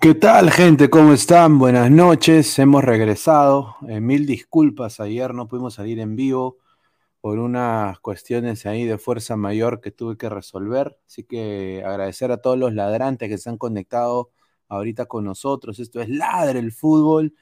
¿Qué tal, gente? ¿Cómo están? Buenas noches. Hemos regresado. Eh, mil disculpas. Ayer no pudimos salir en vivo por unas cuestiones ahí de fuerza mayor que tuve que resolver. Así que agradecer a todos los ladrantes que se han conectado ahorita con nosotros. Esto es Ladre el Fútbol.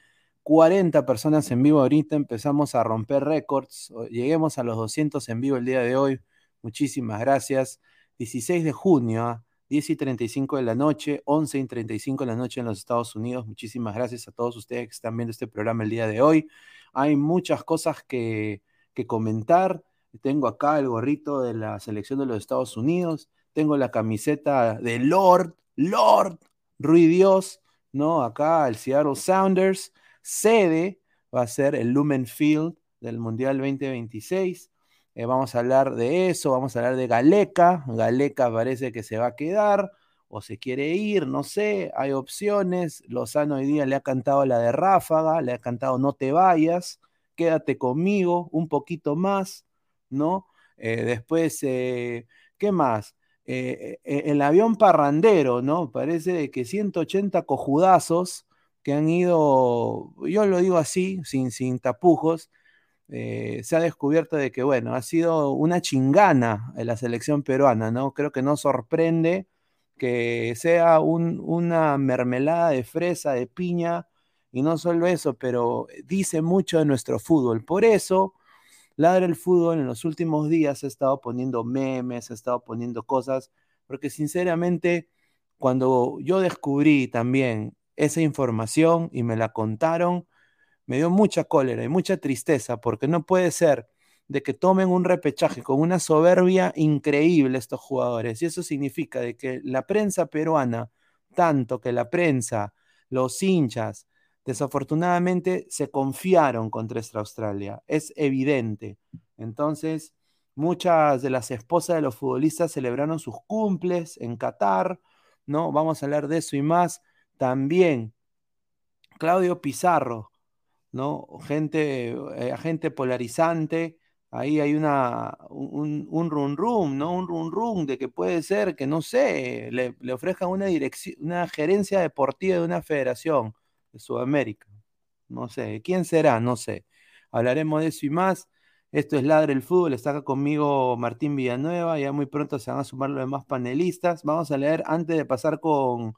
40 personas en vivo ahorita. Empezamos a romper récords. Lleguemos a los 200 en vivo el día de hoy. Muchísimas gracias. 16 de junio. ¿ah? 10 y 35 de la noche, 11 y 35 de la noche en los Estados Unidos. Muchísimas gracias a todos ustedes que están viendo este programa el día de hoy. Hay muchas cosas que, comentar. Tengo acá el gorrito de la selección de los Estados Unidos. Tengo la camiseta de Lord, Lord, Rui Dios, ¿no? Acá el Seattle Sounders. Sede va a ser el Lumen Field del Mundial 2026. Eh, vamos a hablar de eso, vamos a hablar de Galeca. Galeca parece que se va a quedar o se quiere ir, no sé, hay opciones. Lozano hoy día le ha cantado la de Ráfaga, le ha cantado No te vayas, quédate conmigo un poquito más, ¿no? Eh, después, eh, ¿qué más? el avión parrandero, ¿no? Parece que 180 cojudazos que han ido, yo lo digo así, sin, sin tapujos, eh, se ha descubierto de que, bueno, ha sido una chingana en la selección peruana, ¿no? Creo que no sorprende que sea una mermelada de fresa, de piña, y no solo eso, pero dice mucho de nuestro fútbol. Por eso, Ladra el Fútbol en los últimos días ha estado poniendo memes, ha estado poniendo cosas, porque sinceramente, cuando yo descubrí también esa información y me la contaron, me dio mucha cólera y mucha tristeza porque no puede ser de que tomen un repechaje con una soberbia increíble estos jugadores. Y eso significa de que la prensa peruana, tanto que la prensa, los hinchas, desafortunadamente se confiaron contra esta Australia. Es evidente. Entonces, muchas de las esposas de los futbolistas celebraron sus cumples en Qatar, ¿no? Vamos a hablar de eso y más. También Claudio Pizarro, ¿no? Gente, eh, polarizante, ahí hay una, un, un run rum, ¿no? Un run rum de que puede ser que, no sé, le, le ofrezcan una, dirección, una gerencia deportiva de una federación de Sudamérica. No sé, ¿quién será? No sé. Hablaremos de eso y más. Esto es Ladre el Fútbol, está acá conmigo Martín Villanueva, ya muy pronto se van a sumar los demás panelistas. Vamos a leer, antes de pasar con,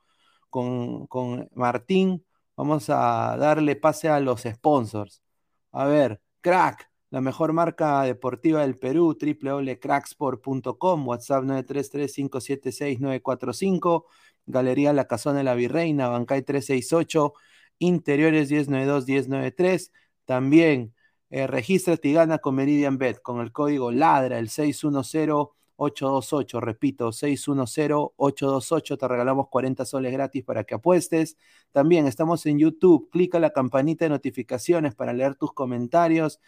con, con Martín, Vamos a darle pase a los sponsors. A ver, Crack, la mejor marca deportiva del Perú, www.cracksport.com, WhatsApp 933-576-945, Galería La Casona de la Virreina, Bancay 368, Interiores 1092-1093. También eh, registra y gana con Meridian Bet con el código LADRA, el 610 828, repito, 610-828, te regalamos 40 soles gratis para que apuestes. También estamos en YouTube, clica la campanita de notificaciones para leer tus comentarios,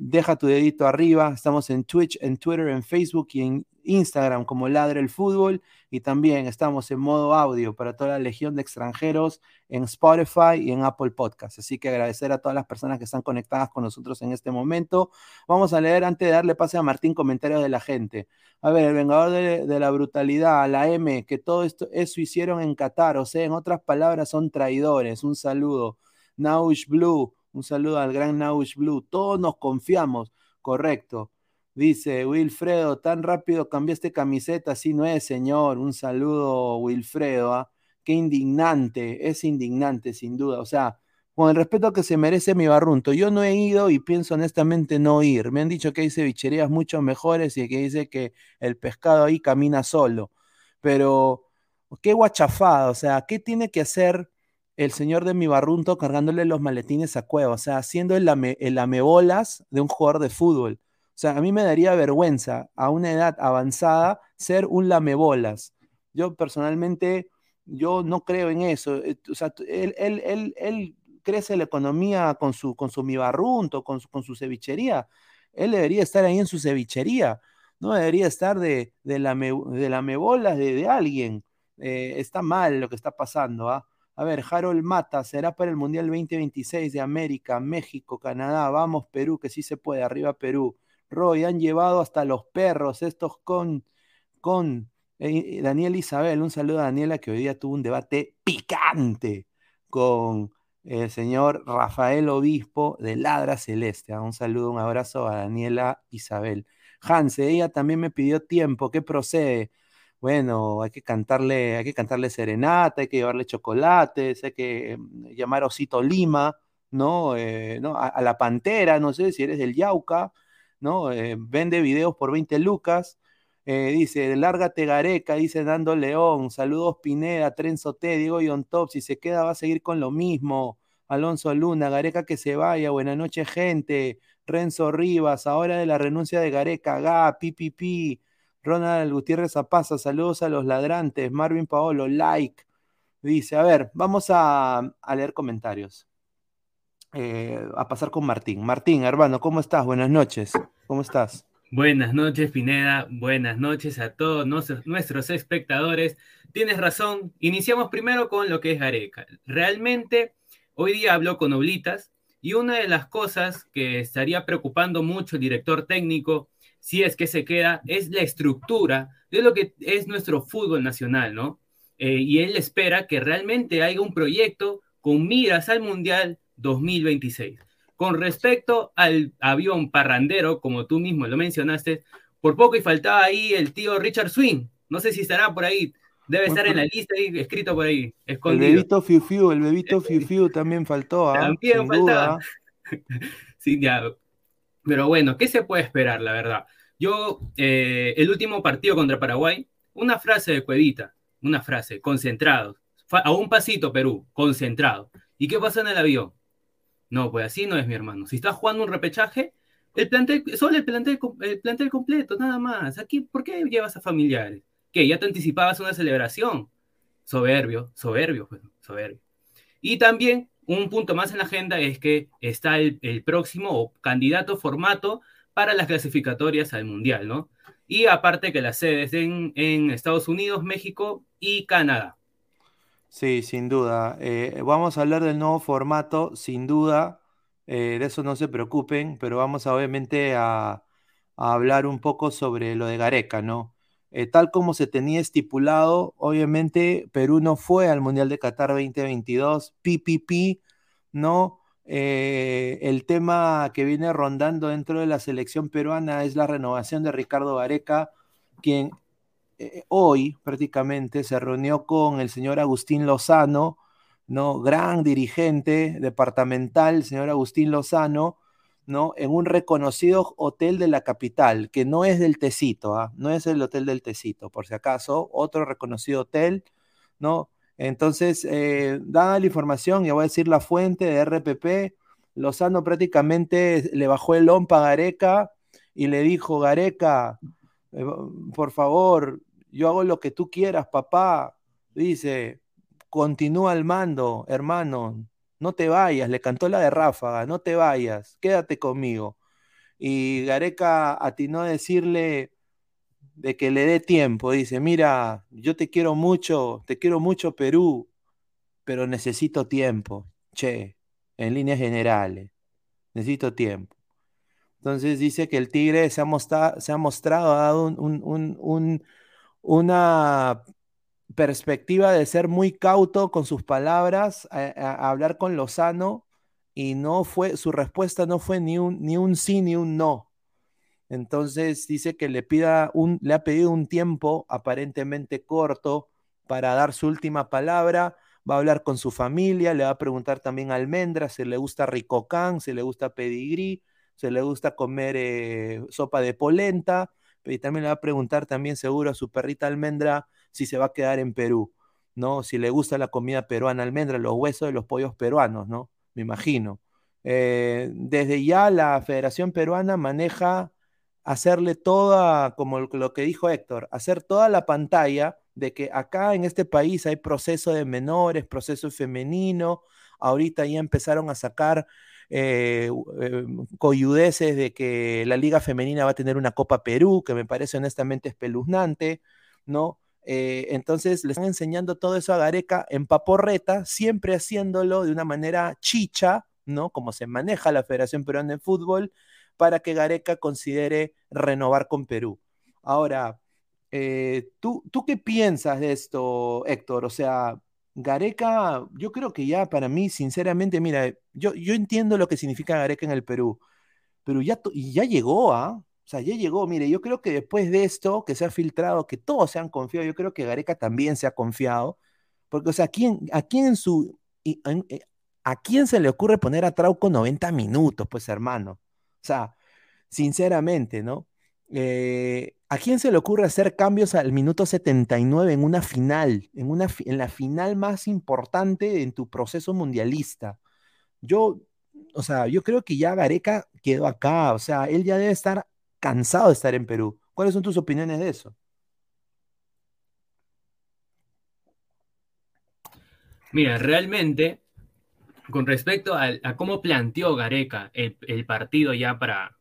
deja tu dedito arriba, estamos en Twitch, en Twitter, en Facebook y en Instagram como Ladre el Fútbol y también estamos en modo audio para toda la legión de extranjeros en Spotify y en Apple Podcast. Así que agradecer a todas las personas que están conectadas con nosotros en este momento. Vamos a leer antes de darle pase a Martín comentarios de la gente. A ver, el Vengador de, la Brutalidad, la M, que todo esto, eso hicieron en Qatar, o sea, en otras palabras, son traidores. Un saludo. Naush Blue, un saludo al gran Naush Blue. Todos nos confiamos, correcto. Dice Wilfredo, tan rápido cambiaste camiseta, así no es, señor. Un saludo, Wilfredo. ¿ah? Qué indignante, es indignante, sin duda. O sea, con el respeto que se merece mi barrunto, yo no he ido y pienso honestamente no ir. Me han dicho que hay cevicherías mucho mejores y que dice que el pescado ahí camina solo. Pero, qué guachafada, o sea, ¿qué tiene que hacer el señor de mi barrunto cargándole los maletines a Cueva? O sea, haciendo el, lame, el lamebolas de un jugador de fútbol. O sea, a mí me daría vergüenza a una edad avanzada ser un lamebolas. Yo personalmente, yo no creo en eso. Eh, o sea, él, él, crece la economía con su, con su mibarrunto, con su, con su cevichería. Él debería estar ahí en su cevichería. No debería estar de, de, de lamebolas de, de alguien. Eh, está mal lo que está pasando. ¿ah? A ver, Harold Mata, será para el Mundial 2026 de América, México, Canadá. Vamos, Perú, que sí se puede. Arriba, Perú. Roy, han llevado hasta los perros estos con, con Eh, Isabel, un saludo a Daniela que hoy día tuvo un debate picante con el señor Rafael Obispo de Ladra Celeste. Un saludo, un abrazo a Daniela Isabel. Hanse, ella también me pidió tiempo, ¿qué procede? Bueno, hay que cantarle, hay que cantarle serenata, hay que llevarle chocolates, hay que em, llamar Osito Lima, ¿no? Eh, ¿no? A, la Pantera, no sé si eres del Yauca, ¿no? Eh, vende videos por 20 lucas. Eh, dice, lárgate Gareca, dice Dando León, saludos Pineda, Trenzo T, Diego Yon Top, si se queda va a seguir con lo mismo. Alonso Luna, Gareca que se vaya, buena noche gente. Renzo Rivas, ahora de la renuncia de Gareca, ga, pi, Ronald Gutiérrez Apaza, saludos a los ladrantes. Marvin Paolo, like. Dice, a ver, vamos a, leer comentarios. Eh, a pasar con Martín. Martín, hermano, ¿cómo estás? Buenas noches. ¿Cómo estás? Buenas noches, Pineda. Buenas noches a todos nuestros espectadores. Tienes razón. Iniciamos primero con lo que es Gareca. Realmente, hoy día hablo con Oblitas y una de las cosas que estaría preocupando mucho el director técnico, si es que se queda, es la estructura de lo que es nuestro fútbol nacional, ¿no? Eh, y él espera que realmente haya un proyecto con miras al Mundial 2026. Con respecto al avión parrandero, como tú mismo lo mencionaste, por poco y faltaba ahí el tío Richard Swing. No sé si estará por ahí. Debe estar en la lista ahí, escrito por ahí, escondido. El bebito Fiu Fiu, el bebito Fiu Fiu también faltó. ¿ah? También faltaba. sí, ya. Pero bueno, ¿qué se puede esperar, la verdad? Yo, eh, el último partido contra Paraguay, una frase de Cuevita, una frase, concentrado. A un pasito, Perú, concentrado. ¿Y qué pasa en el avión? No, pues así no es mi hermano. Si estás jugando un repechaje, el plantel, solo el plantel, el plantel completo, nada más. Aquí, ¿por qué llevas a familiares? Que ya te anticipabas una celebración. Soberbio, soberbio, pues, soberbio. Y también un punto más en la agenda es que está el, próximo candidato formato para las clasificatorias al Mundial, ¿no? Y aparte que las sedes en, en Estados Unidos, México y Canadá. Sí, sin duda. Eh, vamos a hablar del nuevo formato, sin duda. Eh, de eso no se preocupen, pero vamos obviamente a, a hablar un poco sobre lo de Gareca, ¿no? Eh, tal como se tenía estipulado, obviamente Perú no fue al Mundial de Qatar 2022, PPP, ¿no? Eh, el tema que viene rondando dentro de la selección peruana es la renovación de Ricardo Gareca, quien eh, hoy prácticamente se reunió con el señor Agustín Lozano, ¿no? Gran dirigente departamental, señor Agustín Lozano, ¿no? En un reconocido hotel de la capital, que no es del Tecito, ¿ah? no es el hotel del Tecito, por si acaso, otro reconocido hotel, ¿no? Entonces, eh, dada la información, ya voy a decir la fuente de RPP, Lozano prácticamente le bajó el lompa a Gareca y le dijo, Gareca, eh, por favor, yo hago lo que tú quieras, papá. Dice, continúa al mando, hermano, no te vayas, le cantó la de Ráfaga, no te vayas, quédate conmigo. Y Gareca atinó a decirle de que le dé tiempo, dice, mira, yo te quiero mucho, te quiero mucho Perú, pero necesito tiempo, che, en líneas generales, necesito tiempo. Entonces dice que el Tigre se ha, mostrado, se ha mostrado, dado un, una perspectiva de ser muy cauto con sus palabras, hablar con Lozano, y no fue, su respuesta no fue ni un, ni un sí ni un no. Entonces dice que le, pida un, le ha pedido un tiempo aparentemente corto para dar su última palabra. Va a hablar con su familia, le va a preguntar también a Almendra si le gusta ricocán, si le gusta pedigrí, si le gusta comer eh, sopa de polenta. Y también le va a preguntar también seguro a su perrita Almendra si se va a quedar en Perú, ¿no? Si le gusta la comida peruana, almendra, los huesos de los pollos peruanos, ¿no? Me imagino. Eh, desde ya la Federación Peruana maneja hacerle toda, como lo que dijo Héctor, hacer toda la pantalla de que acá en este país hay proceso de menores, proceso femenino, ahorita ya empezaron a sacar eh, eh, coyudeces de que la Liga Femenina va a tener una Copa Perú, que me parece honestamente espeluznante, ¿no? Eh, entonces le están enseñando todo eso a Gareca en paporreta, siempre haciéndolo de una manera chicha, ¿no? Como se maneja la Federación Peruana de Fútbol, para que Gareca considere renovar con Perú. Ahora, eh, ¿tú, ¿tú qué piensas de esto, Héctor? O sea, Gareca, yo creo que ya para mí, sinceramente, mira, yo, yo entiendo lo que significa Gareca en el Perú, pero ya, ya llegó, ¿ah? Sea, ya llegó. Mire, yo creo que después de esto, que se ha filtrado, que todos se han confiado, yo creo que Gareca también se ha confiado, porque, o sea, ¿a quién, a quién su, eh, ¿a quién se le ocurre poner a Trauco 90 minutos, pues, hermano? O sea, sinceramente, ¿no? Eh, ¿A quién se le ocurre hacer cambios al minuto 79 en una final, en, una, en la final más importante en tu proceso mundialista? Yo, o sea, yo creo que ya Gareca quedó acá, o sea, él ya debe estar cansado de estar en Perú. ¿Cuáles son tus opiniones de eso? Mira, realmente, con respecto a, cómo planteó Gareca el, el partido ya para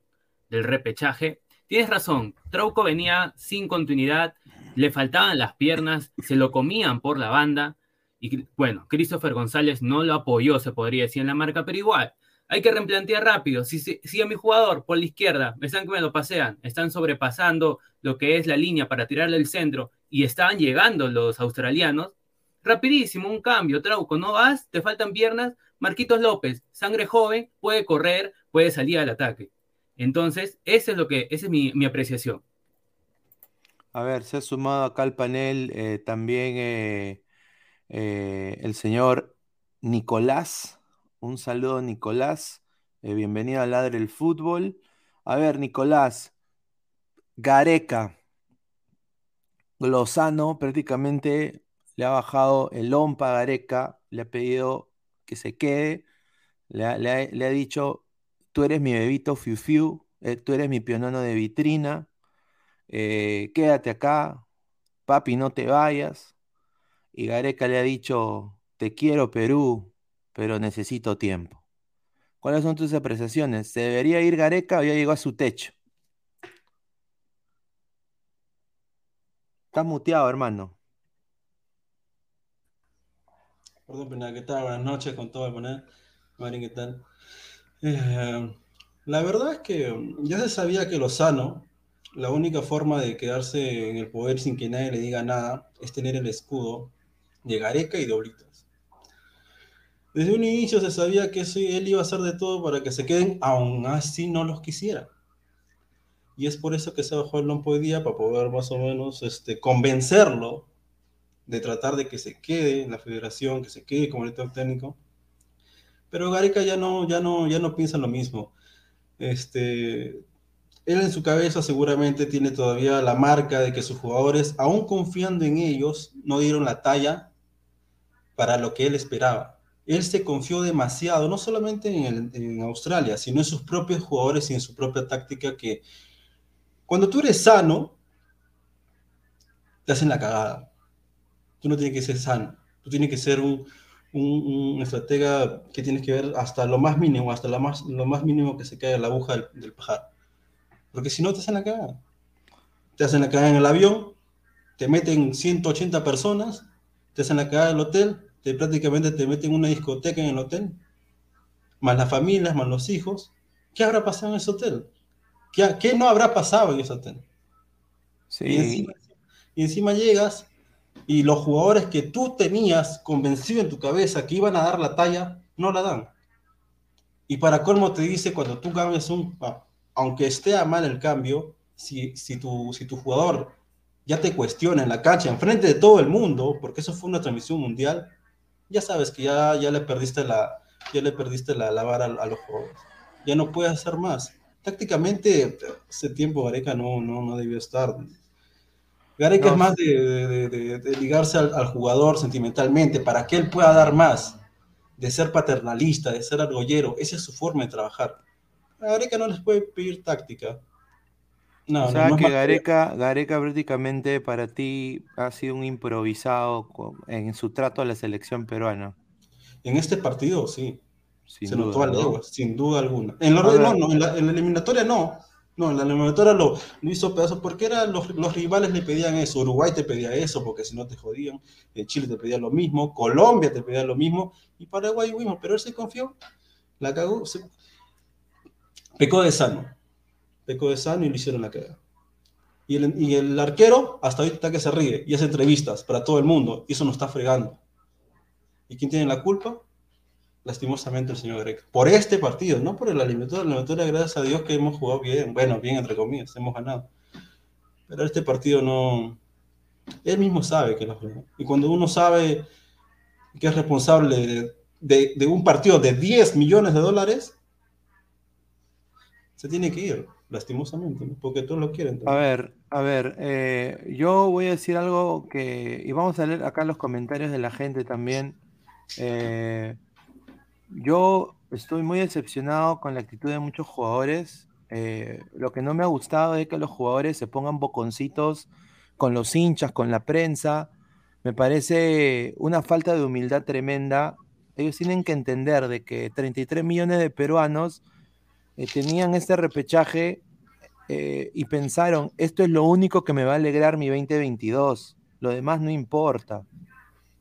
del repechaje, Tienes razón, Trauco venía sin continuidad, le faltaban las piernas, se lo comían por la banda. Y bueno, Christopher González no lo apoyó, se podría decir, en la marca, pero igual, hay que replantear rápido. Si, si, a mi jugador por la izquierda me están que me lo pasean, están sobrepasando lo que es la línea para tirarle el centro y están llegando los australianos, rapidísimo, un cambio, Trauco, no vas, te faltan piernas, Marquitos López, sangre joven, puede correr, puede salir al ataque. Entonces, eso es lo que, esa es mi, apreciación. A ver, se ha sumado acá al panel eh, también eh, eh, el señor Nicolás. Un saludo, Nicolás. bienvenido a Ladre el Fútbol. A ver, Nicolás, Gareca, Lozano prácticamente le ha bajado el ompa a Gareca, le ha pedido que se quede, le ha dicho, tú eres mi bebito fiu fiu, eh, tú eres mi pionono de vitrina, eh, quédate acá, papi, no te vayas. Y Gareca le ha dicho, te quiero Perú, pero necesito tiempo. ¿Cuáles son tus apreciaciones? ¿Se debería ir Gareca o ya llegó a su techo? Estás muteado, hermano. Perdón, pena, ¿qué tal? Buenas noches con todo el panel. Marín, ¿qué tal? Eh, la verdad es que ya se sabía que Lozano, la única forma de quedarse en el poder sin que nadie le diga nada es tener el escudo de Gareca y de Oblitas. Desde un inicio se sabía que él iba a hacer de todo para que se queden, aún así no los quisiera. Y es por eso que se bajó el lompo hoy día, para poder más o menos este, convencerlo de tratar de que se quede en la federación, que se quede como director técnico pero Gareca ya no, ya no, ya no piensa lo mismo. Este, él en su cabeza seguramente tiene todavía la marca de que sus jugadores, aún confiando en ellos, no dieron la talla para lo que él esperaba. Él se confió demasiado, no solamente en, Australia, sino en sus propios jugadores y en su propia táctica que cuando tú eres sano, te hacen la cagada. Tú no tienes que ser sano, tú tienes que ser un, un, estratega que tienes que ver hasta lo más mínimo, hasta lo más, lo más mínimo que se caiga la aguja del, pajar. Porque si no, te hacen la cagada. Te hacen la cagada en el avión, te meten 180 personas, te hacen la cagada del hotel, te, prácticamente te meten una discoteca en el hotel, más las familias, más los hijos. ¿Qué habrá pasado en ese hotel? ¿Qué, qué no habrá pasado en ese hotel? Sí. y encima llegas y los jugadores que tú tenías convencido en tu cabeza que iban a dar la talla, no la dan. Y para colmo te dice, cuando tú cambias un, aunque esté a mal el cambio, si, si, tu, si tu jugador ya te cuestiona en la cancha, enfrente de todo el mundo, porque eso fue una transmisión mundial, ya sabes que ya, ya le perdiste la, ya le perdiste la, la vara a, los jugadores. Ya no puedes hacer más. Tácticamente, ese tiempo Gareca no, no, no debió estar. Gareca es más de, ligarse al, jugador sentimentalmente para que él pueda dar más, de ser paternalista, de ser argollero. Esa es su forma de trabajar. A Gareca no les puede pedir táctica. No, o sea que Gareca, Gareca prácticamente para ti ha sido un improvisado en su trato a la selección peruana. En este partido, sí. Se notó a sin duda alguna. En, no, no, en la eliminatoria no, no, en la eliminatoria lo, lo hizo pedazo porque era, los, rivales le pedían eso. Uruguay te pedía eso porque si no te jodían. Eh, Chile te pedía lo mismo. Colombia te pedía lo mismo. Y Paraguay mismo. Pero él se confió. La cagó. Pecó de sano. Pecó de sano y lo hicieron la cagada. Y el, y el arquero hasta ahorita que se ríe y hace entrevistas para todo el mundo. Y eso nos está fregando. ¿Y quién tiene la culpa? Lastimosamente el señor Greg. Por este partido, no por el alimento. La alimentaria, gracias a Dios que hemos jugado bien. Bueno, bien entre comillas, hemos ganado. Pero este partido no. Él mismo sabe que lo fregó. Y cuando uno sabe que es responsable de, de, de un partido de 10 millones de dólares, se tiene que ir lastimosamente, porque todos lo quieren. A ver, a ver, eh, yo voy a decir algo que, y vamos a leer acá los comentarios de la gente también. Eh, yo estoy muy decepcionado con la actitud de muchos jugadores. Eh, lo que no me ha gustado es que los jugadores se pongan boconcitos con los hinchas, con la prensa. Me parece una falta de humildad tremenda. Ellos tienen que entender de que 33 millones de peruanos eh, tenían este repechaje eh, y pensaron, esto es lo único que me va a alegrar mi 2022, lo demás no importa.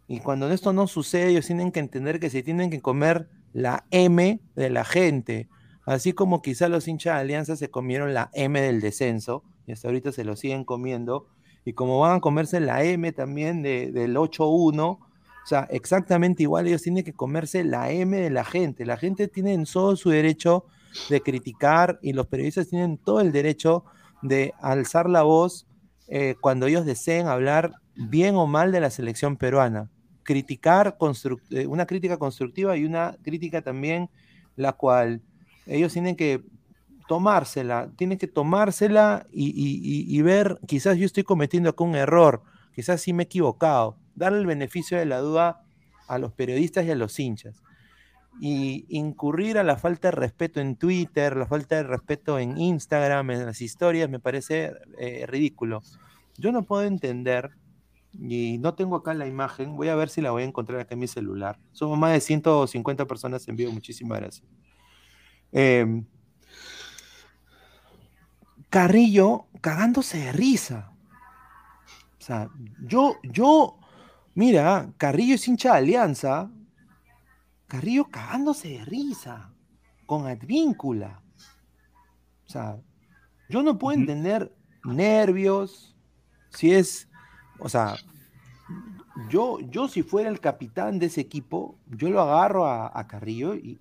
Y cuando esto no sucede, ellos tienen que entender que se tienen que comer la M de la gente, así como quizá los hinchas de Alianza se comieron la M del descenso, y hasta ahorita se lo siguen comiendo, y como van a comerse la M también de, del 8-1, o sea, exactamente igual ellos tienen que comerse la M de la gente. La gente tiene en todo su derecho de criticar y los periodistas tienen todo el derecho de alzar la voz eh, cuando ellos deseen hablar bien o mal de la selección peruana. Criticar eh, una crítica constructiva y una crítica también la cual ellos tienen que tomársela, tienen que tomársela y, y, ver, quizás yo estoy cometiendo acá un error, quizás sí me he equivocado, darle el beneficio de la duda a los periodistas y a los hinchas y incurrir a la falta de respeto en Twitter, la falta de respeto en Instagram, en las historias, me parece eh, ridículo. Yo no puedo entender, y no tengo acá la imagen, voy a ver si la voy a encontrar acá en mi celular. Somos más de 150 personas en vivo, muchísimas gracias. Em, Carrillo cagándose de risa. O sea, yo, yo, mira, Carrillo es hincha de Alianza, Carrillo cagándose de risa con Advíncula. O sea, yo no puedo entender nervios, si es, o sea, yo, yo si fuera el capitán de ese equipo, yo lo agarro a, Carrillo y,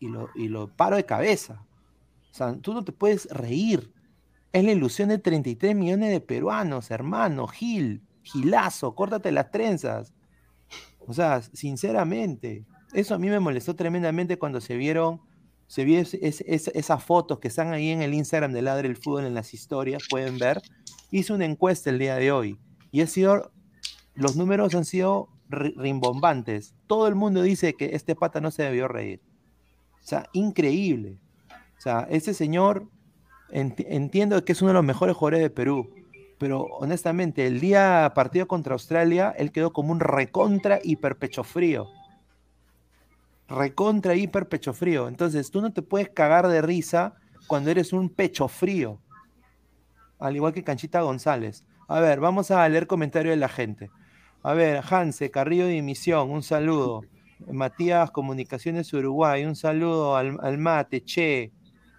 lo, y, lo, paro de cabeza. O sea, tú no te puedes reír. Es la ilusión de 33 millones de peruanos, hermano, Gil, Gilazo, córtate las trenzas. O sea, sinceramente, eso a mí me molestó tremendamente cuando se vieron, se vio esas fotos que están ahí en el Instagram de Ladre el Fútbol en las historias, pueden ver. Hice una encuesta el día de hoy y ha sido, los números han sido rimbombantes. Todo el mundo dice que este pata no se debió reír. O sea, increíble. O sea, ese señor, entiendo que es uno de los mejores jugadores de Perú, pero honestamente, el día partido contra Australia, él quedó como un recontra hiper pecho frío recontra hiper pecho frío. Entonces tú no te puedes cagar de risa cuando eres un pecho frío. Al igual que Canchita González. A ver, vamos a leer comentarios de la gente. A ver, Hanse, Carrillo de Emisión, un saludo. Matías, Comunicaciones Uruguay, un saludo al, mate, che.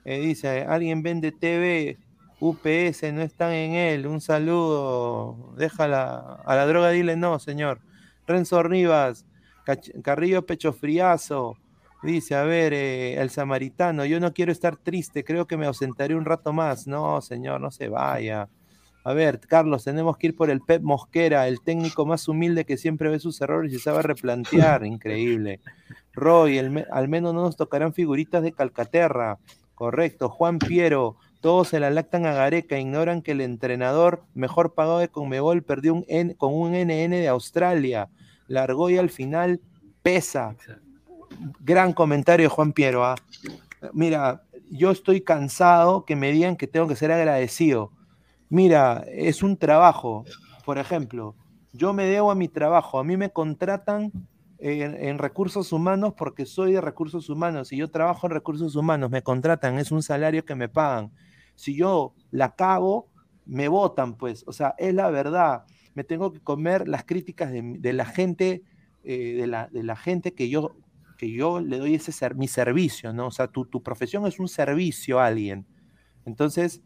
Eh, dice, alguien vende TV, UPS, no están en él, un saludo. Déjala, a la droga dile no, señor. Renzo Rivas, Carrillo Pecho Friazo dice, a ver, eh, el samaritano, yo no quiero estar triste, creo que me ausentaré un rato más. No, señor, no se vaya. A ver, Carlos, tenemos que ir por el Pep Mosquera, el técnico más humilde que siempre ve sus errores y sabe replantear. Increíble. Roy, al menos no nos tocarán figuritas de Calcaterra. Correcto. Juan Piero, todos se la lactan a Gareca, ignoran que el entrenador mejor pagado de Conmebol perdió un con un NN de Australia largó y al final pesa. Gran comentario de Juan Piero. ¿ah? Mira, yo estoy cansado que me digan que tengo que ser agradecido. Mira, es un trabajo. Por ejemplo, yo me debo a mi trabajo. A mí me contratan en, en, recursos humanos porque soy de recursos humanos. Si yo trabajo en recursos humanos, me contratan, es un salario que me pagan. Si yo la cago, me votan, pues. O sea, es la verdad me tengo que comer las críticas de, la gente, eh, de, la, de, la, gente que yo, que yo le doy ese ser, mi servicio, ¿no? O sea, tu, tu, profesión es un servicio a alguien. Entonces,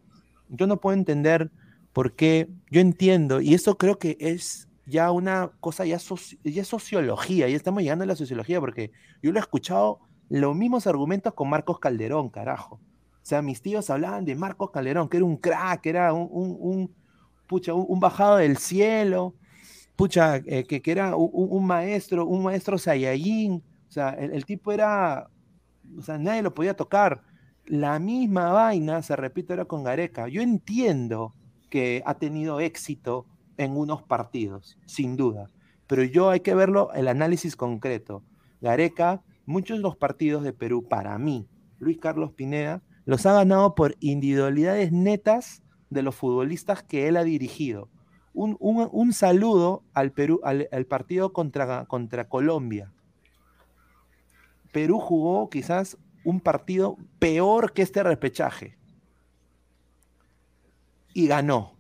yo no puedo entender porque yo entiendo, y eso creo que es ya una cosa, ya, ya sociología, ya estamos llegando a la sociología, porque yo lo he escuchado los mismos argumentos con Marcos Calderón, carajo. O sea, mis tíos hablaban de Marcos Calderón, que era un crack, era un, un, pucha, un, bajado del cielo, pucha, eh, que, que, era un, maestro, un maestro Saiyajin. O sea, el, tipo era, o sea, nadie lo podía tocar. La misma vaina se repite ahora con Gareca. Yo entiendo que ha tenido éxito en unos partidos, sin duda, pero yo hay que verlo, el análisis concreto. Gareca, muchos de los partidos de Perú, para mí, Luis Carlos Pineda, los ha ganado por individualidades netas de los futbolistas que él ha dirigido. Un, saludo al, Perú, al, partido contra, contra Colombia. Perú jugó quizás un partido peor que este repechaje. Y ganó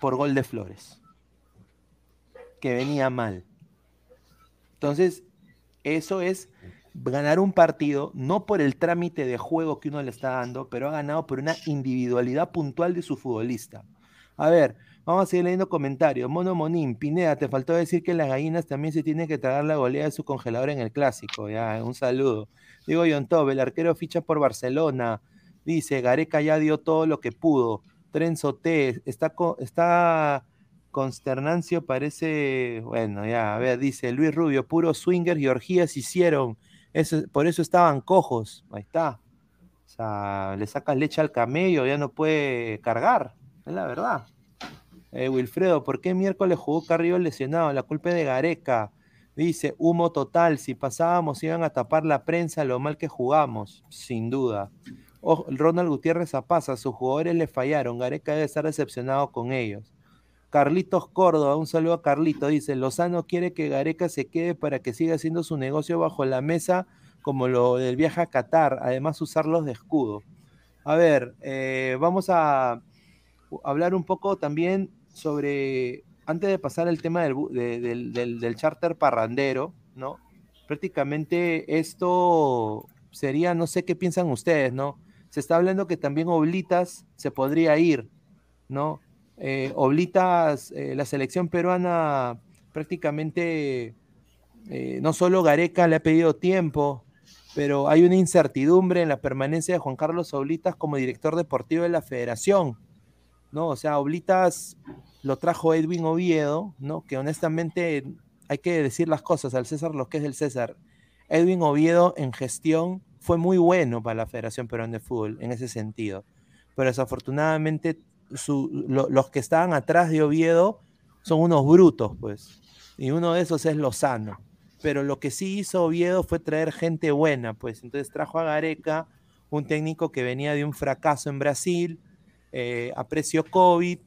por gol de Flores. Que venía mal. Entonces, eso es ganar un partido, no por el trámite de juego que uno le está dando, pero ha ganado por una individualidad puntual de su futbolista. A ver, vamos a seguir leyendo comentarios. Mono Monín, Pineda, te faltó decir que las gallinas también se tienen que tragar la goleada de su congelador en el clásico. Ya, un saludo. Digo John Tobe, el arquero ficha por Barcelona. Dice, Gareca ya dio todo lo que pudo. Trenzo T, está, está Consternancio, parece, bueno, ya, a ver, dice Luis Rubio, puro swinger y orgías hicieron por eso estaban cojos. Ahí está. O sea, le sacas leche al camello, ya no puede cargar. Es la verdad. Eh, Wilfredo, ¿por qué miércoles jugó Carrillo lesionado? La culpa es de Gareca. Dice, humo total. Si pasábamos, iban a tapar la prensa lo mal que jugamos. Sin duda. Ronald Gutiérrez Apaza, sus jugadores le fallaron. Gareca debe estar decepcionado con ellos. Carlitos Córdoba, un saludo a Carlito, dice, Lozano quiere que Gareca se quede para que siga haciendo su negocio bajo la mesa como lo del viaje a Qatar, además usarlos de escudo. A ver, eh, vamos a hablar un poco también sobre, antes de pasar al tema del, del charter parrandero, ¿no? Prácticamente esto sería, no sé qué piensan ustedes, ¿no? Se está hablando que también Oblitas se podría ir, ¿no? Eh, Oblitas, eh, la selección peruana prácticamente, eh, no solo Gareca le ha pedido tiempo, pero hay una incertidumbre en la permanencia de Juan Carlos Oblitas como director deportivo de la federación, ¿no? O sea, Oblitas lo trajo Edwin Oviedo, ¿no? Que honestamente hay que decir las cosas al César lo que es el César. Edwin Oviedo en gestión fue muy bueno para la Federación Peruana de Fútbol en ese sentido, pero desafortunadamente los que estaban atrás de Oviedo son unos brutos, pues. Y uno de esos es Lozano. Pero lo que sí hizo Oviedo fue traer gente buena, pues. Entonces trajo a Gareca, un técnico que venía de un fracaso en Brasil, eh, COVID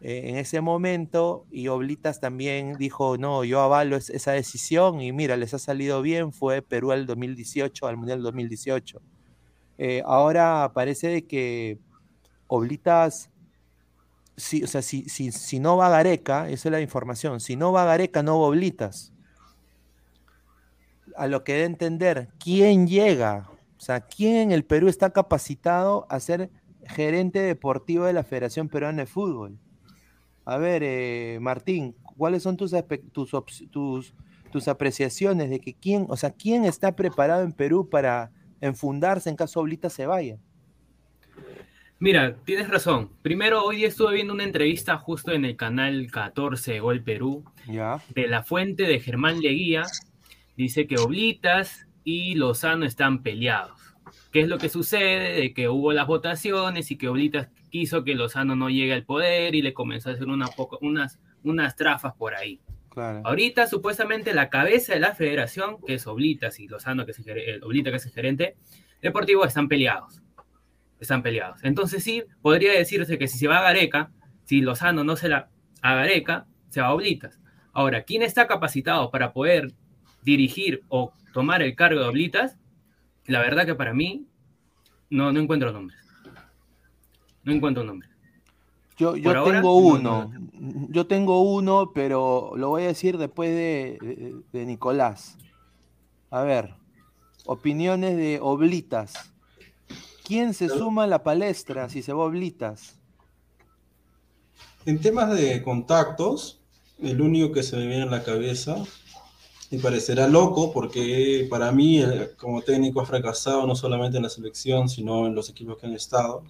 eh, en ese momento, y Oblitas también dijo, no, yo avalo esa decisión, y mira, les ha salido bien, fue Perú al 2018, al Mundial 2018. Eh, ahora parece que Oblitas si, o sea, si, si, si, no va Gareca, esa es la información, si no va Gareca, no Boblitas. A lo que de entender, ¿quién llega? O sea, ¿quién en el Perú está capacitado a ser gerente deportivo de la Federación Peruana de Fútbol? A ver, eh, Martín, ¿cuáles son tus, tus, tus, tus, apreciaciones de que quién, o sea, quién está preparado en Perú para enfundarse en caso Oblitas se vaya? Mira, tienes razón. Primero, hoy día estuve viendo una entrevista justo en el canal 14 Gol Perú de la fuente de Germán Leguía. Dice que Oblitas y Lozano están peleados. ¿Qué es lo que sucede? De que hubo las votaciones y que Oblitas quiso que Lozano no llegue al poder y le comenzó a hacer una unas, unas trafas por ahí. Ahorita, supuestamente, la cabeza de la federación, que es Oblitas y Lozano, que es el, Oblita, que es el gerente deportivo, están peleados están peleados. Entonces sí, podría decirse que si se va a Gareca, si Lozano no se la a Gareca, se va a Oblitas. Ahora, ¿quién está capacitado para poder dirigir o tomar el cargo de Oblitas? La verdad que para mí no, no encuentro nombres. No encuentro nombres. Yo, yo tengo uno, yo tengo uno, pero lo voy a decir después de, de Nicolás. A ver, opiniones de Oblitas. ¿Quién se suma a la palestra si se va oblitas? en temas de contactos, el único que se me viene a la cabeza, y parecerá loco, porque para mí, como técnico, ha fracasado no solamente en la selección, sino en los equipos que han estado.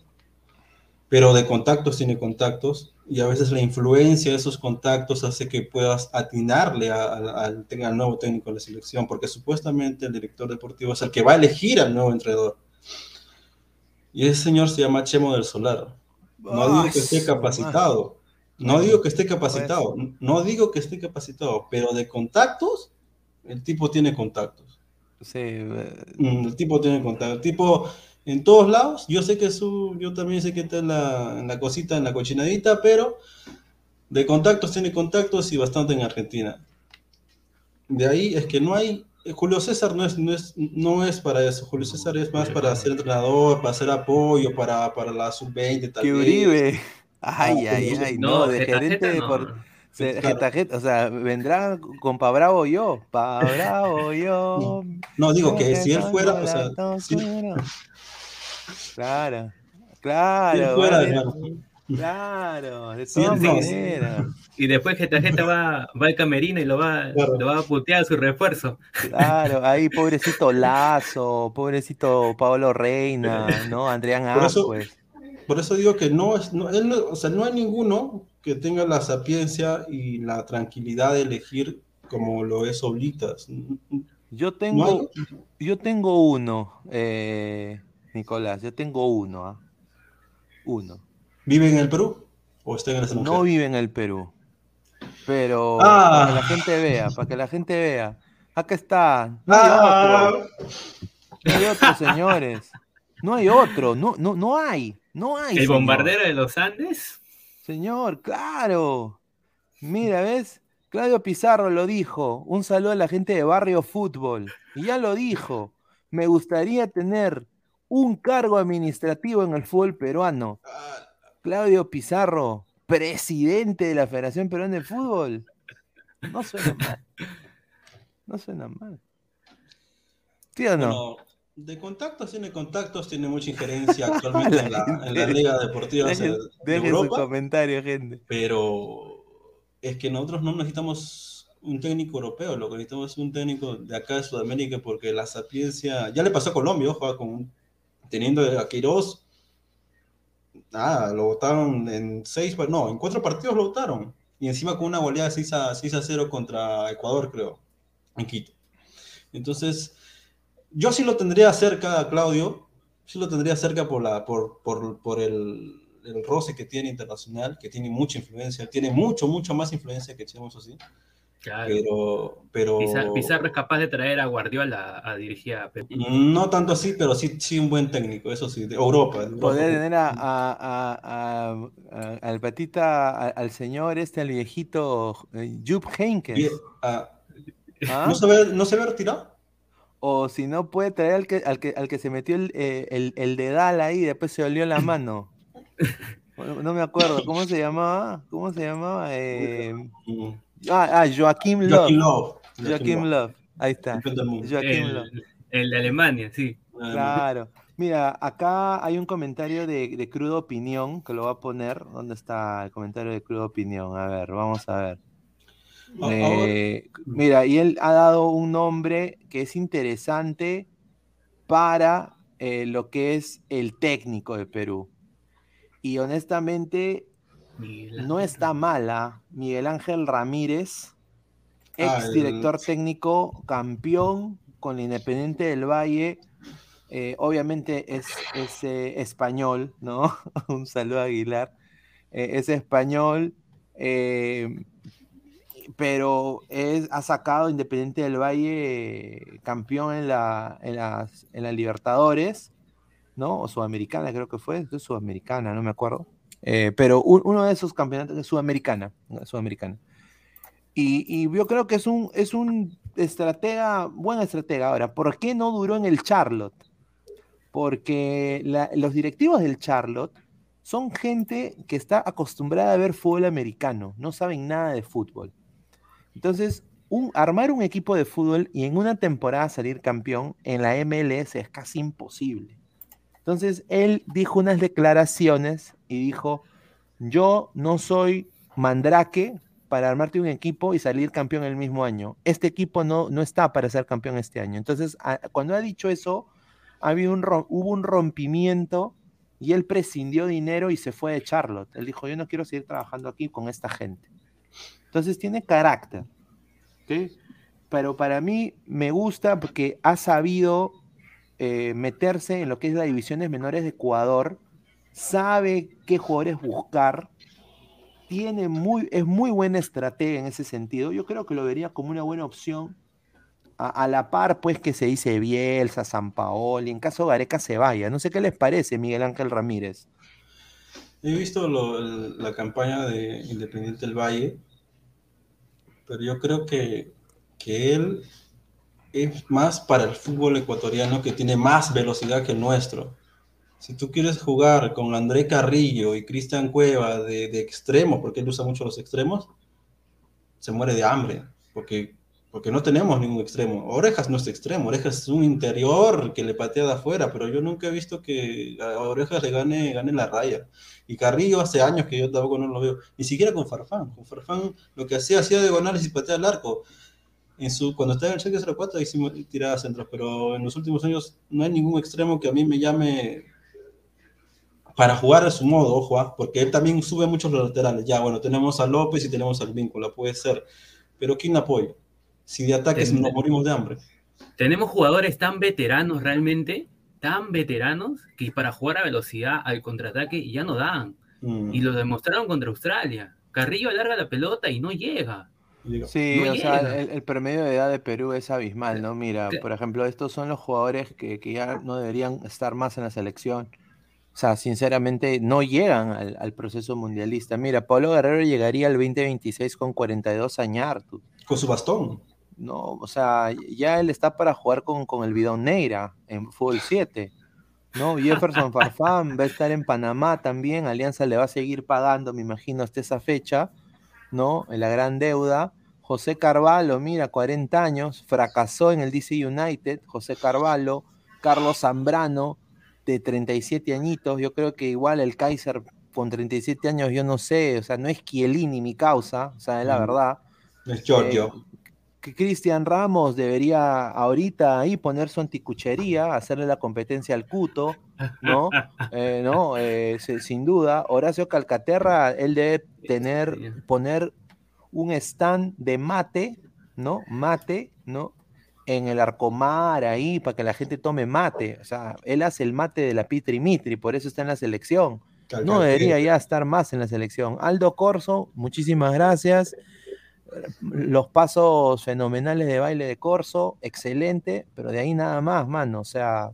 Pero de contactos tiene contactos, y a veces la influencia de esos contactos hace que puedas atinarle al, al nuevo técnico de la selección, porque supuestamente el director deportivo es el que va a elegir al nuevo entrenador. Y ese señor se llama Chemo del Solar. No digo que esté capacitado. No digo que esté capacitado. No digo que esté capacitado, pero de contactos, el tipo tiene contactos. Sí. Eh, mm, el tipo tiene contactos. El tipo en todos lados. Yo sé que su, yo también sé que está en la, en la cosita, en la cochinadita, pero de contactos tiene contactos y bastante en Argentina. De ahí es que no hay Julio César no es, no, es, no es para eso. Julio César es más para ser entrenador, para hacer apoyo, para, para la sub-20. Que Uribe. Ay, ay, ay. No, de gerente de por... o sea, vendrá con Pa Bravo yo. Pa Bravo yo. No, digo que si él fuera. O sea, Claro, claro. Claro, de todas maneras. Y después que tarjeta va, va al camerino y lo va, lo va a putear a su refuerzo. Claro, ahí pobrecito Lazo, pobrecito Pablo Reina, ¿no? Adrián Ascuez. Por eso digo que no es, no, o sea, no hay ninguno que tenga la sapiencia y la tranquilidad de elegir como lo es Oblitas. Yo tengo, yo tengo uno, eh, Nicolás, yo tengo uno, ¿ah? Uno. ¿Vive en el Perú? ¿O está en el No vive en el Perú. Pero para que la ah. gente vea, para que la gente vea. Acá está. No hay ah. otro. No hay otro, señores. No hay otro. No, no, no hay. No hay. ¿El bombardero de los Andes? Señor, claro. Mira, ¿ves? Claudio Pizarro lo dijo. Un saludo a la gente de Barrio Fútbol. Y ya lo dijo. Me gustaría tener un cargo administrativo en el fútbol peruano. Claudio Pizarro, presidente de la Federación Peruana de Fútbol. No suena mal. No suena mal. ¿Sí o no? de contactos tiene contactos, tiene mucha injerencia actualmente en, la, Liga Deportiva de, Europa. comentario, gente. Pero es que nosotros no necesitamos un técnico europeo, lo que necesitamos es un técnico de acá de Sudamérica porque la sapiencia, ya le pasó a Colombia, ojo, con, teniendo a Queiroz, nada, lo votaron en seis, no, en cuatro partidos lo votaron. Y encima con una goleada 6 a, 6 a 0 contra Ecuador, creo, en Quito. Entonces, yo sí lo tendría cerca, Claudio, sí lo tendría cerca por, la, por, por, por el, el, roce que tiene internacional, que tiene mucha influencia, tiene mucho, mucho más influencia que echemos así. Pero, pero... Pizarro, es capaz de traer a Guardiola a, dirigir a Pep. No tanto así, pero sí, sí un buen técnico, eso sí, de Europa. Poder tener a, a, al patita, al señor este, al viejito eh, Jupp Heynckes. ¿Ah? ¿No, se ve, ¿No se ve retirado? O si no, puede traer al que, al que, al que se metió el, eh, el, el dedal ahí y después se olió la mano. no me acuerdo, ¿cómo se llamaba? ¿Cómo se llamaba? Eh... Ah, ah Joaquim Love. Joaquim Love. Ahí está. Joaquim Love. El de Alemania, sí. Claro. Mira, acá hay un comentario de, de cruda opinión que lo va a poner. ¿Dónde está el comentario de cruda opinión? A ver, vamos a ver. Eh, mira, y él ha dado un nombre que es interesante para eh, lo que es el técnico de Perú. Y honestamente, no está mala. Miguel Ángel Ramírez, ex director técnico, campeón con el Independiente del Valle. Eh, obviamente es, eh, español, ¿no? Un saludo a Aguilar. Eh, es español, pero es, ha sacado Independiente del Valle campeón en la, en, las, en la Libertadores, ¿no? O Sudamericana, creo que fue. Es Sudamericana, no me acuerdo. Eh, pero uno de esos campeonatos es sudamericana, sudamericana. Y, yo creo que es un, es un estratega, buena estratega. Ahora, ¿por qué no duró en el Charlotte? Porque los directivos del Charlotte son gente que está acostumbrada a ver fútbol americano, no saben nada de fútbol. Entonces, armar un equipo de fútbol y en una temporada salir campeón en la MLS es casi imposible. Entonces, él dijo unas declaraciones y dijo, yo no soy mandrake para armarte un equipo y salir campeón el mismo año. Este equipo no, no está para ser campeón este año. Entonces, cuando ha dicho eso, había un, hubo un rompimiento y él prescindió dinero y se fue de Charlotte. Él dijo, yo no quiero seguir trabajando aquí con esta gente. Entonces tiene carácter. Pero para mí me gusta porque ha sabido eh, meterse en lo que es las divisiones menores de Ecuador, sabe qué jugadores buscar, tiene muy, es muy buena estrategia en ese sentido. Yo creo que lo vería como una buena opción a, la par, pues, que se dice Bielsa, San Paoli, en caso Gareca se vaya. No sé qué les parece, Miguel Ángel Ramírez. He visto la campaña de Independiente del Valle, pero yo creo que, que él es más para el fútbol ecuatoriano que tiene más velocidad que el nuestro. Si tú quieres jugar con André Carrillo y Cristian Cueva de, de extremo, porque él usa mucho los extremos, se muere de hambre, porque porque no tenemos ningún extremo. Orejas no es extremo, Orejas es un interior que le patea de afuera, pero yo nunca he visto que a Orejas le gane, gane la raya. Y Carrillo hace años que yo tampoco no lo veo, ni siquiera con Farfán. Con Farfán lo que hacía, hacía diagonales y patea al arco. En su, cuando estaba en el cheque 04 hicimos tiradas centros, pero en los últimos años no hay ningún extremo que a mí me llame para jugar a su modo, ojo, ¿ah? porque él también sube muchos los laterales. Ya, bueno, tenemos a López y tenemos al vínculo, puede ser, pero ¿quién apoya? Si de ataques nos morimos de hambre. Tenemos jugadores tan veteranos realmente, tan veteranos, que para jugar a velocidad al contraataque ya no dan. Mm. Y lo demostraron contra Australia. Carrillo alarga la pelota y no llega. Sí, o sea, el, promedio de edad de Perú es abismal, ¿no? Mira, por ejemplo, estos son los jugadores que, ya no deberían estar más en la selección. O sea, sinceramente, no llegan al, al proceso mundialista. Mira, Pablo Guerrero llegaría al 2026 con 42 años. Con su bastón. No, o sea, ya él está para jugar con, con el bidón Neira en Fútbol 7. ¿no? Jefferson Farfán va a estar en Panamá también. Alianza le va a seguir pagando, me imagino, hasta esa fecha, ¿no? En la gran deuda. José Carvalho, mira, 40 años, fracasó en el DC United. José Carvalho, Carlos Zambrano, de 37 añitos. Yo creo que igual el Kaiser con 37 años, yo no sé, o sea, no es Chiellini mi causa, o sea, es la verdad. Es Giorgio. Eh, que Cristian Ramos debería ahorita ahí poner su anticuchería, hacerle la competencia al Cuto, ¿no? Eh, no, eh, sin duda. Horacio Calcaterra, él debe tener, poner un stand de mate, ¿no? Mate, ¿no? En el arcomar ahí, para que la gente tome mate. O sea, él hace el mate de la Pitri Mitri, por eso está en la selección. No debería ya estar más en la selección. Aldo Corso, muchísimas gracias los pasos fenomenales de baile de Corso, excelente, pero de ahí nada más, mano. O sea,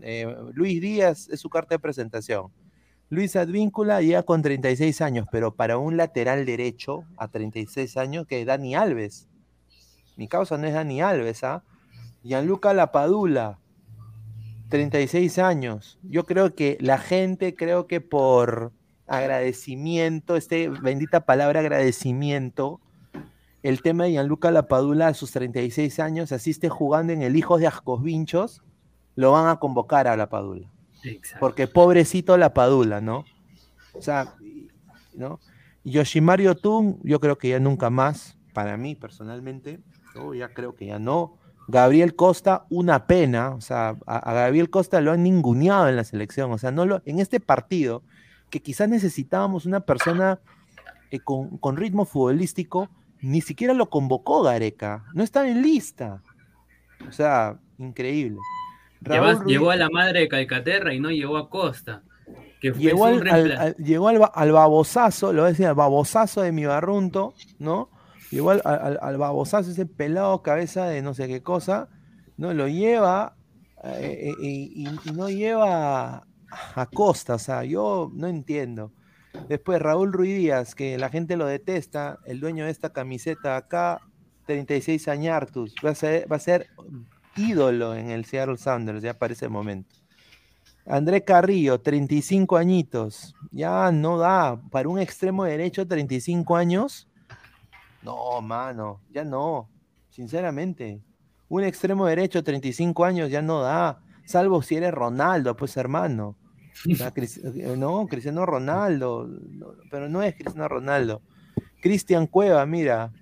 eh, Luis Díaz es su carta de presentación. Luis Advíncula llega con 36 años, pero para un lateral derecho a 36 años, que es Dani Alves. Mi causa no es Dani Alves, ¿ah? Gianluca Lapadula, 36 años. Yo creo que la gente, creo que por agradecimiento, este bendita palabra agradecimiento, el tema de Gianluca Lapadula a sus 36 años, asiste jugando en el Hijos de Ascos lo van a convocar a Lapadula. Porque pobrecito Lapadula, ¿no? O sea, ¿no? Yoshimario Tun, yo creo que ya nunca más, para mí personalmente, ya creo que ya no. Gabriel Costa, una pena, o sea, a, Gabriel Costa lo han ninguneado en la selección, o sea, no lo, en este partido, que quizás necesitábamos una persona eh, con, con ritmo futbolístico, ni siquiera lo convocó Gareca, no estaba en lista. O sea, increíble. Llegó a la madre de Calcaterra y no llegó a Costa. Que llegó, al, llegó al, babosazo, lo voy a decir, al babosazo de mi barrunto, ¿no? Llegó al, al, babosazo, ese pelado cabeza de no sé qué cosa, ¿no? Lo lleva eh, eh, y, y, no lleva a Costa, o sea, yo no entiendo. Después Raúl Ruiz Díaz, que la gente lo detesta, el dueño de esta camiseta acá, 36 añartus, va a ser, va a ser ídolo en el Seattle Sounders ya para ese momento. André Carrillo, 35 añitos, ya no da, para un extremo derecho 35 años, no, mano, ya no, sinceramente. Un extremo derecho 35 años ya no da, salvo si eres Ronaldo, pues hermano. no, Cristiano Ronaldo, pero no es Cristiano Ronaldo. Cristian Cueva, mira.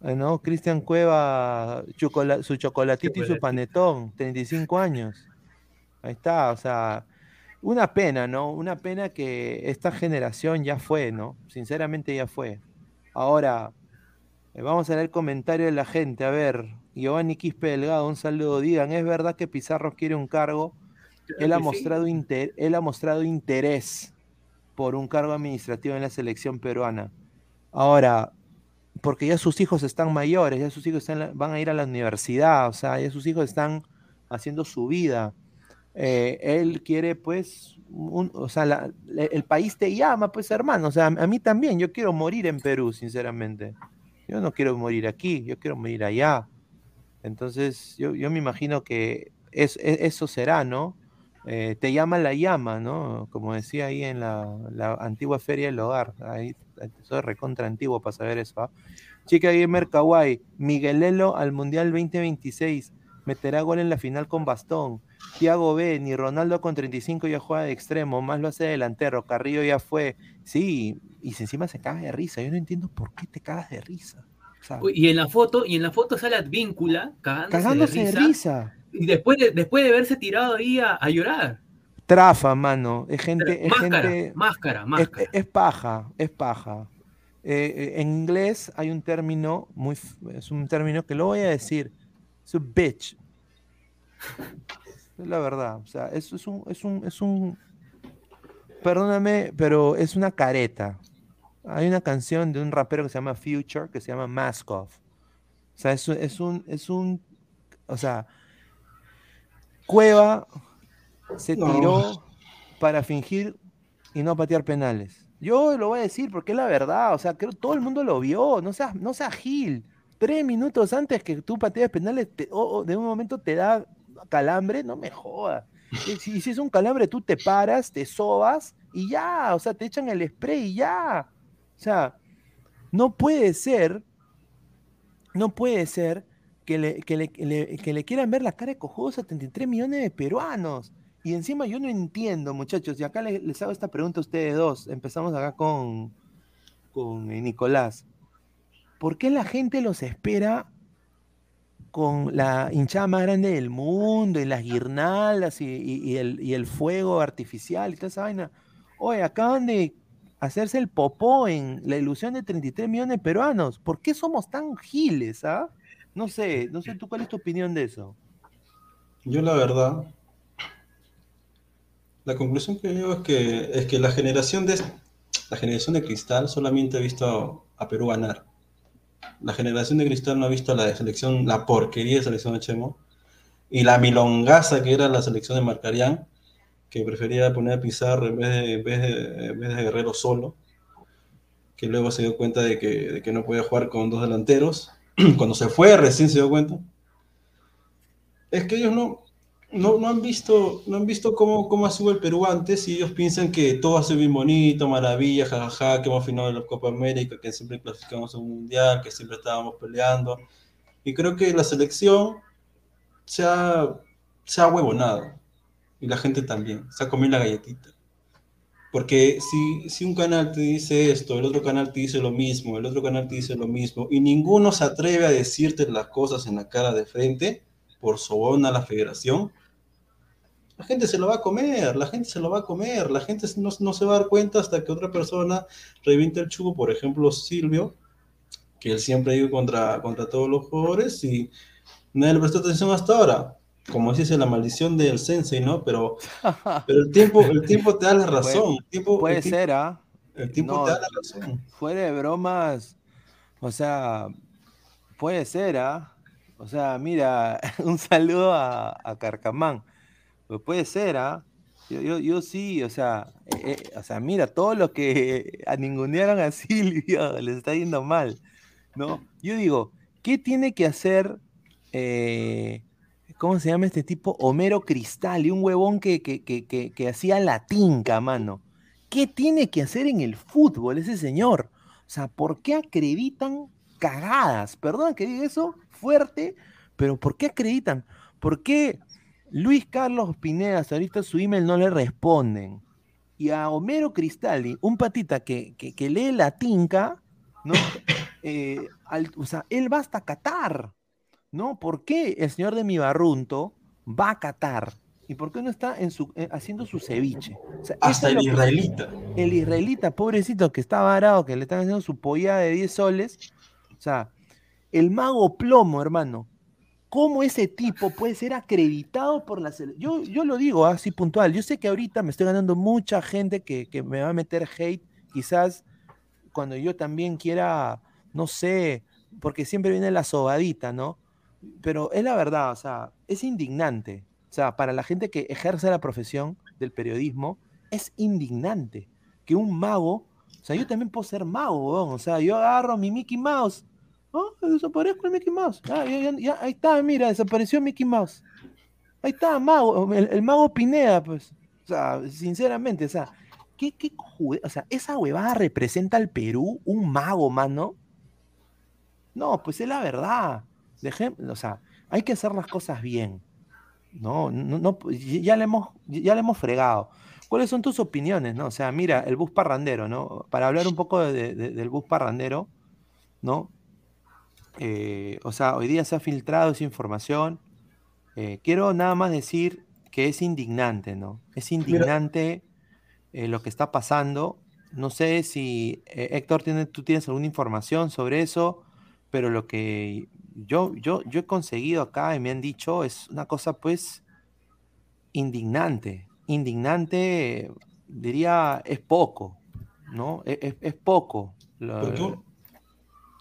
¿No? Cristian Cueva, su chocolatito y su panetón, 35 años. Ahí está, o sea, una pena, ¿no? Una pena que esta generación ya fue, ¿no? Sinceramente ya fue. Ahora, eh, vamos a leer comentarios de la gente. A ver, Giovanni Quispe Delgado, un saludo. Digan, ¿es verdad que Pizarro quiere un cargo? Él ha, mostrado él ha mostrado interés por un cargo administrativo en la selección peruana. Ahora, porque ya sus hijos están mayores, ya sus hijos van a ir a la universidad, o sea, ya sus hijos están haciendo su vida. Eh, él quiere, pues, o sea, el país te llama, pues, hermano, o sea, a mí también, yo quiero morir en Perú, sinceramente. Yo no quiero morir aquí, yo quiero morir allá. Entonces, yo, me imagino que es, e, eso será, ¿no? Eh, te llama la llama, ¿no? Como decía ahí en la, antigua feria del hogar. Ahí soy recontra antiguo para saber eso. ¿ah? Chica Gamer Kawaii, Miguelelo al Mundial 2026. Meterá gol en la final con bastón. Thiago B, ni Ronaldo con 35 ya juega de extremo, más lo hace delantero. Carrillo ya fue. Sí, y encima se caga de risa. Yo no entiendo por qué te cagas de risa. y en la foto, y en la foto sale Advíncula cagándose, de, risa, Y después de, después de verse tirado ahí a, llorar. Trafa, mano. Es gente. Es máscara, gente, máscara, máscara. Es, paja, es paja. Eh, eh, en inglés hay un término muy. Es un término que lo voy a decir. Es un bitch. Es la verdad. O sea, es, es un, es un, es un. Perdóname, pero es una careta. Hay una canción de un rapero que se llama Future, que se llama Mask Off. O sea, es, es un, es un, o sea, Cueva se tiró para fingir y no patear penales. Yo lo voy a decir porque es la verdad, o sea, creo que todo el mundo lo vio, no seas, no seas gil. Tres minutos antes que tú pateas penales, o de un momento te da calambre, no me jodas. Si, si es un calambre, tú te paras, te sobas y ya, o sea, te echan el spray y ya. O sea, no puede ser, no puede ser que le, quieran ver la cara de cojudo a 73 millones de peruanos. Y encima yo no entiendo, muchachos, y acá les, hago esta pregunta a ustedes dos. Empezamos acá con, con eh, Nicolás. ¿Por qué la gente los espera con la hinchada más grande del mundo y las guirnaldas y, el, y, el, fuego artificial y toda esa vaina? Oye, acaban de hacerse el popó en la ilusión de 33 millones de peruanos. ¿Por qué somos tan giles, ah? No sé, no sé tú cuál es tu opinión de eso. Yo la verdad, la conclusión que llego es que, es que la generación de la generación de cristal solamente ha visto a, Perú ganar. La generación de cristal no ha visto la selección, la porquería de selección de Chemo y la milongaza que era la selección de Marcarián que prefería poner a Pizarro en vez de, en vez de, Guerrero solo, que luego se dio cuenta de que, de que no podía jugar con dos delanteros. Cuando se fue, recién se dio cuenta. Es que ellos no, no, no han visto, no han visto cómo, cómo ha sido el Perú antes y ellos piensan que todo ha sido bien bonito, maravilla, jajaja, que hemos finado la Copa América, que siempre clasificamos a un mundial, que siempre estábamos peleando. Y creo que la selección se ha, se ha huevonado y la gente también, se ha comido la galletita. Porque si, si un canal te dice esto, el otro canal te dice lo mismo, el otro canal te dice lo mismo, y ninguno se atreve a decirte las cosas en la cara de frente por sobón a la federación, la gente se lo va a comer, la gente se lo va a comer, la gente no, no se va a dar cuenta hasta que otra persona reviente el chugo, por ejemplo Silvio, que él siempre ha ido contra, contra todos los jugadores y nadie le prestó atención hasta ahora como dice la maldición del sensei, ¿no? Pero, pero el, tiempo, el tiempo te da la razón. El tiempo, puede ser, ¿ah? El tiempo te da la razón. Fuera de bromas, o sea, puede ser, ¿ah? O sea, mira, un saludo a, a Carcamán. Pues puede ser, ¿ah? Yo, yo, yo, sí, o sea, eh, eh, o sea, mira, todos los que ningunearon a Silvio les está yendo mal, ¿no? Yo digo, ¿qué tiene que hacer eh, ¿Cómo se llama este tipo? Homero Cristal, y un huevón que, que, hacía la tinca, mano. ¿Qué tiene que hacer en el fútbol ese señor? O sea, ¿por qué acreditan cagadas? Perdón que diga eso fuerte, pero ¿por qué acreditan? ¿Por qué Luis Carlos Pineda, ahorita su email no le responden. Y a Homero Cristalli, un patita que, que, lee la tinca, ¿no? Eh, o sea, él va hasta Qatar, ¿no? ¿Por qué el señor de mi barrunto va a Qatar? ¿Y por qué no está en su, eh, haciendo su ceviche? Hasta el israelita. El israelita, pobrecito, que está varado, que le están haciendo su polla de 10 soles. O sea, el mago plomo, hermano. ¿Cómo ese tipo puede ser acreditado por la selección? Yo, yo lo digo así puntual. Yo sé que ahorita me estoy ganando mucha gente que, que me va a meter hate. Quizás cuando yo también quiera, no sé, porque siempre viene la sobadita, ¿no? Pero es la verdad, o sea, es indignante o sea, para la gente que ejerce la profesión del periodismo, es indignante que un mago, o sea, yo también puedo ser mago, o sea, yo agarro mi Mickey Mouse, oh, desaparezco el Mickey Mouse, ah, ahí está, mira, desapareció Mickey Mouse. Ahí está, mago, el, mago Pineda, pues. O sea, sinceramente, o sea, ¿qué, qué o sea, esa huevada representa al Perú, un mago, mano. No, pues es la verdad. O sea, hay que hacer las cosas bien. No, no, no, ya le hemos, ya le hemos fregado. ¿Cuáles son tus opiniones? No? O sea, mira, el bus parrandero, ¿no? Para hablar un poco del bus parrandero, ¿no? Eh, o sea, hoy día se ha filtrado esa información. Eh, quiero nada más decir que es indignante, ¿no? Es indignante eh, lo que está pasando. No sé si Héctor, tiene, tú tienes alguna información sobre eso, pero lo que yo, yo, yo he conseguido acá y me han dicho, es una cosa pues indignante. Indignante, diría, es poco, ¿no? E, es, poco.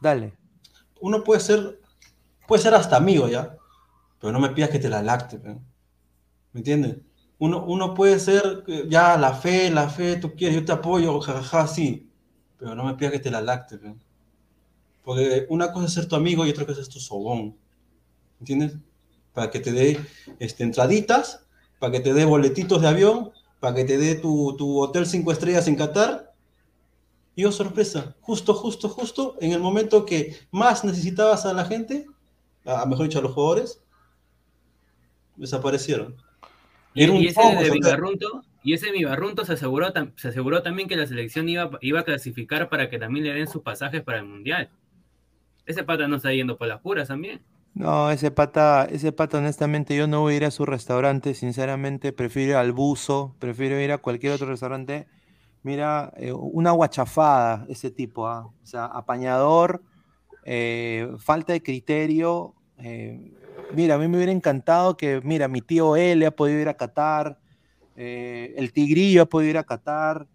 dale. Uno puede ser, puede ser hasta amigo ya, pero no me pidas que te la lacte, ¿me entiendes? Uno, uno puede ser, eh, ya, la fe, la fe, tú quieres, yo te apoyo, jajaja, sí, pero no me pidas que te la lacte, porque una cosa es ser tu amigo y otra cosa es tu sobón. ¿Entiendes? Para que te dé este, entraditas, para que te dé boletitos de avión, para que te dé tu, tu hotel cinco estrellas en Qatar. Y oh, sorpresa, justo, justo, justo, en el momento que más necesitabas a la gente, a, mejor dicho a los jugadores, desaparecieron. Y, ese de Vivarrunto, y ese Vivarrunto se aseguró, se aseguró también que la selección iba, iba a clasificar para que también le den sus pasajes para el Mundial. Ese pata no está yendo por las puras también. No, ese pata, ese pata, honestamente, yo no voy a ir a su restaurante, sinceramente, prefiero ir al buzo, prefiero ir a cualquier otro restaurante. Mira, eh, una guachafada ese tipo, ¿ah? o sea, apañador, eh, falta de criterio. Eh, mira, a mí me hubiera encantado que, mira, mi tío L ha podido ir a Qatar, el Tigrillo ha podido ir a Qatar,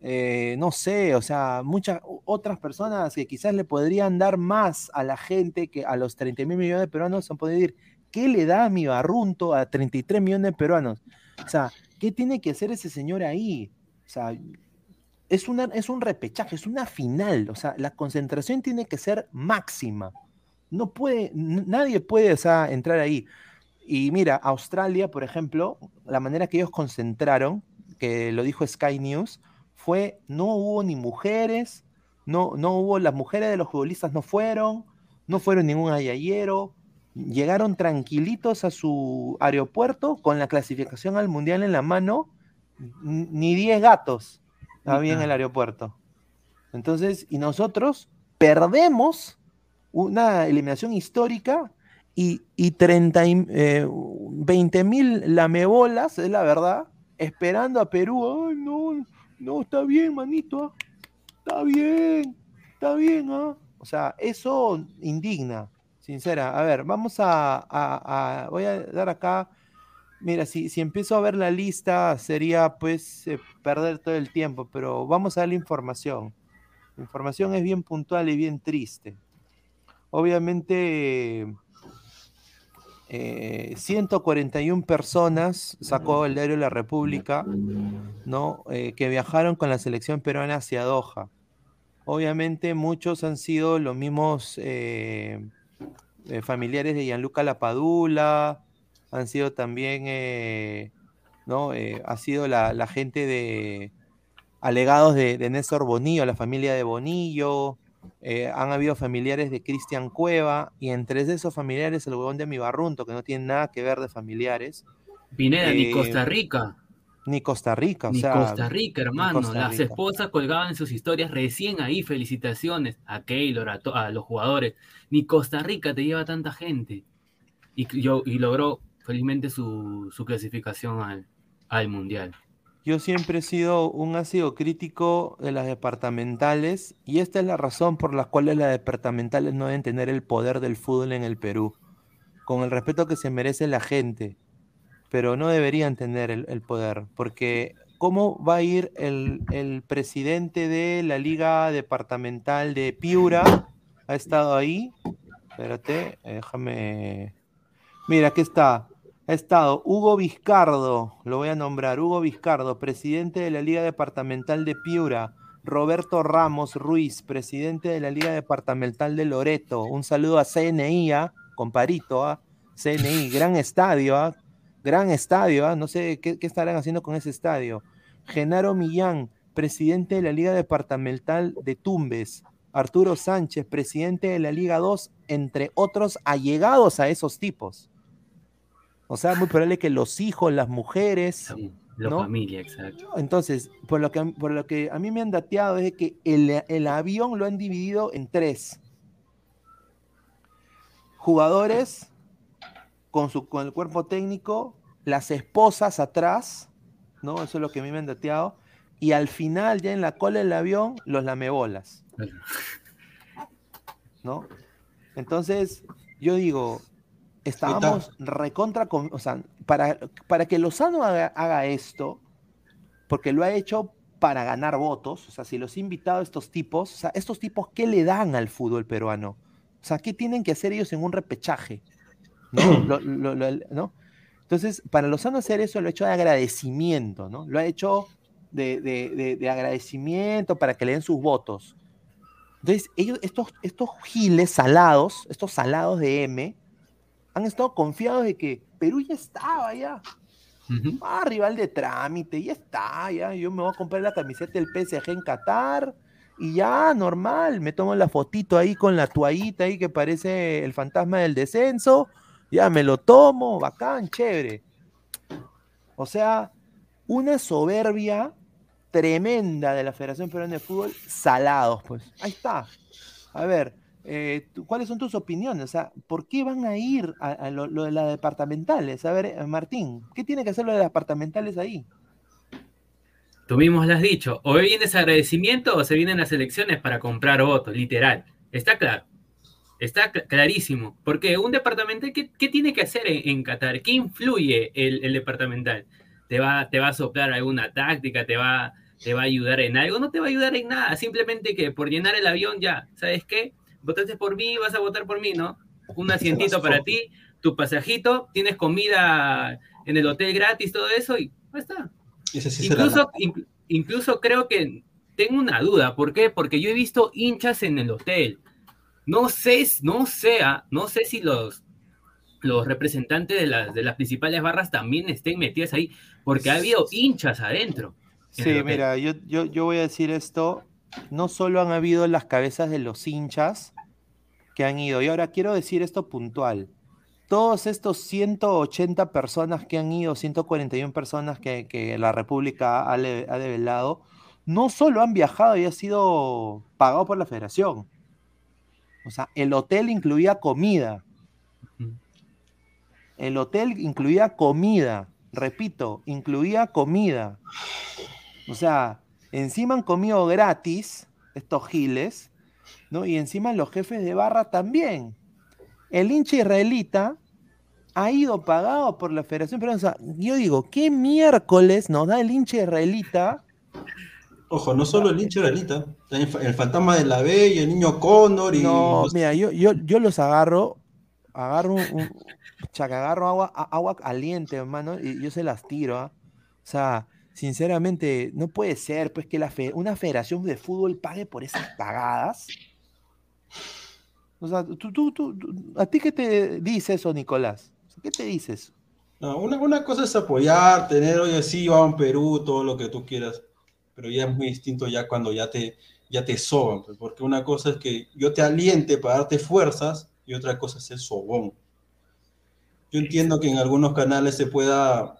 eh, no sé, o sea, muchas otras personas que quizás le podrían dar más a la gente que a los 30 mil millones de peruanos han podido decir, ¿qué le da a mi barrunto a 33 millones de peruanos? O sea, ¿qué tiene que hacer ese señor ahí? O sea, es, una, es un repechaje, es una final, o sea, la concentración tiene que ser máxima. No puede, nadie puede entrar ahí. Y mira, Australia, por ejemplo, la manera que ellos concentraron, que lo dijo Sky News, fue, no hubo ni mujeres, no, no hubo, las mujeres de los futbolistas no fueron, no fueron ningún ayayero, llegaron tranquilitos a su aeropuerto con la clasificación al mundial en la mano, ni 10 gatos había en el aeropuerto. Entonces, y nosotros perdemos una eliminación histórica y, y 30, 20 eh, mil lamebolas, es la verdad, esperando a Perú. Ay, no, no, está bien, manito. ¿ah? Está bien, está bien, ¿ah? O sea, eso indigna, sincera. A ver, vamos a, voy a dar acá. Mira, si, si empiezo a ver la lista sería pues eh, perder todo el tiempo, pero vamos a dar la información. La información es bien puntual y bien triste. Obviamente 141 eh, personas sacó el diario La República, ¿no? Eh, que viajaron con la selección peruana hacia Doha. Obviamente muchos han sido los mismos eh, familiares de Gianluca Lapadula, han sido también, ¿no? ha sido la, gente de alegados de, de Néstor Bonillo, la familia de Bonillo, eh, han habido familiares de Cristian Cueva y entre esos familiares el huevón de mi barrunto, que no tiene nada que ver de familiares, Pineda, ni Eh, Costa Rica. Ni Costa Rica, o Ni sea, Costa Rica, hermano. Costa Las Rica. esposas colgaban en sus historias recién ahí. Felicitaciones a Keylor, a, a los jugadores. Ni Costa Rica te lleva tanta gente. Y, yo, y logró felizmente su, su clasificación al, al Mundial. Yo siempre he sido un ácido crítico de las departamentales y esta es la razón por la cual las departamentales no deben tener el poder del fútbol en el Perú, con el respeto que se merece la gente, pero no deberían tener el, poder, porque ¿cómo va a ir el, el presidente de la Liga Departamental de Piura? ¿Ha estado ahí? Espérate, eh, déjame... Mira, aquí está. Ha estado Hugo Vizcardo, lo voy a nombrar, Hugo Vizcardo, presidente de la Liga Departamental de Piura, Roberto Ramos Ruiz, presidente de la Liga Departamental de Loreto. Un saludo a CNI, ¿ah? comparito, ¿ah? CNI, gran estadio, ¿ah? gran estadio, no sé qué, qué estarán haciendo con ese estadio. Genaro Millán, presidente de la Liga Departamental de Tumbes. Arturo Sánchez, presidente de la Liga 2, entre otros allegados a esos tipos. O sea, muy probable que los hijos, las mujeres. La ¿no? familia, exacto. Entonces, por lo, que, por lo que a mí me han dateado es que el, el avión lo han dividido en tres. Jugadores con, su, con el cuerpo técnico, las esposas atrás, ¿no? Eso es lo que a mí me han dateado. Y al final, ya en la cola del avión, los lamebolas. ¿no? Entonces, yo digo, estábamos recontra, con, o sea, para, para que Lozano haga, haga, esto, porque lo ha hecho para ganar votos, o sea, si los he invitado a estos tipos, o sea, estos tipos, ¿qué le dan al fútbol peruano? O sea, ¿qué tienen que hacer ellos en un repechaje? ¿No? lo, lo, lo, ¿no? Entonces, para Lozano hacer eso lo ha hecho de agradecimiento, ¿no? Lo ha hecho de, de, de, de agradecimiento para que le den sus votos. Entonces, ellos, estos, estos giles salados, estos salados de M, han estado confiados de que Perú ya estaba ya. Uh -huh. Ah, rival de trámite, ya está, ya. Yo me voy a comprar la camiseta del PSG en Qatar y ya, normal. Me tomo la fotito ahí con la toallita ahí que parece el fantasma del descenso. Ya me lo tomo, bacán, chévere. O sea, una soberbia tremenda de la Federación Peruana de Fútbol, salados, pues. Ahí está. A ver, eh, ¿cuáles son tus opiniones? O sea, ¿por qué van a ir a, lo, de las departamentales? A ver, eh, Martín, ¿qué tiene que hacer lo de las departamentales ahí? Tú mismo lo has dicho, o viene ese agradecimiento o se vienen las elecciones para comprar votos, literal. Está claro. Está cl clarísimo. Porque un departamental, ¿qué, tiene que hacer en, en, Qatar? ¿Qué influye el, el departamental? ¿Te va, ¿Te va a soplar alguna táctica? ¿Te va, ¿Te va a ayudar en algo? No te va a ayudar en nada. Simplemente que por llenar el avión ya, ¿sabes qué? Votaste por mí, vas a votar por mí, ¿no? Un asientito para ti, tu pasajito, tienes comida en el hotel gratis, todo eso, y ahí está. Sí incluso, in, incluso creo que tengo una duda. ¿Por qué? Porque yo he visto hinchas en el hotel. No sé, no sé, no sé si los, los representantes de las, de las principales barras también estén metidas ahí, porque ha habido hinchas adentro. Sí, mira, yo, yo, yo voy a decir esto. No solo han habido las cabezas de los hinchas que han ido, y ahora quiero decir esto puntual. Todos estos 180 personas que han ido, 141 personas que, que la República ha, ha develado, no solo han viajado y ha sido pagado por la federación. O sea, el hotel incluía comida. El hotel incluía comida. Repito, incluía comida. O sea, encima han comido gratis estos giles, ¿no? Y encima los jefes de barra también. El hincha israelita ha ido pagado por la Federación Peruana. O sea, yo digo, ¿qué miércoles nos da el hincha israelita? Ojo, no solo el hincha israelita, el fantasma de la B y el niño cóndor y. No, mira, yo, yo, yo los agarro, agarro un, un chaca, agarro agua, agua caliente, hermano, y yo se las tiro. ¿eh? O sea, sinceramente, no puede ser pues que la fe, una federación de fútbol pague por esas cagadas. O sea, tú, tú, tú, ¿a ti qué te dice eso, Nicolás? ¿Qué te dices? No, una, una cosa es apoyar, tener, oye, sí, va a Perú, todo lo que tú quieras, pero ya es muy distinto ya cuando ya te, ya te soban, pues, porque una cosa es que yo te aliente para darte fuerzas y otra cosa es el sobón. Yo entiendo que en algunos canales se pueda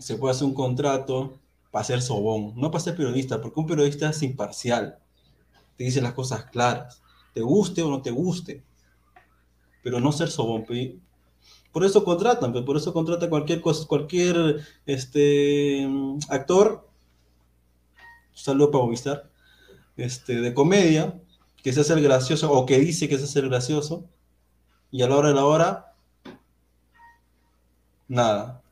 se puede hacer un contrato para ser sobón, no para ser periodista, porque un periodista es imparcial, te dice las cosas claras, te guste o no te guste, pero no ser sobón. Por eso contratan, pe, por eso contrata cualquier cosa, cualquier este, actor, saludo para Movistar, este, de comedia, que se hace el gracioso o que dice que se hace el gracioso, y a la hora de la hora, nada.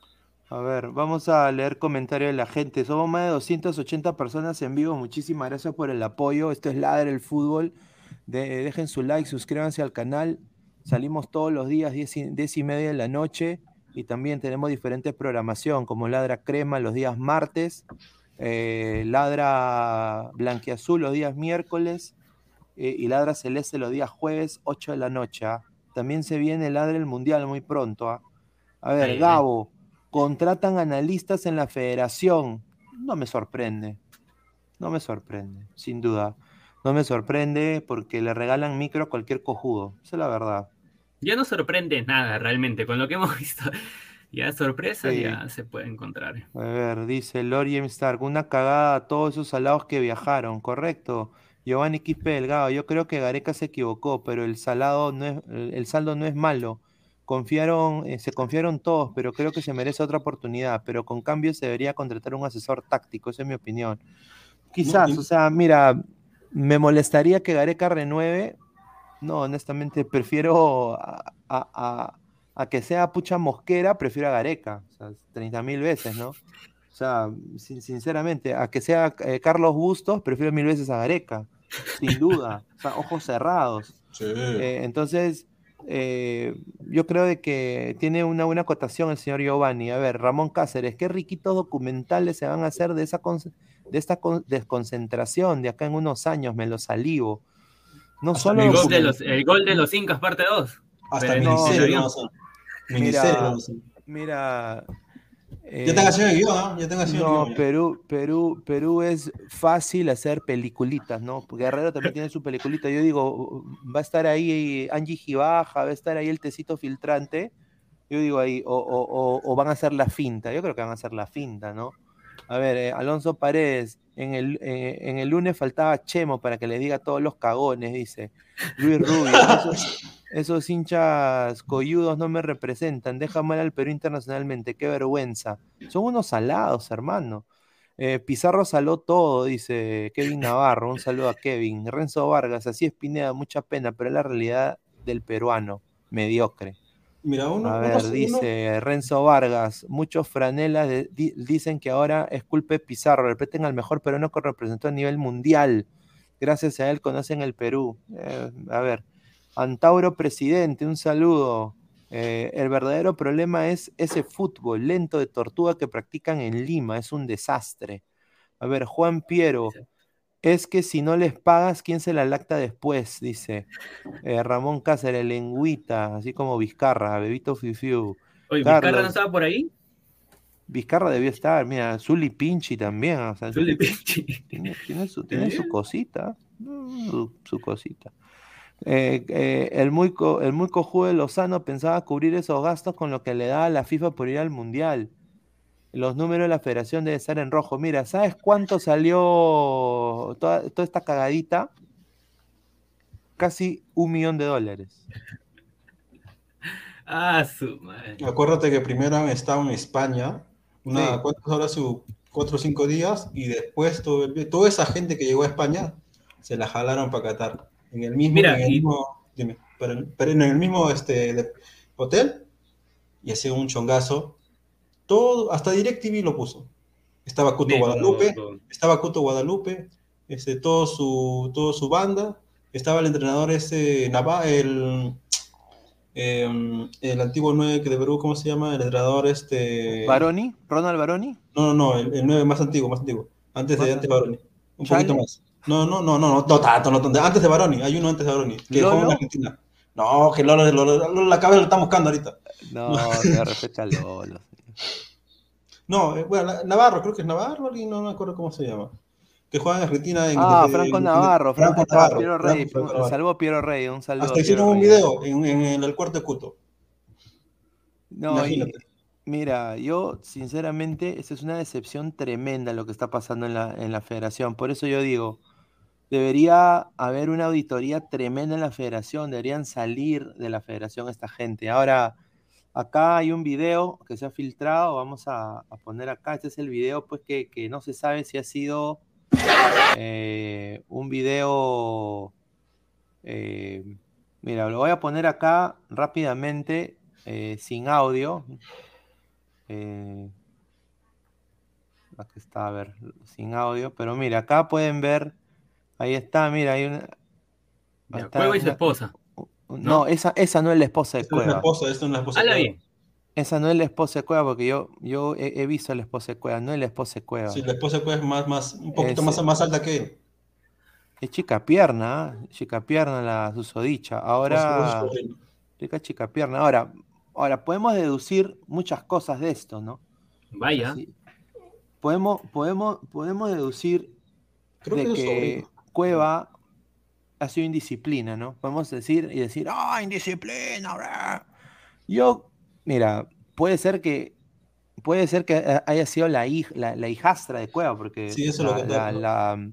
A ver, vamos a leer comentarios de la gente. Somos más de 280 personas en vivo. Muchísimas gracias por el apoyo. Esto es Ladre el Fútbol. De- dejen su like, suscríbanse al canal. Salimos todos los días, 10 y, 10 y media de la noche. Y también tenemos diferentes programación, como Ladra Crema los días martes, eh, Ladra Blanquiazul los días miércoles eh, y Ladra Celeste los días jueves, 8 de la noche. ¿ah? También se viene Ladra el Mundial muy pronto. ¿ah? A ver, Ahí, ahí. Gabo, contratan analistas en la federación. No me sorprende. No me sorprende, sin duda. No me sorprende porque le regalan micro a cualquier cojudo. Esa es la verdad. Ya no sorprende nada realmente con lo que hemos visto. Ya sorpresas Sí. ya se puede encontrar. A ver, dice Loriem Stark, una cagada a todos esos salados que viajaron, correcto. Giovanni Quispe Delgado, yo creo que Gareca se equivocó, pero el salado no es, el saldo no es malo. Confiaron, eh, se confiaron todos, pero creo que se merece otra oportunidad. Pero con cambio se debería contratar un asesor táctico, esa es mi opinión. Quizás, y- o sea, mira, me molestaría que Gareca renueve. No, honestamente, prefiero a, a- a- a que sea pucha mosquera, prefiero a Gareca. O sea, 30 mil veces, ¿no? O sea, sin- sinceramente, a que sea eh, Carlos Bustos, prefiero mil veces a Gareca, sin duda. O sea, ojos cerrados. Sí. Eh, entonces, eh, yo creo de que tiene una buena acotación el señor Giovanni. A ver, Ramón Cáceres, qué riquitos documentales se van a hacer de, esa de esta con- desconcentración de acá en unos años, me lo salivo. No Hasta solo El gol, de los, el gol de los Incas, parte 2. Hasta Pero no, no. Mira. Mira. Ya eh, tengo haciendo el guion. Ya tengo haciendo el No, guion. ya. Perú, Perú, Perú es fácil hacer peliculitas, ¿no? Guerrero también tiene su peliculita. Yo digo, va a estar ahí Angie Gibaja, va a estar ahí el tecito filtrante. Yo digo ahí, o, o- o- o van a hacer la finta. Yo creo que van a hacer la finta, ¿no? A ver, eh, Alonso Paredes, en el, eh, en el lunes faltaba Chemo para que le diga todos los cagones, dice. Luis Rubio, esos, esos hinchas coyudos no me representan, deja mal al Perú internacionalmente, qué vergüenza. Son unos salados, hermano. Eh, Pizarro saló todo, dice Kevin Navarro. Un saludo a Kevin. Renzo Vargas, así es Pineda, mucha pena, pero es la realidad del peruano, mediocre. Mira, uno, A ver, uno- dice Renzo Vargas, muchos franelas de- di- dicen que ahora es culpa de Pizarro, repiten al mejor peruano que representó a nivel mundial. Gracias a él conocen el Perú. Eh, a ver, Antauro Presidente, un saludo. Eh, el verdadero problema es ese fútbol lento de tortuga que practican en Lima, es un desastre. A ver, Juan Piero, es que si no les pagas, ¿quién se la lacta después? Dice eh, Ramón Cáceres, lengüita, así como Vizcarra, Bebito Fifiu. Oye, ¿Vizcarra Carlos. no estaba por ahí? Vizcarra debió estar, mira, Zuli Pinchi también. o sea, Pinchi. tiene, tiene su, tiene su cosita, su, su cosita. Eh, eh, el, muy co- el muy cojudo de Lozano pensaba cubrir esos gastos con lo que le daba la FIFA por ir al Mundial. Los números de la federación deben estar en rojo. Mira, ¿sabes cuánto salió toda, toda esta cagadita? Casi un millón de dólares. Ah, su madre. Acuérdate que primero han estado en España, una, Sí. ¿cuántas horas? Su, cuatro o cinco días, y después todo el- toda esa gente que llegó a España se la jalaron para Qatar. En el mismo, Mira, en el y- mismo, dime, pero, pero en el mismo este, de- hotel, y hacía un chongazo. Todo, hasta DirecTV lo puso. Estaba Cuto Bien, Guadalupe, todo- estaba Cuto Guadalupe, este, todo su, todo su banda, estaba el entrenador ese, Nava, el, em, el antiguo 9 que de Perú, ¿cómo se llama? El entrenador este... ¿Baroni? ¿Ronald Baroni? No, no, no, el, el 9 más antiguo, más antiguo. Antes de Más antes Baroni. Un ¿Chale? poquito más. No, no, no, no, no, no tanto, no tanto. Antes de Baroni, hay uno antes de Baroni, que ¿Lolo? juega en Argentina. No, que Lolo, Lolo, Lolo, la cabeza lo están buscando ahorita. No, te respeta Lolo. No, eh, bueno, Navarro, creo que es Navarro, alguien, no me acuerdo cómo se llama. Que juega en Argentina. En, Ah, en- Franco Navarro, Franco, Navarro, Piero Rey. Piero Rey, un saludo. Hasta hicieron un video en, en el cuarto de Cuto. No, y-. Mira, yo sinceramente, esa es una decepción tremenda lo que está pasando en la, en la federación. Por eso yo digo, debería haber una auditoría tremenda en la federación, deberían salir de la federación esta gente. Ahora, acá hay un video que se ha filtrado, vamos a, a poner acá, este es el video pues que, que no se sabe si ha sido eh, un video, eh, mira, lo voy a poner acá rápidamente, eh, sin audio. Aquí está, a ver, sin audio, pero mira, acá pueden ver, ahí está, mira, hay una... Cueva y su esposa. No, esa, esa no es la esposa de Esta no es la Cueva. esposa, esta no es la esposa. De bien. Esa no es la esposa de Cueva, porque yo, yo he, he visto a la esposa de Cueva, no es la esposa de Cueva. Sí, la esposa pues, es más, más, un poquito más, más alta que él. Es chica pierna, ¿ah? chica pierna la susodicha. Ahora, chica chica pierna. Ahora, ahora podemos deducir muchas cosas de esto, ¿no? Vaya. Así, podemos, podemos, podemos deducir Creo de que. Cueva ha sido indisciplina, ¿no? Podemos decir y decir, ¡ah, indisciplina! bra". Yo, mira, puede ser que puede ser que ha- haya sido la, hij- la, la hijastra de Cueva, porque Sí, eso es lo la, la, la-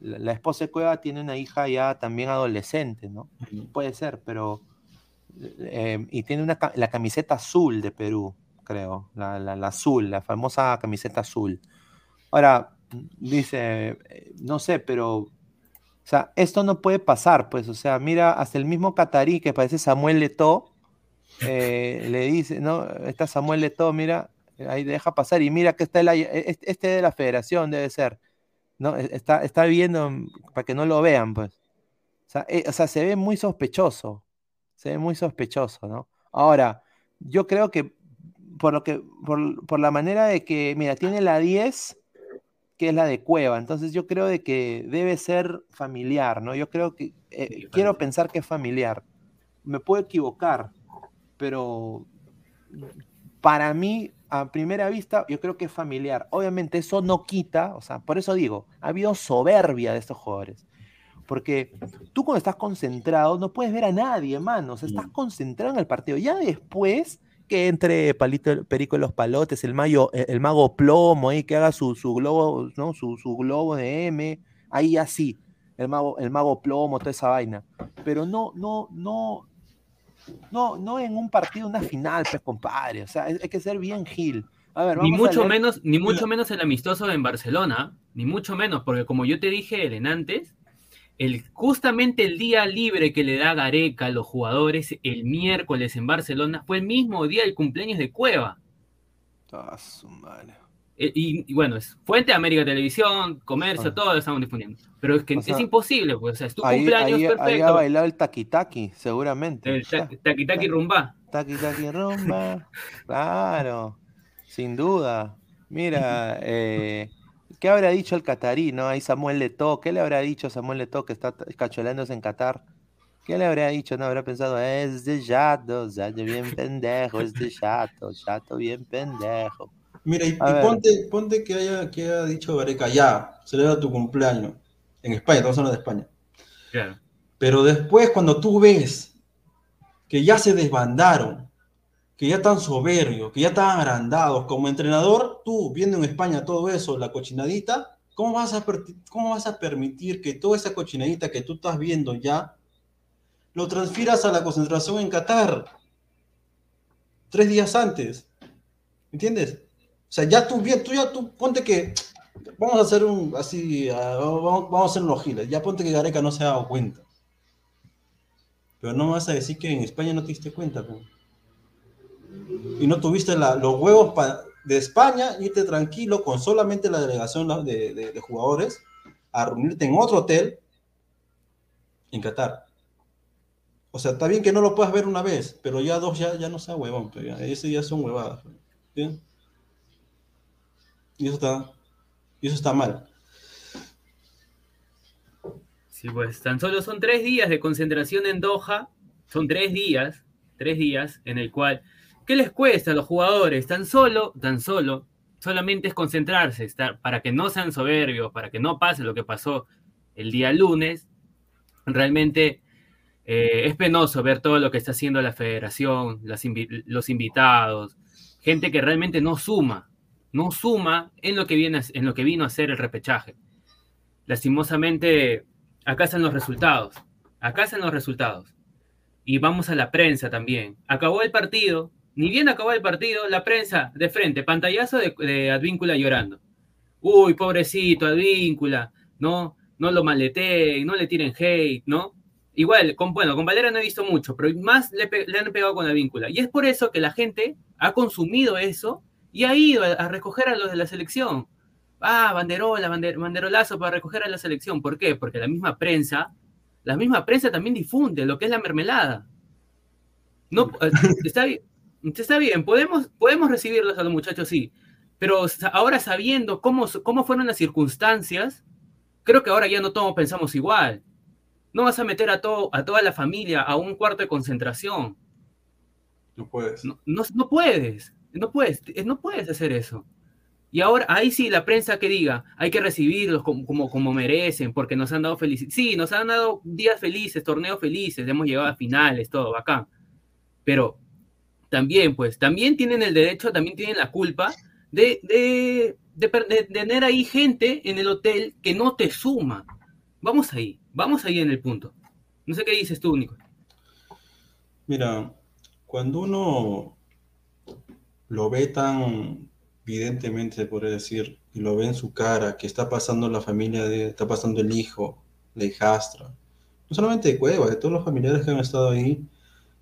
la- la esposa de Cueva tiene una hija ya también adolescente, ¿no? Ujú. Puede ser, pero. eh, y tiene una, la camiseta azul de Perú, creo. La, la- la azul, la famosa camiseta azul. Ahora, dice, eh, no sé, pero. O sea, esto no puede pasar, pues. O sea, mira, hasta el mismo catarí que parece Samuel Leto, eh, le dice, ¿no? Está Samuel Leto, mira, ahí deja pasar. Y mira que está este este de la federación, debe ser. ¿no? E- Está, está viendo mm, para que no lo vean, pues. O sea, eh, o sea, se ve muy sospechoso. Se ve muy sospechoso, ¿no? Ahora, yo creo que por lo que, por, por la manera de que, mira, tiene la 10, que es la de Cueva. Entonces yo creo de que debe ser familiar, ¿no? Yo creo que, eh, Sí, quiero pensar que es familiar. Me puedo equivocar, pero para mí, a primera vista, yo creo que es familiar. Obviamente eso no quita, o sea, por eso digo, ha habido soberbia de estos jugadores. Porque tú cuando estás concentrado no puedes ver a nadie, mano. O sea, estás concentrado en el partido. Ya después que entre Palito, Perico en los palotes, el, mayo, el, el mago plomo ahí, que haga su, su globo, ¿no? Su, su globo de M, ahí así, el mago, el mago plomo, toda esa vaina. Pero no, no, no, no, no en un partido, una final, pues, compadre. O sea, hay, hay que ser bien gil. A ver, Ni vamos mucho leer- menos, ni mucho menos el amistoso en Barcelona, ni mucho menos, porque como yo te dije, Elen, antes, el, justamente el día libre que le da Gareca a los jugadores el miércoles en Barcelona fue el mismo día del cumpleaños de Cueva. Ah, su madre. Eh, Y, y bueno, es fuente de América Televisión, comercio, Ah. todo lo estamos difundiendo. Pero es que O sea, es imposible, pues, o sea, es tu Ahí, cumpleaños ahí- ahí ha perfecto. bailado el taquitaki, seguramente. El ta- taqui taqui rumba. Taqui taqui rumba. Claro, sin duda. Mira, eh, ¿qué habrá dicho el catarí, no? Ahí Samuel Leto, ¿qué le habrá dicho Samuel Leto que está cacholándose en Qatar? ¿Qué le habrá dicho? No, habrá pensado, es de chato, chato bien pendejo, es de chato, chato bien pendejo. Mira, y, ponte, ponte que haya, que haya dicho Gareca, ya, celebra tu cumpleaños. En España, estamos hablando de España. Claro. Pero después, cuando tú ves que ya se desbandaron, que ya están soberbios, que ya están agrandados, como entrenador, tú viendo en España todo eso, la cochinadita, ¿cómo vas a, cómo vas a permitir que toda esa cochinadita que tú estás viendo ya, lo transfieras a la concentración en Qatar? Tres días antes. ¿Entiendes? O sea, ya tú, bien, tú ya tú, ponte que, vamos a hacer un, así, ah, vamos, vamos a hacer los giles, ya ponte que Gareca no se ha dado cuenta. Pero no vas a decir que en España no te diste cuenta, po. Y no tuviste los huevos de España, irte tranquilo con solamente la delegación de, jugadores a reunirte en otro hotel en Qatar. O sea, está bien que no lo puedas ver una vez, pero ya dos ya, ya no sea huevón, pero ya, ese ya son huevadas. ¿sí? Y eso está, y eso está mal. Sí, pues tan solo son tres días de concentración en Doha, son tres días, tres días en el cual, ¿qué les cuesta a los jugadores? Tan solo, tan solo, solamente es concentrarse, estar, para que no sean soberbios, para que no pase lo que pasó el día lunes. Realmente eh, es penoso ver todo lo que está haciendo la federación, los invitados, gente que realmente no suma, no suma en lo que, viene, en lo que vino a ser el repechaje. Lastimosamente, acá están los resultados, acá están los resultados. Y vamos a la prensa también. Acabó el partido, ni bien acabó el partido, la prensa de frente, pantallazo de, Advíncula llorando. Uy, pobrecito, Advíncula, no, no lo maleteen, no le tiren hate, ¿no? Igual, con, bueno, con Valera no he visto mucho, pero más le, han pegado con Advíncula. Y es por eso que la gente ha consumido eso y ha ido a, recoger a los de la selección. Ah, banderola, banderolazo para recoger a la selección. ¿Por qué? Porque la misma prensa, la misma prensa también difunde lo que es la mermelada. No, eh, está bien, está bien, podemos, podemos recibirlos a los muchachos, sí, pero ahora sabiendo cómo, cómo fueron las circunstancias, creo que ahora ya no todos pensamos igual. No vas a meter a, todo, a toda la familia a un cuarto de concentración. No puedes. No, no, puedes. No puedes. No puedes hacer eso. Y ahora, ahí sí, la prensa que diga, hay que recibirlos como, como, como merecen, porque nos han dado felices. Sí, nos han dado días felices, torneos felices, hemos llegado a finales, todo, bacán. Pero también, pues, también tienen el derecho, también tienen la culpa de, de, tener ahí gente en el hotel que no te suma. Vamos ahí, vamos ahí en el punto. No sé qué dices tú, Nico. Mira, cuando uno lo ve tan evidentemente, se puede decir, y lo ve en su cara, que está pasando la familia, de, está pasando el hijo, la hijastra, no solamente de Cueva, de todos los familiares que han estado ahí,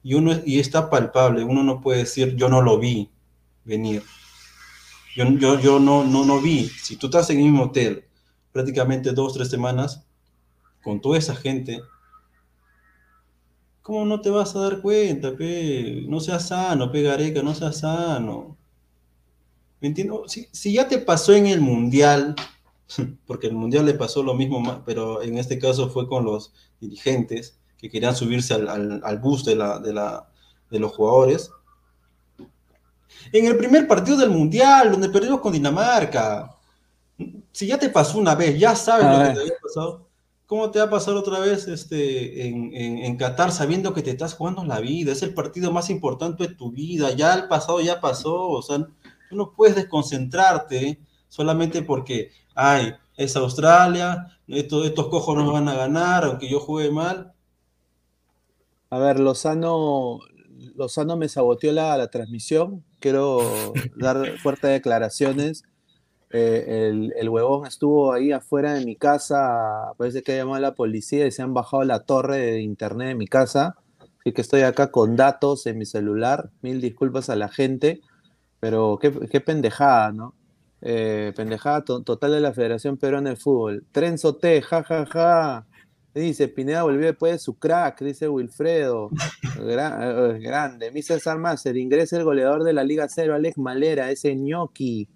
y, uno, y está palpable, uno no puede decir, yo no lo vi venir. Yo, yo, yo no, no, no vi. Si tú estás en el mismo hotel prácticamente dos, tres semanas con toda esa gente, ¿cómo no te vas a dar cuenta? Pe? No seas sano, pegareca, no seas sano. ¿Me entiendo? Si, si, ya te pasó en el Mundial, porque el Mundial le pasó lo mismo, pero en este caso fue con los dirigentes que querían subirse al, al, al bus de, la, de, la, de los jugadores, en el primer partido del Mundial, donde perdimos con Dinamarca. Si ya te pasó una vez, ya sabes lo que te había pasado. ¿Cómo te va a pasar otra vez este, en, en, Qatar sabiendo que te estás jugando la vida? Es el partido más importante de tu vida. Ya el pasado ya pasó. O sea, tú no puedes desconcentrarte solamente porque, ay, es Australia, estos, estos cojos no van a ganar, aunque yo juegue mal. A ver, Lozano, Lozano me saboteó la, la transmisión quiero dar fuertes declaraciones. Eh, el, huevón estuvo ahí afuera de mi casa, parece que ha llamado a la policía y se han bajado la torre de internet de mi casa. Así que estoy acá con datos en mi celular. Mil disculpas a la gente, pero qué, qué pendejada, ¿no? Eh, pendejada total de la Federación Peruana de Fútbol. Trenzo T, jajaja. Ja, ja. Dice, Pineda volvió después de su crack, dice Wilfredo. Eh, grande. Misa Salmacer, ingresa el goleador de la Liga Cero, Alex Malera, ese ñoqui.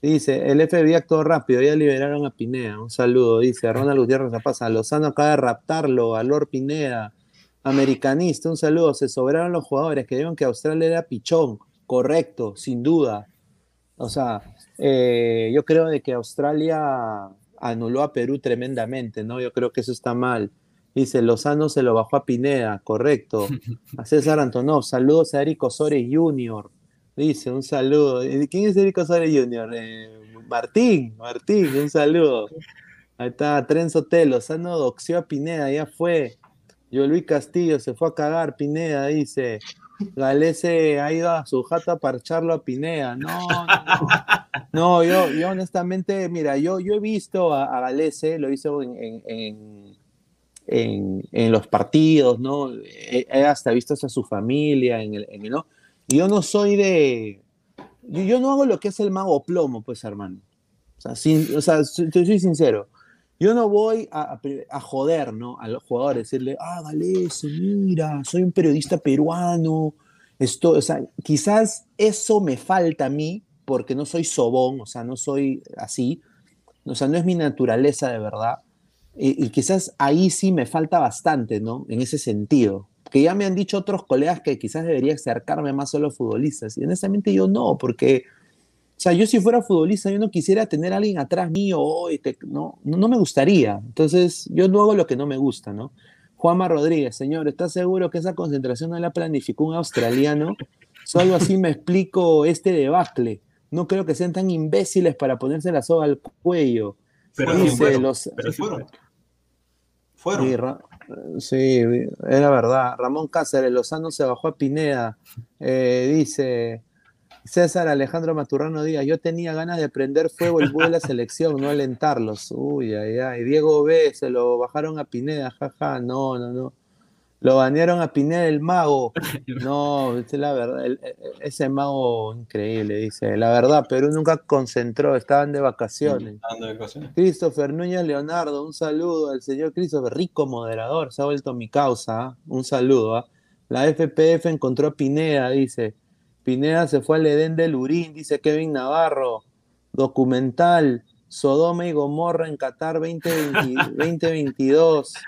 Dice, el FBI actuó rápido, ya liberaron a Pineda. Un saludo, dice Ronald Gutiérrez Zapasa. Lozano acaba de raptarlo, a Lord Pineda. Americanista, un saludo. Se sobraron los jugadores que dijeron que Australia era pichón. Correcto, sin duda. O sea, eh, yo creo de que Australia anuló a Perú tremendamente, ¿no? Yo creo que eso está mal. Dice, Lozano se lo bajó a Pineda, correcto. A César Antonov, saludos a Eric Osore Jr. Dice, un saludo. ¿Quién es Eric Osore Jr.? Eh, Martín, Martín, un saludo. Ahí está, Trenzo Telo, Lozano doxió a Pineda, ya fue. Yo Luis Castillo se fue a cagar, Pineda, dice. Galese ha ido a su jato a parcharlo a Pineda. No, no, yo, yo honestamente, mira, yo, yo he visto a, a Galese, lo hizo en, en, en, en, los partidos, ¿no? He, hasta visto a su familia, en el, en el, ¿no? Y yo no soy de. Yo, yo, no hago lo que es el mago plomo, pues, hermano. O sea, sin, o sea soy sincero. Yo no voy a, a, joder, ¿no? A los jugadores, decirle, ah, Galese, mira, soy un periodista peruano. Esto, o sea, quizás eso me falta a mí porque no soy sobón, o sea, no soy así. O sea, no es mi naturaleza de verdad. Y, y quizás ahí sí me falta bastante, ¿no? En ese sentido. Que ya me han dicho otros colegas que quizás debería acercarme más a los futbolistas. Y honestamente yo no, porque sea, yo si fuera futbolista, yo no quisiera tener a alguien atrás mío, oh, no, no me gustaría. Entonces, yo no hago lo que no me gusta, ¿no? Juanma Rodríguez, señor, ¿está seguro que esa concentración no la planificó un australiano? Solo así me explico este debacle. No creo que sean tan imbéciles para ponerse la soga al cuello. Pero Dice, sí fueron, los- sí fueron. Fueron. Sí, Ra- sí, era verdad. Ramón Cáceres, Lozano se bajó a Pineda. Eh, dice César Alejandro Maturrano Díaz, yo tenía ganas de prender fuego el bus de la selección, no alentarlos. Uy, ay, ay. Diego B, se lo bajaron a Pineda, jaja, no, no, no. Lo banearon a Pineda el mago. No, es la verdad, el- e- ese mago increíble, dice. La verdad, Perú nunca concentró, estaban de vacaciones. Ando de vacaciones. Christopher Núñez Leonardo, un saludo al señor Christopher, rico moderador, se ha vuelto mi causa, ¿ah? un saludo. ¿ah? La FPF encontró a Pineda, dice. Pineda se fue al Edén del Urín, dice Kevin Navarro. Documental, Sodoma y Gomorra en Qatar 2020 2022.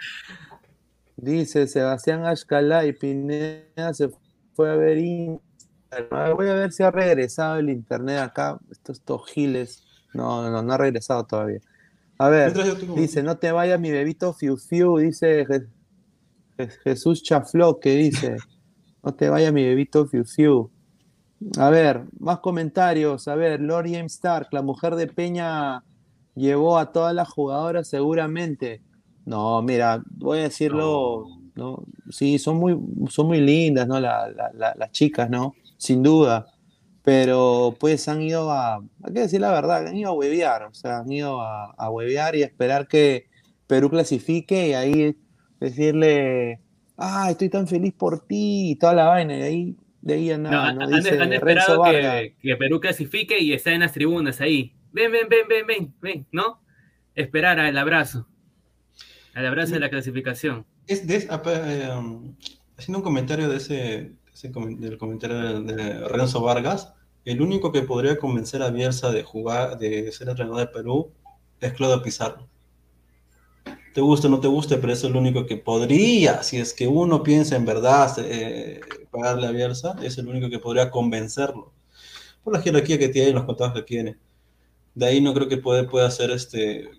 Dice Sebastián Ashcalá y Pineda se fue a ver Instagram. Voy a ver si ha regresado el internet acá. Estos, giles. No, no, no ha regresado todavía. A ver, dice, no te vayas mi bebito Fiu Fiu, dice Je- Je- Jesús Chafló, que dice, no te vayas mi bebito Fiu Fiu. A ver, más comentarios. A ver, Lord James Stark, la mujer de Peña llevó a todas las jugadoras seguramente. No, mira, voy a decirlo, ¿no? Sí, son muy, son muy lindas, ¿no? La- la- la- las chicas, ¿no? Sin duda. Pero pues han ido a, hay que decir la verdad, han ido a huevear, o sea, han ido a, a huevear y a esperar que Perú clasifique y ahí decirle, ah, estoy tan feliz por ti y toda la vaina, y ahí, de ahí a nada, han, ¿no? han- Dice han Renzo esperado que, que Perú clasifique y está en las tribunas ahí. Ven, ven, ven, ven, ven, ven, ¿no? Esperar al abrazo. Al abrazo de la clasificación. Es de- eh, um, haciendo un comentario de ese, del comentario de, de Renzo Vargas, el único que podría convencer a Bielsa de jugar, de ser entrenador de Perú, es Claudio Pizarro. Te guste o no te guste, pero es el único que podría, si es que uno piensa en verdad eh, pagarle a Bielsa, es el único que podría convencerlo. Por la jerarquía que tiene y los contactos que tiene. De ahí no creo que puede, pueda hacer este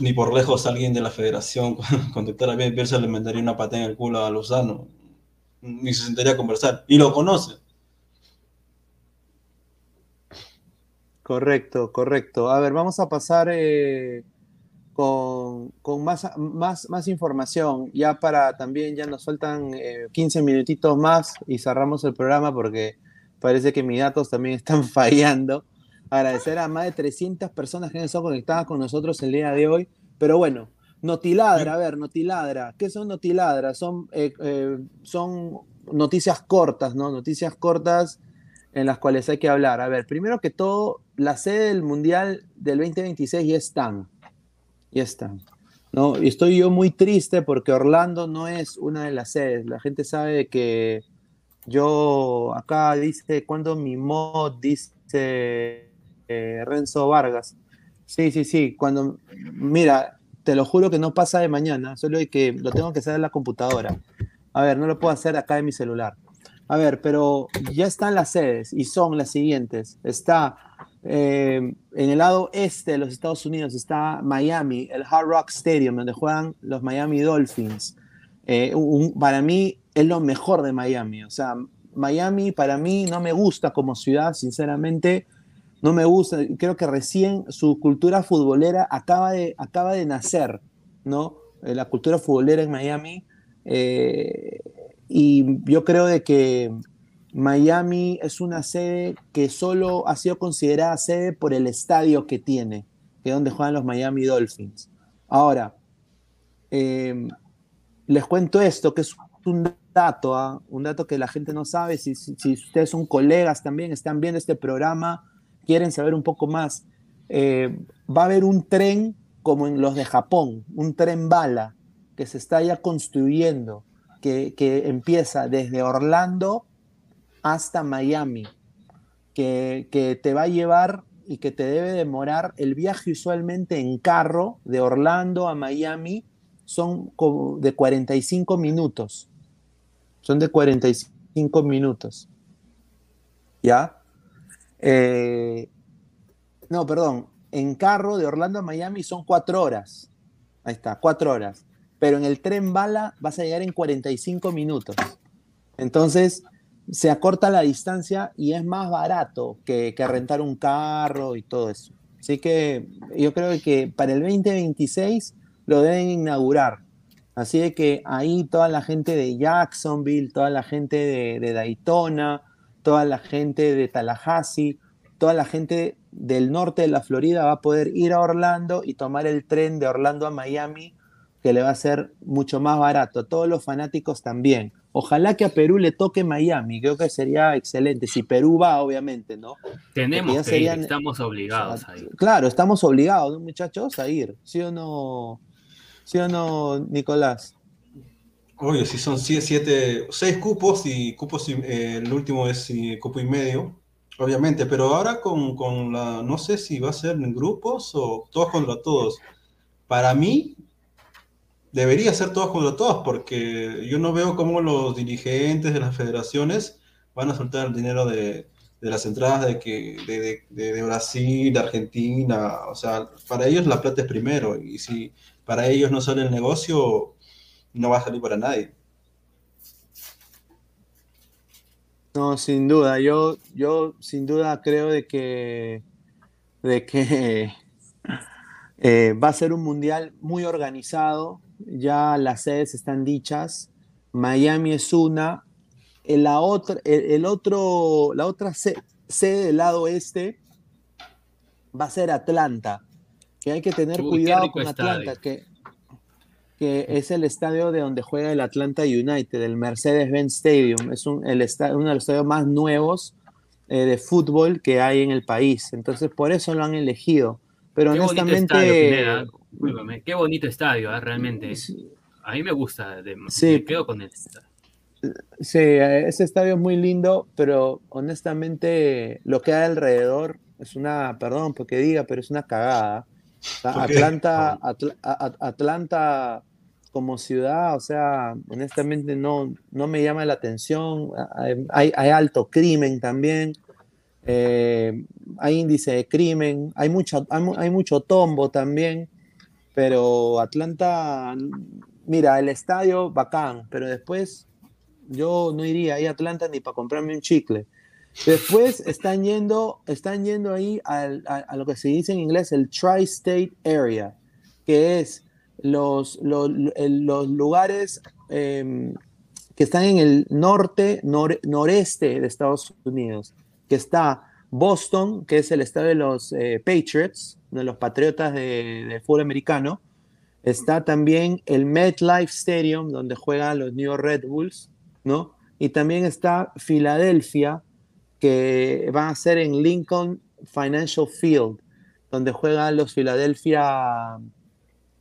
ni por lejos alguien de la federación contactar a Bielsa le mandaría una patada en el culo a Lozano. Ni se sentaría a conversar. Y lo conoce. Correcto, correcto. A ver, vamos a pasar eh, con, más, información. Ya para también, ya nos faltan eh, 15 minutitos más y cerramos el programa porque parece que mis datos también están fallando. Agradecer a más de 300 personas que han estado conectadas con nosotros el día de hoy. Pero bueno, Notiladra, a ver, Notiladra. ¿Qué son Notiladra? Son, eh, eh, son noticias cortas, ¿no? Noticias cortas en las cuales hay que hablar. A ver, primero que todo, la sede del Mundial del 2026 ya están. Ya están. ¿no? Y estoy yo muy triste porque Orlando no es una de las sedes. La gente sabe que yo acá dice, cuando mi mod dice eh, Renzo Vargas. Sí, sí, sí. Cuando, mira, te lo juro que no pasa de mañana, solo que lo tengo que hacer en la computadora. A ver, no lo puedo hacer acá en mi celular. A ver, pero ya están las sedes y son las siguientes. Está eh, en el lado este de los Estados Unidos, está Miami, el Hard Rock Stadium, donde juegan los Miami Dolphins. Eh, un- para mí es lo mejor de Miami. O sea, Miami para mí no me gusta como ciudad, sinceramente. No me gusta. Creo que recién su cultura futbolera acaba de, acaba de nacer, ¿no? Eh, La cultura futbolera en Miami. eh, y yo creo de que Miami es una sede que solo ha sido considerada sede por el estadio que tiene, que es donde juegan los Miami Dolphins. Ahora, eh, les cuento esto, que es un dato, ¿ah? un dato que la gente no sabe. Si, si- ustedes son colegas también, están viendo este programa, quieren saber un poco más, eh, va a haber un tren como en los de Japón, un tren bala que se está ya construyendo, que empieza desde Orlando hasta Miami, que, que te va a llevar y que te debe demorar el viaje usualmente en carro de Orlando a Miami son como de 45 minutos. Son de 45 minutos. ¿Ya? Eh, no, perdón. En carro de Orlando a Miami son cuatro horas. Ahí está, cuatro horas. Pero en el tren bala vas a llegar en 45 minutos. Entonces, se acorta la distancia y es más barato que, que rentar un carro y todo eso. Así que yo creo que para el 2026 lo deben inaugurar. Así de que ahí toda la gente de Jacksonville, toda la gente de, de Daytona, toda la gente de Tallahassee, toda la gente del norte de la Florida va a poder ir a Orlando y tomar el tren de Orlando a Miami, que le va a ser mucho más barato. Todos los fanáticos también. Ojalá que a Perú le toque Miami, creo que sería excelente. Si Perú va, obviamente, ¿no? Tenemos que ir, estamos obligados a ir. Claro, estamos obligados, ¿no, muchachos, a ir. ¿Sí o no, sí o no Nicolás? Oye, si son siete, seis cupos y cupos, eh, el último es cupo y medio, obviamente, pero ahora con, con la, no sé si va a ser en grupos o todos contra todos. Para mí, debería ser todos contra todos, porque yo no veo cómo los dirigentes de las federaciones van a soltar el dinero de, de las entradas de, que, de, de, de, Brasil, de Argentina, o sea, para ellos la plata es primero, y si para ellos no sale el negocio, no va a salir para nadie. No, sin duda, yo, yo sin duda creo de que, de que eh, va a ser un mundial muy organizado, ya las sedes están dichas, Miami es una, la otra, el, otro, la otra sede, del lado este va a ser Atlanta, que hay que tener cuidado con Atlanta, que, que es el estadio de donde juega el Atlanta United, el Mercedes-Benz Stadium. Es un, el uno de los estadios más nuevos eh, de fútbol que hay en el país. Entonces, por eso lo han elegido. Pero qué honestamente. Bonito estadio, qué bonito estadio, ¿eh? realmente. A mí me gusta. De, sí. Me quedo con él. Sí, ese estadio es muy lindo, pero honestamente lo que hay alrededor es una, perdón porque diga, pero es una cagada. Atlanta, Atlanta como ciudad, o sea, honestamente no, no me llama la atención. Hay, hay alto crimen también, eh, hay índice de crimen, hay, mucho, hay, mucho tombo también, pero Atlanta, mira, el estadio bacán, pero después yo no iría ahí a Atlanta ni para comprarme un chicle. Después están yendo, están yendo ahí a, a, lo que se dice en inglés el Tri-State Area, que es los, los, los lugares eh, que están en el norte, nor, noreste de Estados Unidos, que está Boston, que es el estado de los eh, Patriots, de los Patriotas de, fútbol americano. Está también el MetLife Stadium, donde juegan los New York Red Bulls, ¿no? Y también está Filadelfia, que van a ser en Lincoln Financial Field, donde juegan los Philadelphia,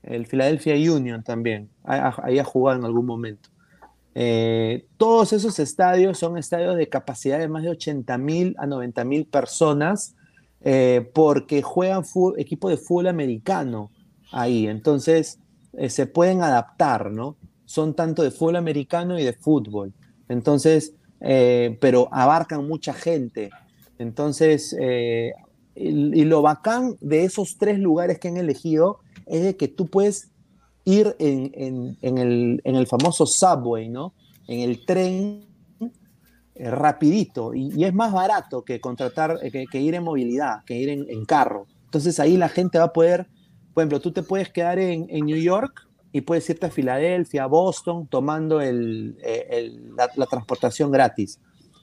el Philadelphia Union también, ahí ha jugado en algún momento. Eh, todos esos estadios son estadios de capacidad de más de 80 mil a 90 mil personas, eh, porque juegan equipo de fútbol americano ahí, entonces eh, se pueden adaptar, ¿no? Son tanto de fútbol americano y de fútbol. Entonces, pero abarcan mucha gente. Entonces, eh, y, lo bacán de esos tres lugares que han elegido es de que tú puedes ir en, el, famoso subway, ¿no? En el tren eh, rapidito y, es más barato que contratar, que, ir en movilidad, que ir en, carro. Entonces ahí la gente va a poder, por ejemplo, tú te puedes quedar en, New York y puedes irte a Filadelfia, a Boston, tomando el, eh, la, transportación gratis.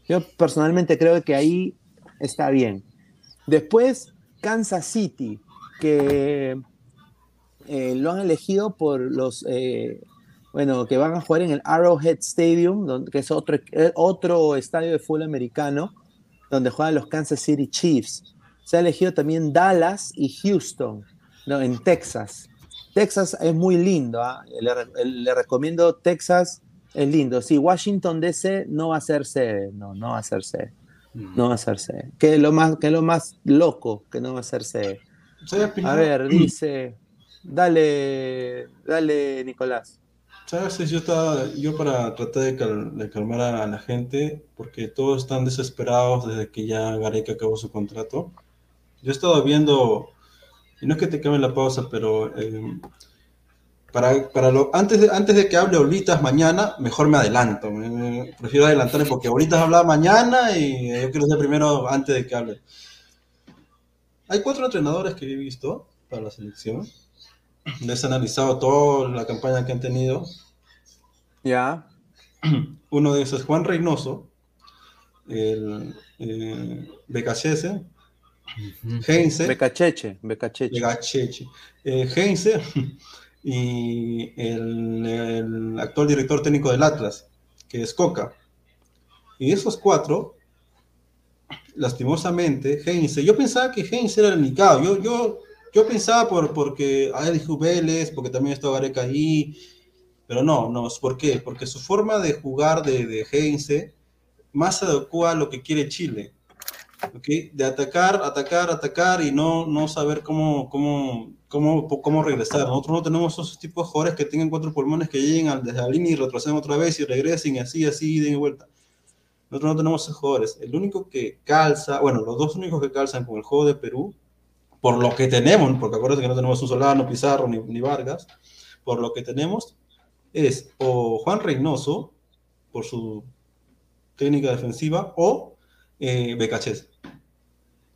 Yo personalmente creo que ahí está bien. Después, Kansas City, que eh, lo han elegido por los, eh, bueno, que van a jugar en el Arrowhead Stadium, que es otro, otro estadio de fútbol americano, donde juegan los Kansas City Chiefs. Se ha elegido también Dallas y Houston, ¿no? en Texas. Texas es muy lindo, ¿ah? le, recomiendo Texas, es lindo. Sí, Washington DC no va a ser sede, no, no va a ser sede. Mm. No va a ser sede. Que es lo más, que lo más loco que no va a ser sede. A ver, dice, dale, dale, Nicolás. ¿Sabes? Yo, estaba, yo para tratar de, calmar a la gente, porque todos están desesperados desde que ya Gareca acabó su contrato. Yo he estado viendo y no es que te cambie la pausa, pero eh, para, para lo, antes, de, antes de que hable Olitas mañana, mejor me adelanto. Prefiero adelantarme porque ahorita hablar mañana y yo quiero ser primero antes de que hable. Hay cuatro entrenadores que he visto para la selección. Les he analizado toda la campaña que han tenido. Ya. Uno de esos es Juan Reynoso, el eh, Becachese, Heinze. Becacheche, Becacheche. Becacheche. Eh, Heinze y el, el actual director técnico del Atlas, que es Coca. Y esos cuatro, lastimosamente, Heinze, yo pensaba que Heinze era el indicado, yo, yo, yo pensaba por, porque hay Vélez, porque también está Gareca ahí, pero no, no, ¿por qué? Porque su forma de jugar de, de Heinze más se adecua a lo que quiere Chile, ¿ok? De atacar, atacar, atacar y no, no saber cómo, cómo, cómo, cómo regresar. Nosotros no tenemos esos tipos de jugadores que tengan cuatro pulmones que lleguen al, desde la línea y retroceden otra vez y regresen y así, así, den vuelta. Nosotros no tenemos esos jugadores. El único que calza, bueno, los dos únicos que calzan con el juego de Perú, por lo que tenemos, porque acuérdense que no tenemos un Solano, Pizarro ni, ni Vargas, por lo que tenemos es o Juan Reynoso, por su técnica defensiva, o eh.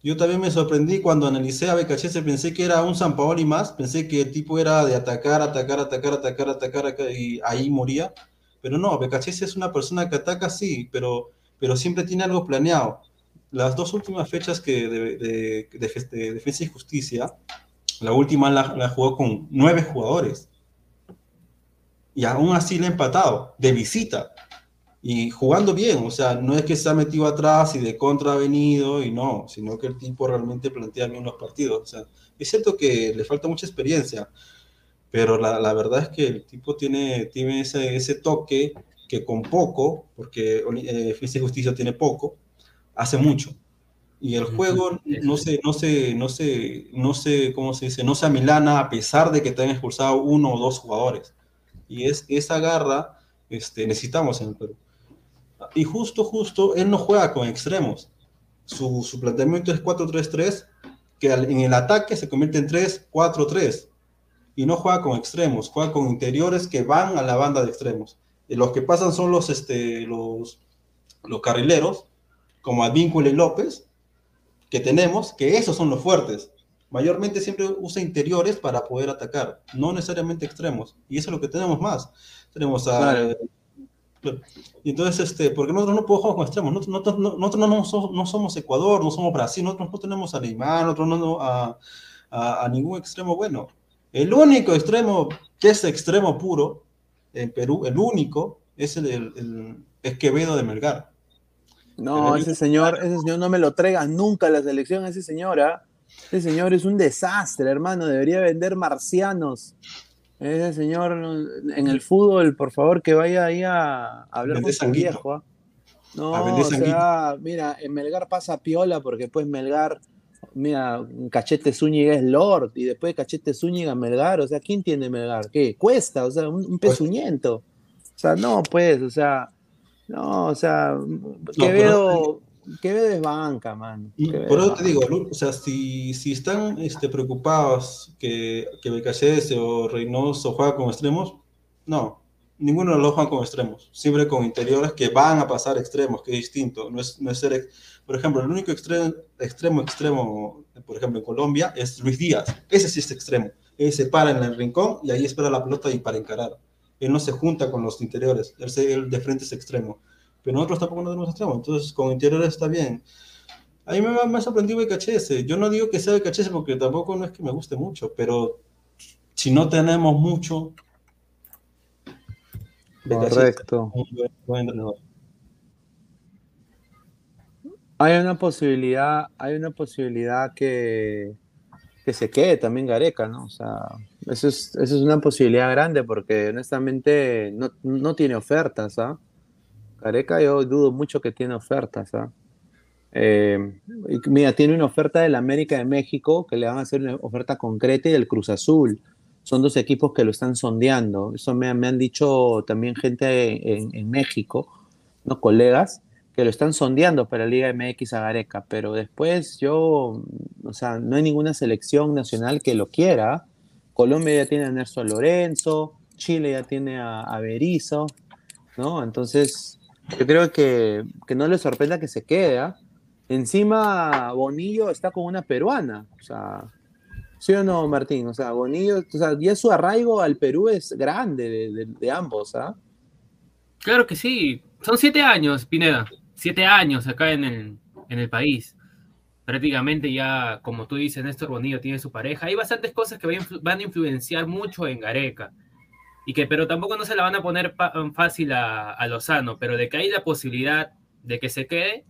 Yo también me sorprendí cuando analicé a Becachese, pensé que era un San Paoli más, pensé que el tipo era de atacar, atacar, atacar, atacar, atacar y ahí moría. Pero no, Becachese es una persona que ataca, sí, pero, pero siempre tiene algo planeado. Las dos últimas fechas que de, de, de, de Defensa y Justicia, la última la, jugó con nueve jugadores. Y aún así le ha empatado, de visita y jugando bien, o sea, no es que se ha metido atrás y de contra ha venido y no, sino que el tipo realmente plantea bien los partidos. Es cierto que le falta mucha experiencia, pero la, la verdad es que el tipo tiene, tiene ese, toque que con poco, porque eh, Física y Justicia tiene poco, hace mucho. Y el juego no se, no se, no se, no se, ¿cómo se dice? No se amilana a pesar de que te han expulsado uno o dos jugadores. Y es esa garra este, necesitamos en el Perú. Y justo, justo, él no juega con extremos. Su, su planteamiento es 4-3-3, que en el ataque se convierte en 3-4-3. Y no juega con extremos, juega con interiores que van a la banda de extremos. Y los que pasan son los, este, los, los carrileros, como Advíncula y López, que tenemos, que esos son los fuertes. Mayormente siempre usa interiores para poder atacar, no necesariamente extremos. Y eso es lo que tenemos más. Tenemos a claro. Y entonces, este, porque nosotros no podemos jugar con extremos, nosotros, nosotros, nosotros no, somos, no, somos Ecuador, no somos Brasil, nosotros no tenemos a Neymar, nosotros no a, a, a, ningún extremo bueno. El único extremo que es extremo puro en Perú, el único, es el, el, el es Quevedo de Melgar. No, ese señor, ese señor no me lo traiga nunca a la selección, ese señor, ¿ah? Ese señor es un desastre, hermano, debería vender marcianos. Ese señor en el fútbol, por favor, que vaya ahí a, hablar con su viejo. ¿ah? No, o sea, mira, en Melgar pasa piola porque pues Melgar, mira, Cachete Zúñiga es Lord y después Cachete Zúñiga Melgar, o sea, ¿quién tiene Melgar? ¿Qué? Cuesta, o sea, un, un pezuñento. O sea, no, pues, o sea, no, o sea, Quevedo, Quevedo es banca, man. Y por eso te digo, o sea, si, si están este, preocupados que, que Becachese o Reynoso juega con extremos, no, ninguno de los juega con extremos, siempre con interiores que van a pasar extremos, que es distinto, no es, no es ser, por ejemplo, el único extremo, extremo, extremo, por ejemplo, en Colombia es Luis Díaz, ese sí es extremo, él se para en el rincón y ahí espera la pelota y para encarar, él no se junta con los interiores, él, se, él de frente es extremo pero nosotros tampoco no tenemos extremo, entonces con interiores está bien. A mí me, me ha sorprendido Becachese, yo no digo que sea Becachese porque tampoco no es que me guste mucho, pero si no tenemos mucho... Correcto. Hay una posibilidad, hay una posibilidad que, que se quede también Gareca, ¿no? O sea, eso es, eso es una posibilidad grande porque honestamente no, no tiene ofertas, ¿ah? Gareca yo dudo mucho que tiene ofertas. ¿ah? Eh, mira, tiene una oferta del América de México que le van a hacer una oferta concreta y del Cruz Azul. Son dos equipos que lo están sondeando. Eso me, me han dicho también gente en, en, México, ¿no? colegas, que lo están sondeando para la Liga MX a. Pero después yo, o sea, no hay ninguna selección nacional que lo quiera. Colombia ya tiene a Nelson Lorenzo, Chile ya tiene a, a Berizzo, ¿no? Entonces, Yo creo que, que no le sorprenda que se quede. ¿ah? Encima, Bonillo está con una peruana. O sea, ¿sí o no, Martín? O sea, Bonillo, o sea, ya su arraigo al Perú es grande de, de- de ambos. ¿ah? Claro que sí. Son siete años, Pineda. Siete años acá en el, en el país. Prácticamente ya, como tú dices, Néstor Bonillo tiene su pareja. Hay bastantes cosas que van a influenciar mucho en Gareca. Y que, pero tampoco no se la van a poner pa- fácil a, a Lozano. Pero de que hay la posibilidad de que se quede,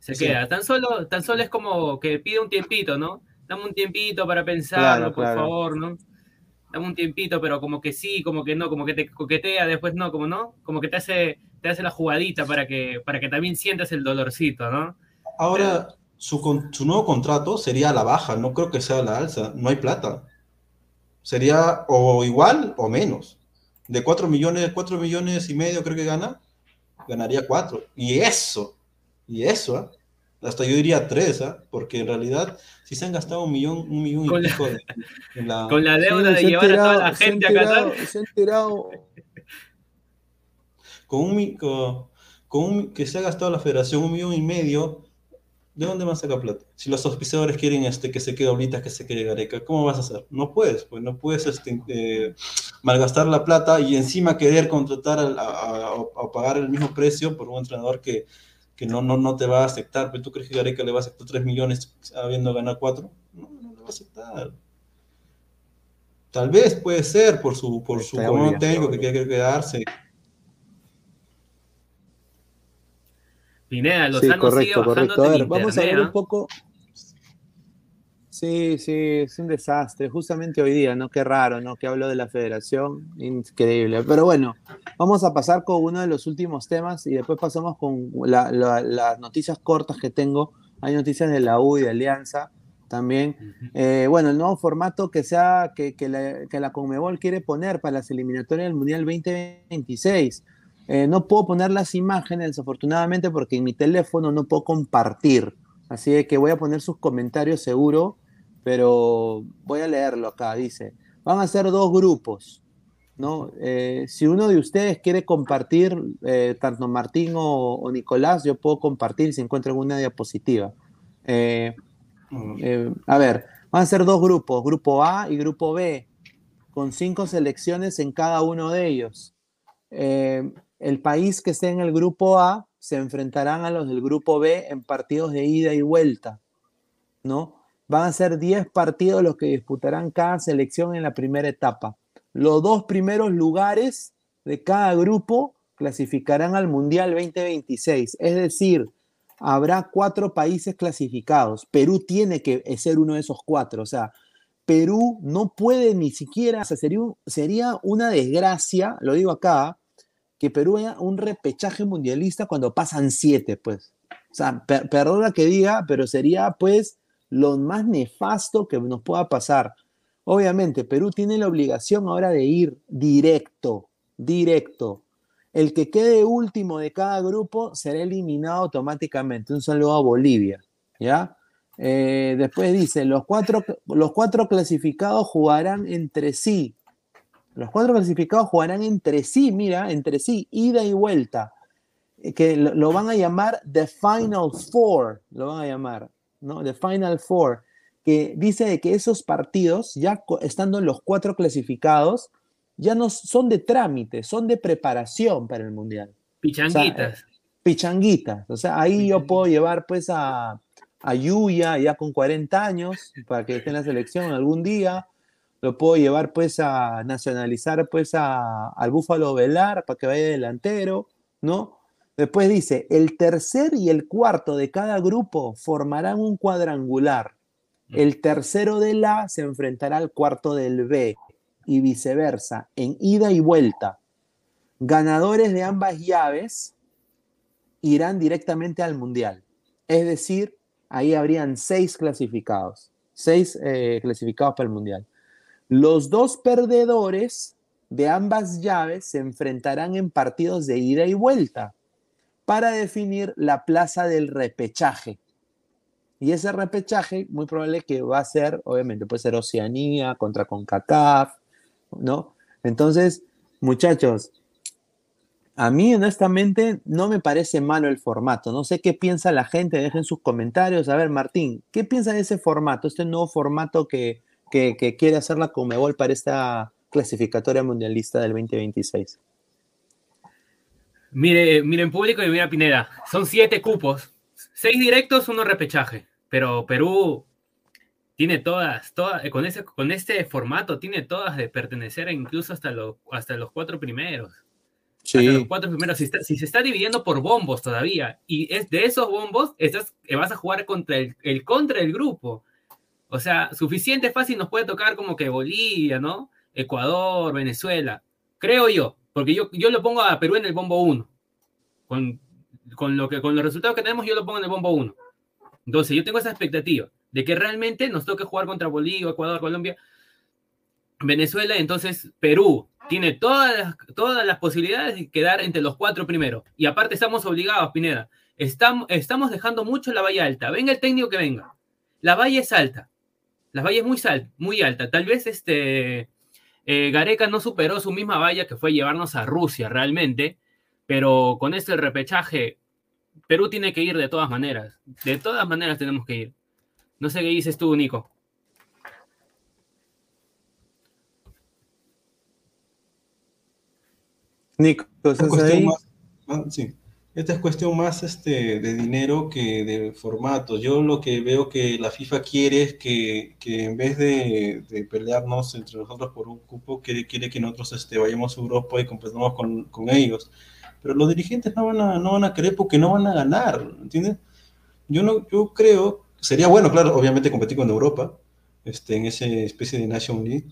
se Sí. queda. Tan solo, tan solo es como que pide un tiempito, ¿no? Dame un tiempito para pensarlo, Claro, por claro. favor, ¿no? Dame un tiempito, pero como que sí, como que no, como que te coquetea, después no, como no, como que te hace, te hace la jugadita para que, para que también sientas el dolorcito, ¿no? Ahora, su, con- su nuevo contrato sería a la baja, no creo que sea a la alza, no hay plata. Sería o igual o menos. De 4 millones, 4 millones y medio creo que gana, ganaría 4. Y eso, y eso, ¿ah? hasta yo diría 3, porque en realidad si se han gastado un millón, un millón Con y la- pico de- en la... Con la deuda Sí, de llevar a toda la gente a Qatar. Se han tirado con un, mi- con, con un- que se ha gastado la federación un millón y medio, ¿de dónde más saca plata? Si los auspiciadores quieren este, que se quede Oblitas, que se quede Gareca, ¿cómo vas a hacer? No puedes, pues no puedes este, eh, malgastar la plata y encima querer contratar a, a- a pagar el mismo precio por un entrenador que, que no, no, no te va a aceptar. ¿Pero tú crees que Gareca le va a aceptar 3 millones habiendo ganado 4? No, no le va a aceptar. Tal vez puede ser por su, por su comando técnico que quiere quedarse. Pineda, Sí, correcto, correcto. A ver, vamos a ver un ¿ah? poco. Sí, sí, es un desastre. Justamente hoy día, ¿no? Qué raro, ¿no? Que hablo de la federación. Increíble. Pero bueno, vamos a pasar con uno de los últimos temas y después pasamos con la- la- las noticias cortas que tengo. Hay noticias de la U y de Alianza también. Eh, bueno, el nuevo formato que, sea, que, que la, que la Conmebol quiere poner para las eliminatorias del Mundial 2026. Eh, no puedo poner las imágenes, desafortunadamente, porque en mi teléfono no puedo compartir. Así que voy a poner sus comentarios seguro, pero voy a leerlo acá. Dice, van a ser dos grupos. ¿no? Eh, si uno de ustedes quiere compartir, eh, tanto Martín o, Nicolás, yo puedo compartir si encuentran una diapositiva. A ver, van a ser dos grupos, grupo A y grupo B, con cinco selecciones en cada uno de ellos. El país que esté en el grupo A se enfrentarán a los del grupo B en partidos de ida y vuelta, ¿no? Van a ser 10 partidos los que disputarán cada selección en la primera etapa. Los dos primeros lugares de cada grupo clasificarán al Mundial 2026, es decir, habrá cuatro países clasificados. Perú tiene que ser uno de esos cuatro. O sea, Perú no puede ni siquiera, o sea, sería, sería una desgracia, lo digo acá, que Perú haya un repechaje mundialista cuando pasan siete, pues. O sea, per- perdona que diga, pero sería pues lo más nefasto que nos pueda pasar. Obviamente, Perú tiene la obligación ahora de ir directo, directo. El que quede último de cada grupo será eliminado automáticamente. Un saludo a Bolivia, ¿ya? Eh, después dice, los cuatro, los cuatro clasificados jugarán entre sí. Los cuatro clasificados jugarán entre sí, mira, entre sí, ida y vuelta. Eh, Que lo, lo van a llamar The Final Four, lo van a llamar, ¿no? The Final Four, que dice de que esos partidos, ya estando los cuatro clasificados, ya no son de trámite, son de preparación para el Mundial Pichanguitas. pichanguitas. O sea, ahí yo puedo llevar pues a, a Yuya ya con 40 años para que esté en la selección algún día. Lo puedo llevar pues a nacionalizar pues a, al Búfalo Velar para que vaya delantero, ¿no? Después dice, el tercer y el cuarto de cada grupo formarán un cuadrangular. El tercero del A se enfrentará al cuarto del B y viceversa, en ida y vuelta. Ganadores de ambas llaves irán directamente al Mundial. Es decir, ahí habrían seis clasificados, seis eh, clasificados para el Mundial. Los dos perdedores de ambas llaves se enfrentarán en partidos de ida y vuelta para definir la plaza del repechaje. Y ese repechaje, muy probable que va a ser, obviamente, puede ser Oceanía contra CONCACAF, ¿no? Entonces, muchachos, A mí, honestamente, no me parece malo el formato. No sé qué piensa la gente, dejen sus comentarios. A ver, Martín, ¿qué piensa de ese formato, este nuevo formato que, que, que quiere hacer la Comebol para esta clasificatoria mundialista del 2026? Mire, miren público y mira Pineda, son siete cupos, seis directos, uno repechaje, pero Perú tiene todas, todas con, ese, con este formato tiene todas de pertenecer incluso hasta, lo, hasta los cuatro primeros. Sí. los cuatro primeros, si, se está dividiendo por bombos todavía, y es de esos bombos, estás, vas a jugar contra el, el contra el grupo. O sea, suficiente fácil nos puede tocar como que Bolivia, ¿no? Ecuador, Venezuela. Creo yo, porque yo, yo lo pongo a Perú en el bombo 1. Con, con, lo con los resultados que tenemos, yo lo pongo en el bombo 1. Entonces, yo tengo esa expectativa de que realmente nos toque jugar contra Bolivia, Ecuador, Colombia, Venezuela. Entonces, Perú tiene todas las, todas las posibilidades de quedar entre los cuatro primeros. Y aparte, estamos obligados, Pineda. Estamos, estamos dejando mucho la valla alta. Venga el técnico que venga. La valla es alta. La valla es muy, sal, muy alta. Tal vez este eh, Gareca no superó su misma valla que fue llevarnos a Rusia realmente, pero con este repechaje, Perú tiene que ir de todas maneras. De todas maneras tenemos que ir. No sé qué dices tú, Nico. Nico, ¿estás ahí? sí. Esta es cuestión más este, de dinero que de formato. Yo lo que veo que la FIFA quiere es que, que en vez de, de, pelearnos entre nosotros por un cupo, quiere, quiere que nosotros este, vayamos a Europa y competamos con, con, ellos. Pero los dirigentes no van, a, no van a querer porque no van a ganar, ¿entiendes? Yo, no, yo creo, sería bueno, claro, obviamente competir con Europa, este, en esa especie de Nation League,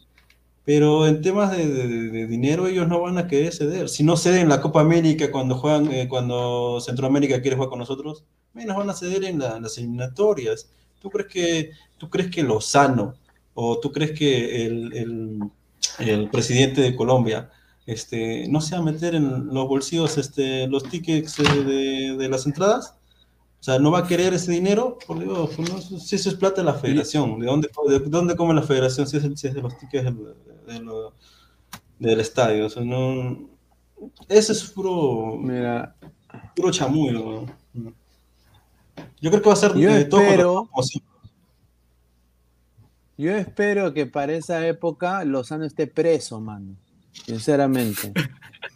pero en temas de, dinero ellos no van a querer ceder. Si no ceden la Copa América cuando juegan, eh, cuando Centroamérica quiere jugar con nosotros, menos van a ceder en, las eliminatorias. ¿Tú crees que, tú crees que Lozano o tú crees que el, el, presidente de Colombia este, no se va a meter en los bolsillos este, los tickets de, de las entradas? O sea, no va a querer ese dinero, por Dios, si eso es plata de la federación, ¿de dónde, de, dónde come la federación si es, si es de los tickets del estadio? O sea, no, eso es puro, Mira. puro chamuyo. Yo creo que va a ser yo de espero, todo Yo espero que para esa época Lozano esté preso, mano. Sinceramente.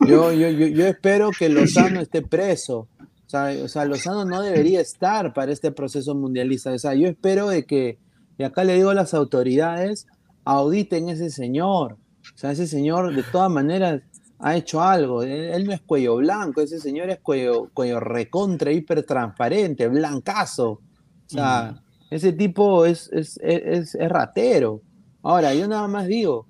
Yo, yo, yo, yo espero que Lozano esté preso o sea, o sea, Lozano no debería estar para este proceso mundialista. O sea, yo espero de que, y acá le digo a las autoridades, auditen ese señor. O sea, ese señor de todas maneras ha hecho algo. Él, no es cuello blanco, ese señor es cuello, cuello recontra, hiper transparente, blancazo. O sea, ese tipo es, es, es, es ratero. Ahora, yo nada más digo,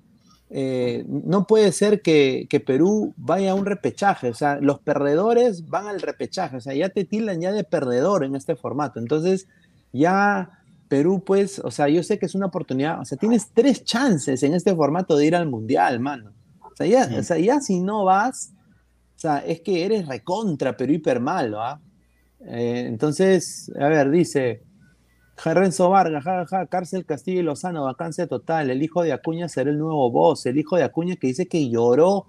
eh, no puede ser que, Perú vaya a un repechaje, o sea, los perdedores van al repechaje, o sea, ya te tildan ya de perdedor en este formato, entonces ya Perú pues, o sea, yo sé que es una oportunidad, o sea, tienes tres chances en este formato de ir al Mundial, mano, o sea, ya, o sea, ya si no vas, o sea, es que eres recontra Perú hiper malo, ¿ah? Eh, entonces, a ver, dice, Renzo Vargas, ja, cárcel Castillo y Lozano, vacancia total. El hijo de Acuña será el nuevo voz. El hijo de Acuña que dice que lloró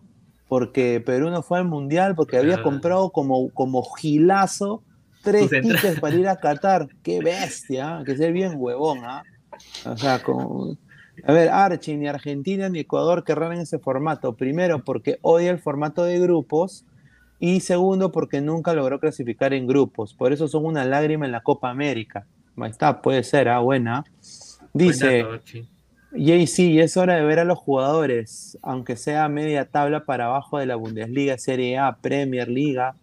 porque Perú no fue al mundial, porque había comprado como, como gilazo tres tickets para ir a Qatar. Qué bestia, ¿ah? que ser bien huevón, ¿ah? O sea, como. A ver, Archie, ni Argentina ni Ecuador querrán en ese formato. Primero, porque odia el formato de grupos. Y segundo, porque nunca logró clasificar en grupos. Por eso son una lágrima en la Copa América. Ahí está, puede ser, ah, buena. Dice, JC, es hora de ver a los jugadores, aunque sea media tabla para abajo de la Bundesliga, Serie A, Premier Liga,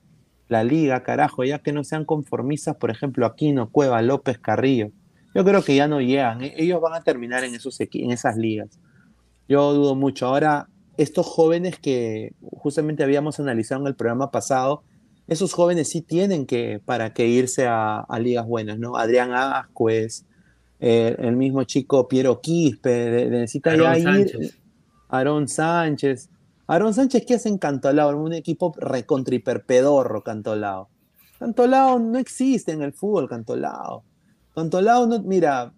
la Liga, carajo, ya que no sean conformistas, por ejemplo, Aquino, Cueva, López, Carrillo. Yo creo que ya no llegan, e-, ellos van a terminar en, esos, en esas ligas. Yo dudo mucho. Ahora, estos jóvenes que justamente habíamos analizado en el programa pasado, esos jóvenes sí tienen que, para que irse a, ligas buenas, ¿no? Adrián Ascuez, eh, el mismo chico Piero Quispe, necesita ya ir. Aarón Sánchez. Aarón Sánchez, ¿qué hace en Cantolao? En un equipo recontriperpedorro, Cantolao. Cantolao no existe en el fútbol, Cantolao. Cantolao, no, mira,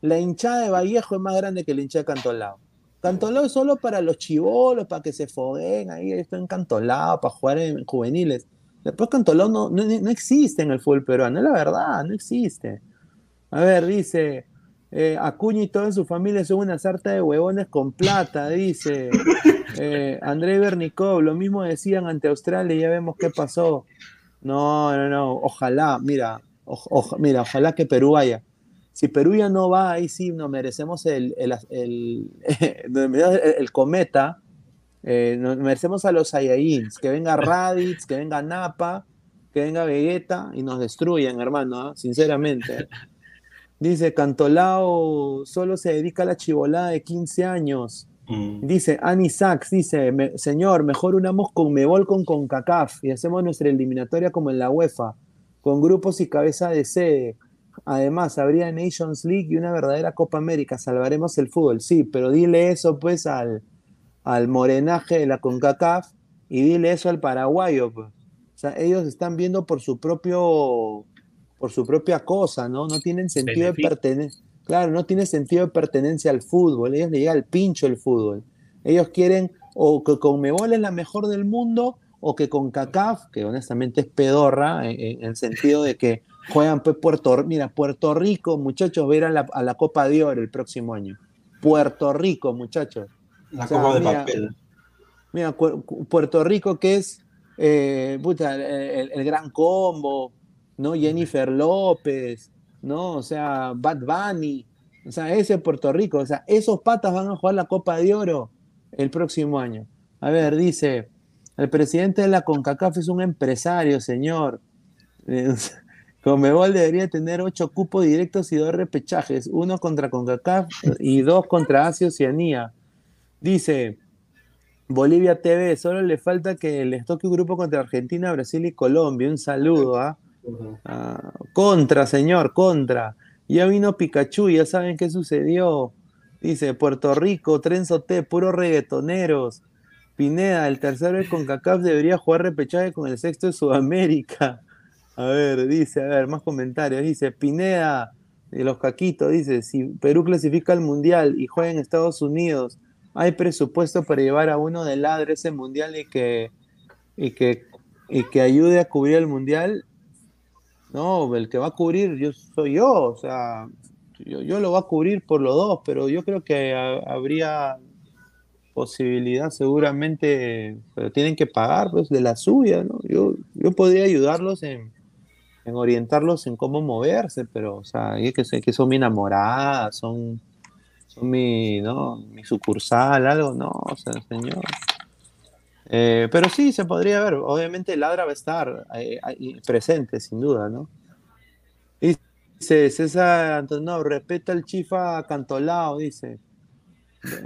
la hinchada de Vallejo es más grande que la hinchada de Cantolao. Cantolao es solo para los chivolos, para que se foguen ahí, esto encantolado, para jugar en juveniles. Después Cantolao no, no, no existe en el fútbol peruano, es la verdad, no existe. A ver, dice, eh, Acuña y todo en su familia son una sarta de huevones con plata, dice eh, André Bernicov. Lo mismo decían ante Australia y ya vemos qué pasó. No, no, no. Ojalá, mira, mira, ojalá que Perú vaya. Si Perú ya no va, ahí sí nos merecemos el, el, el, cometa. Eh, nos merecemos a los Saiyajins. Que venga Raditz, que venga Napa, que venga Vegeta y nos destruyan, hermano, ¿ah? sinceramente. Dice, Cantolao solo se dedica a la chivolada de 15 años. Mm. Dice, Annie Sachs, dice, señor, mejor unamos con Mebol con CONCACAF y hacemos nuestra eliminatoria como en la UEFA, con grupos y cabeza de sede. Además, habría Nations League y una verdadera Copa América. Salvaremos el fútbol, sí, pero dile eso pues al, al morenaje de la CONCACAF y dile eso al paraguayo. Pues. O sea, ellos están viendo por su propio por su propia cosa, ¿no? No tienen sentido de pertenencia. Claro, no tiene sentido de pertenencia al fútbol. Ellos le llega al pincho el fútbol. Ellos quieren o que con Mebol es la mejor del mundo o que con CACAF, que honestamente es pedorra en, el sentido de que juegan pues Puerto Mira, Puerto Rico, muchachos, ver a la, a la Copa de Oro el próximo año. Puerto Rico, muchachos. La Copa de papel. Mira, Puerto Rico que es eh, el, gran combo, ¿no? Jennifer López, ¿no? O sea, Bad Bunny, o sea, ese es Puerto Rico, o sea, esos patas van a jugar la Copa de Oro el próximo año. A ver, dice, el presidente de la CONCACAF es un empresario, señor. Comebol debería tener ocho cupos directos y dos repechajes, uno contra CONCACAF y dos contra Asia Oceanía. Dice, Bolivia TV, solo le falta que les toque un grupo contra Argentina, Brasil y Colombia. Un saludo, ¿ah? Ah, contra, señor, contra. Ya vino Pikachu, ya saben qué sucedió. Dice, Puerto Rico, Trenzo T, puro reggaetoneros. Pineda, el tercero de CONCACAF debería jugar repechaje con el sexto de Sudamérica. A ver, dice, a ver, más comentarios. Dice, Pineda, de los caquitos, dice, si Perú clasifica al Mundial y juega en Estados Unidos, ¿hay presupuesto para llevar a uno de ladre ese Mundial y que, y que, y que ayude a cubrir el Mundial? No, el que va a cubrir yo soy yo, o sea, yo, lo voy a cubrir por los dos, pero yo creo que habría posibilidad seguramente, pero tienen que pagar pues, de la suya, ¿no? Yo, yo podría ayudarlos en, orientarlos en cómo moverse, pero, o sea, es que, que son mi enamorada, son, son mi, ¿no? mi sucursal, algo, no, o sea, señor. Eh, pero sí, se podría ver. Obviamente el Ladra va a estar eh, presente, sin duda, ¿no? Dice César Antonio, respeta al chifa Cantolao, dice.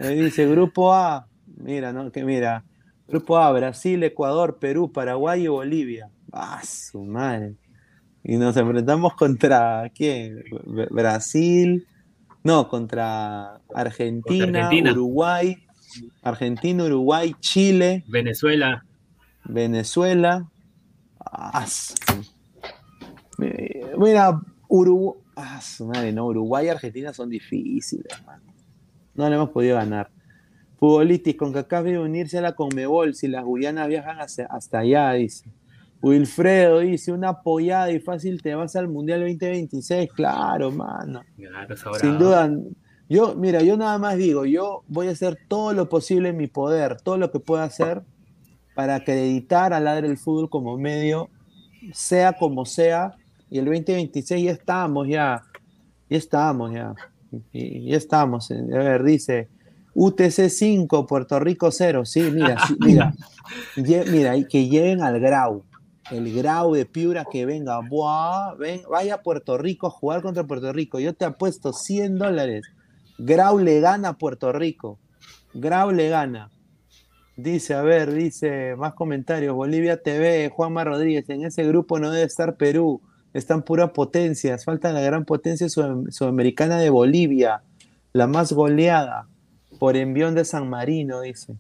Eh, dice Grupo A, mira, ¿no? Que mira, Grupo A, Brasil, Ecuador, Perú, Paraguay y Bolivia. Ah, su madre. Y nos enfrentamos contra quién? Brasil, no, contra Argentina. Uruguay, Argentina, Uruguay, Chile. Venezuela. Venezuela. Ah, mira, Uruguay. Ah, madre, no, Uruguay y Argentina son difíciles, No le hemos podido ganar. Futbolistas con que de unirse a la Conmebol si las Guyanas viajan hasta allá, dice. Wilfredo dice, una apoyada y fácil te vas al Mundial 2026. Claro, mano. Sin duda, yo, mira, yo nada más digo, yo voy a hacer todo lo posible en mi poder, todo lo que pueda hacer para acreditar a Ladre el Fútbol como medio, sea como sea, y el 2026 ya estamos, ya, ya estamos, ya, ya estamos. A ver, dice, UTC 5, Puerto Rico 0, sí, mira, mira, mira, que lleven al Grau, el Grau de Piura que venga, ven, vaya a Puerto Rico a jugar contra Puerto Rico, yo te apuesto 100 dólares Grau le gana a Puerto Rico. Grau le gana. Dice, a ver, dice, más comentarios. Bolivia TV, Juanma Rodríguez, en ese grupo no debe estar Perú. Están puras potencias. Falta la gran potencia sudamericana de Bolivia, la más goleada por envión de San Marino, dice.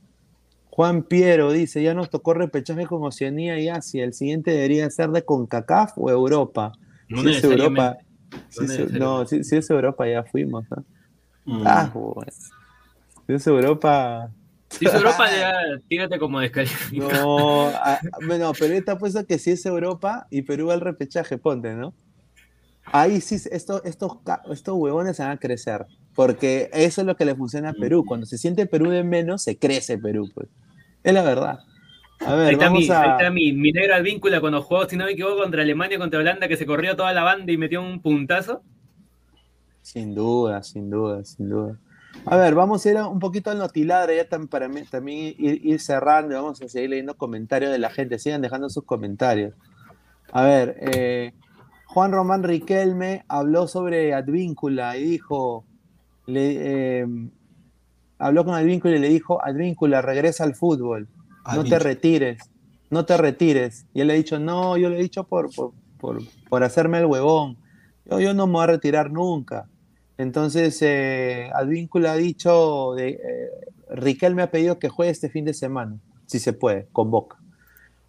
Juan Piero dice, ya nos tocó repechaje con Oceanía y Asia. El siguiente debería ser de CONCACAF o Europa. No si es Europa, no, si, es Europa ya fuimos. ¿no? Mm. Ah, Si es Europa. Si es Europa, ya tírate como descalificado. No, ah, bueno, pero está puesto que si es Europa y Perú va al repechaje, ponte, ¿no? Ahí sí, esto, estos, ca- estos huevones se van a crecer. Porque eso es lo que le funciona a Perú. Cuando se siente Perú de menos, se crece Perú, pues. Es la verdad. A ver, Ahí está, vamos mi, a... ahí está mi, mi negra Advíncula cuando jugó, si no me equivoco, contra Alemania, contra Holanda, que se corrió toda la banda y metió un puntazo. Sin duda, sin duda, sin duda. A ver, vamos a ir un poquito al notiladre ya para mí- también ir, ir cerrando y vamos a seguir leyendo comentarios de la gente. Sigan dejando sus comentarios. A ver, eh, Juan Román Riquelme habló sobre Advíncula y dijo, le, eh, habló con Advíncula y le dijo, Advíncula, regresa al fútbol, no te retires, no te retires. Y él le ha dicho, no, yo le he dicho por, por, por, por hacerme el huevón, yo, no me voy a retirar nunca. Entonces, eh, ha dicho, eh, Riquelme ha pedido que juegue este fin de semana, si se puede, convoca.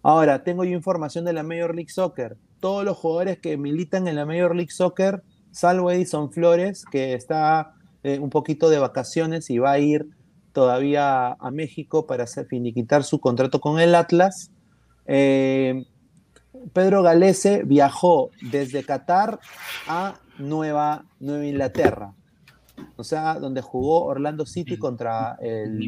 Ahora, tengo yo información de la Major League Soccer. Todos los jugadores que militan en la Major League Soccer, salvo Edison Flores, que está eh, un poquito de vacaciones y va a ir todavía a México para hacer, finiquitar su contrato con el Atlas. Eh, Pedro Galese viajó desde Qatar a Nueva, Nueva Inglaterra, o sea, donde jugó Orlando City contra el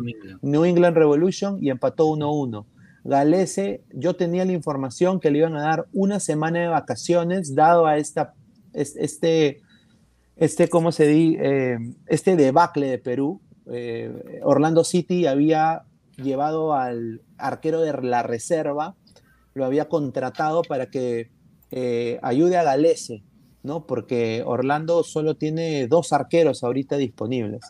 New England Revolution y empató 1-1. Galese, yo tenía la información que le iban a dar una semana de vacaciones, dado a esta, es- este, este, ¿cómo se dice? este debacle de Perú. Eh, Orlando City había llevado al arquero de la reserva, lo había contratado para que eh, ayude a Galese, ¿no? Porque Orlando solo tiene dos arqueros ahorita disponibles.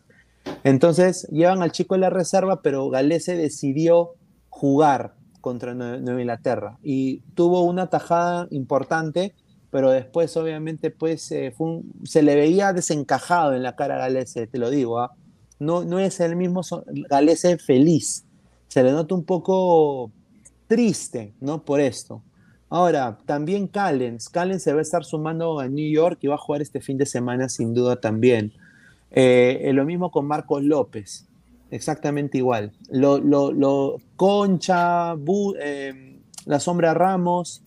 Entonces llevan al chico de la reserva, pero Galese decidió jugar contra Nue- Nueva Inglaterra y tuvo una tajada importante, pero después obviamente pues eh, se le veía desencajado en la cara a Galese, te lo digo, ¿ah? no, no es el mismo Galese feliz, se le nota un poco triste, ¿no? Por esto. Ahora, también Callens, Callens se va a estar sumando a New York y va a jugar este fin de semana sin duda también. Eh, eh, lo mismo con Marcos López, exactamente igual. Lo, lo- lo- Concha, eh, La Sombra Ramos,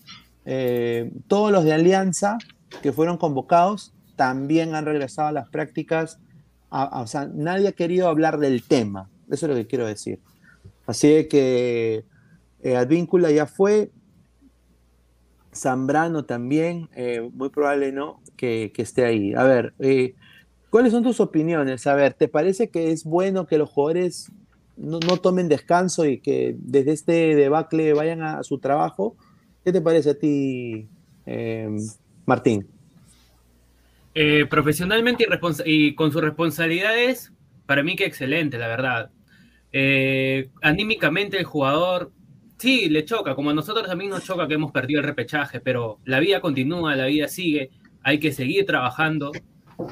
todos los de Alianza que fueron convocados también han regresado a las prácticas. A- o sea, nadie ha querido hablar del tema, eso es lo que quiero decir. Así que eh, Advíncula ya fue, Zambrano también, eh, muy probable no que, esté ahí. A ver, eh, ¿cuáles son tus opiniones? A ver, ¿te parece que es bueno que los jugadores no, tomen descanso y que desde este debacle vayan a, su trabajo? ¿Qué te parece a ti, eh, Martín? Profesionalmente y, con sus responsabilidades, para mí que excelente, la verdad. Anímicamente el jugador, sí, le choca, como a nosotros también nos choca que hemos perdido el repechaje, pero la vida continúa, la vida sigue, hay que seguir trabajando,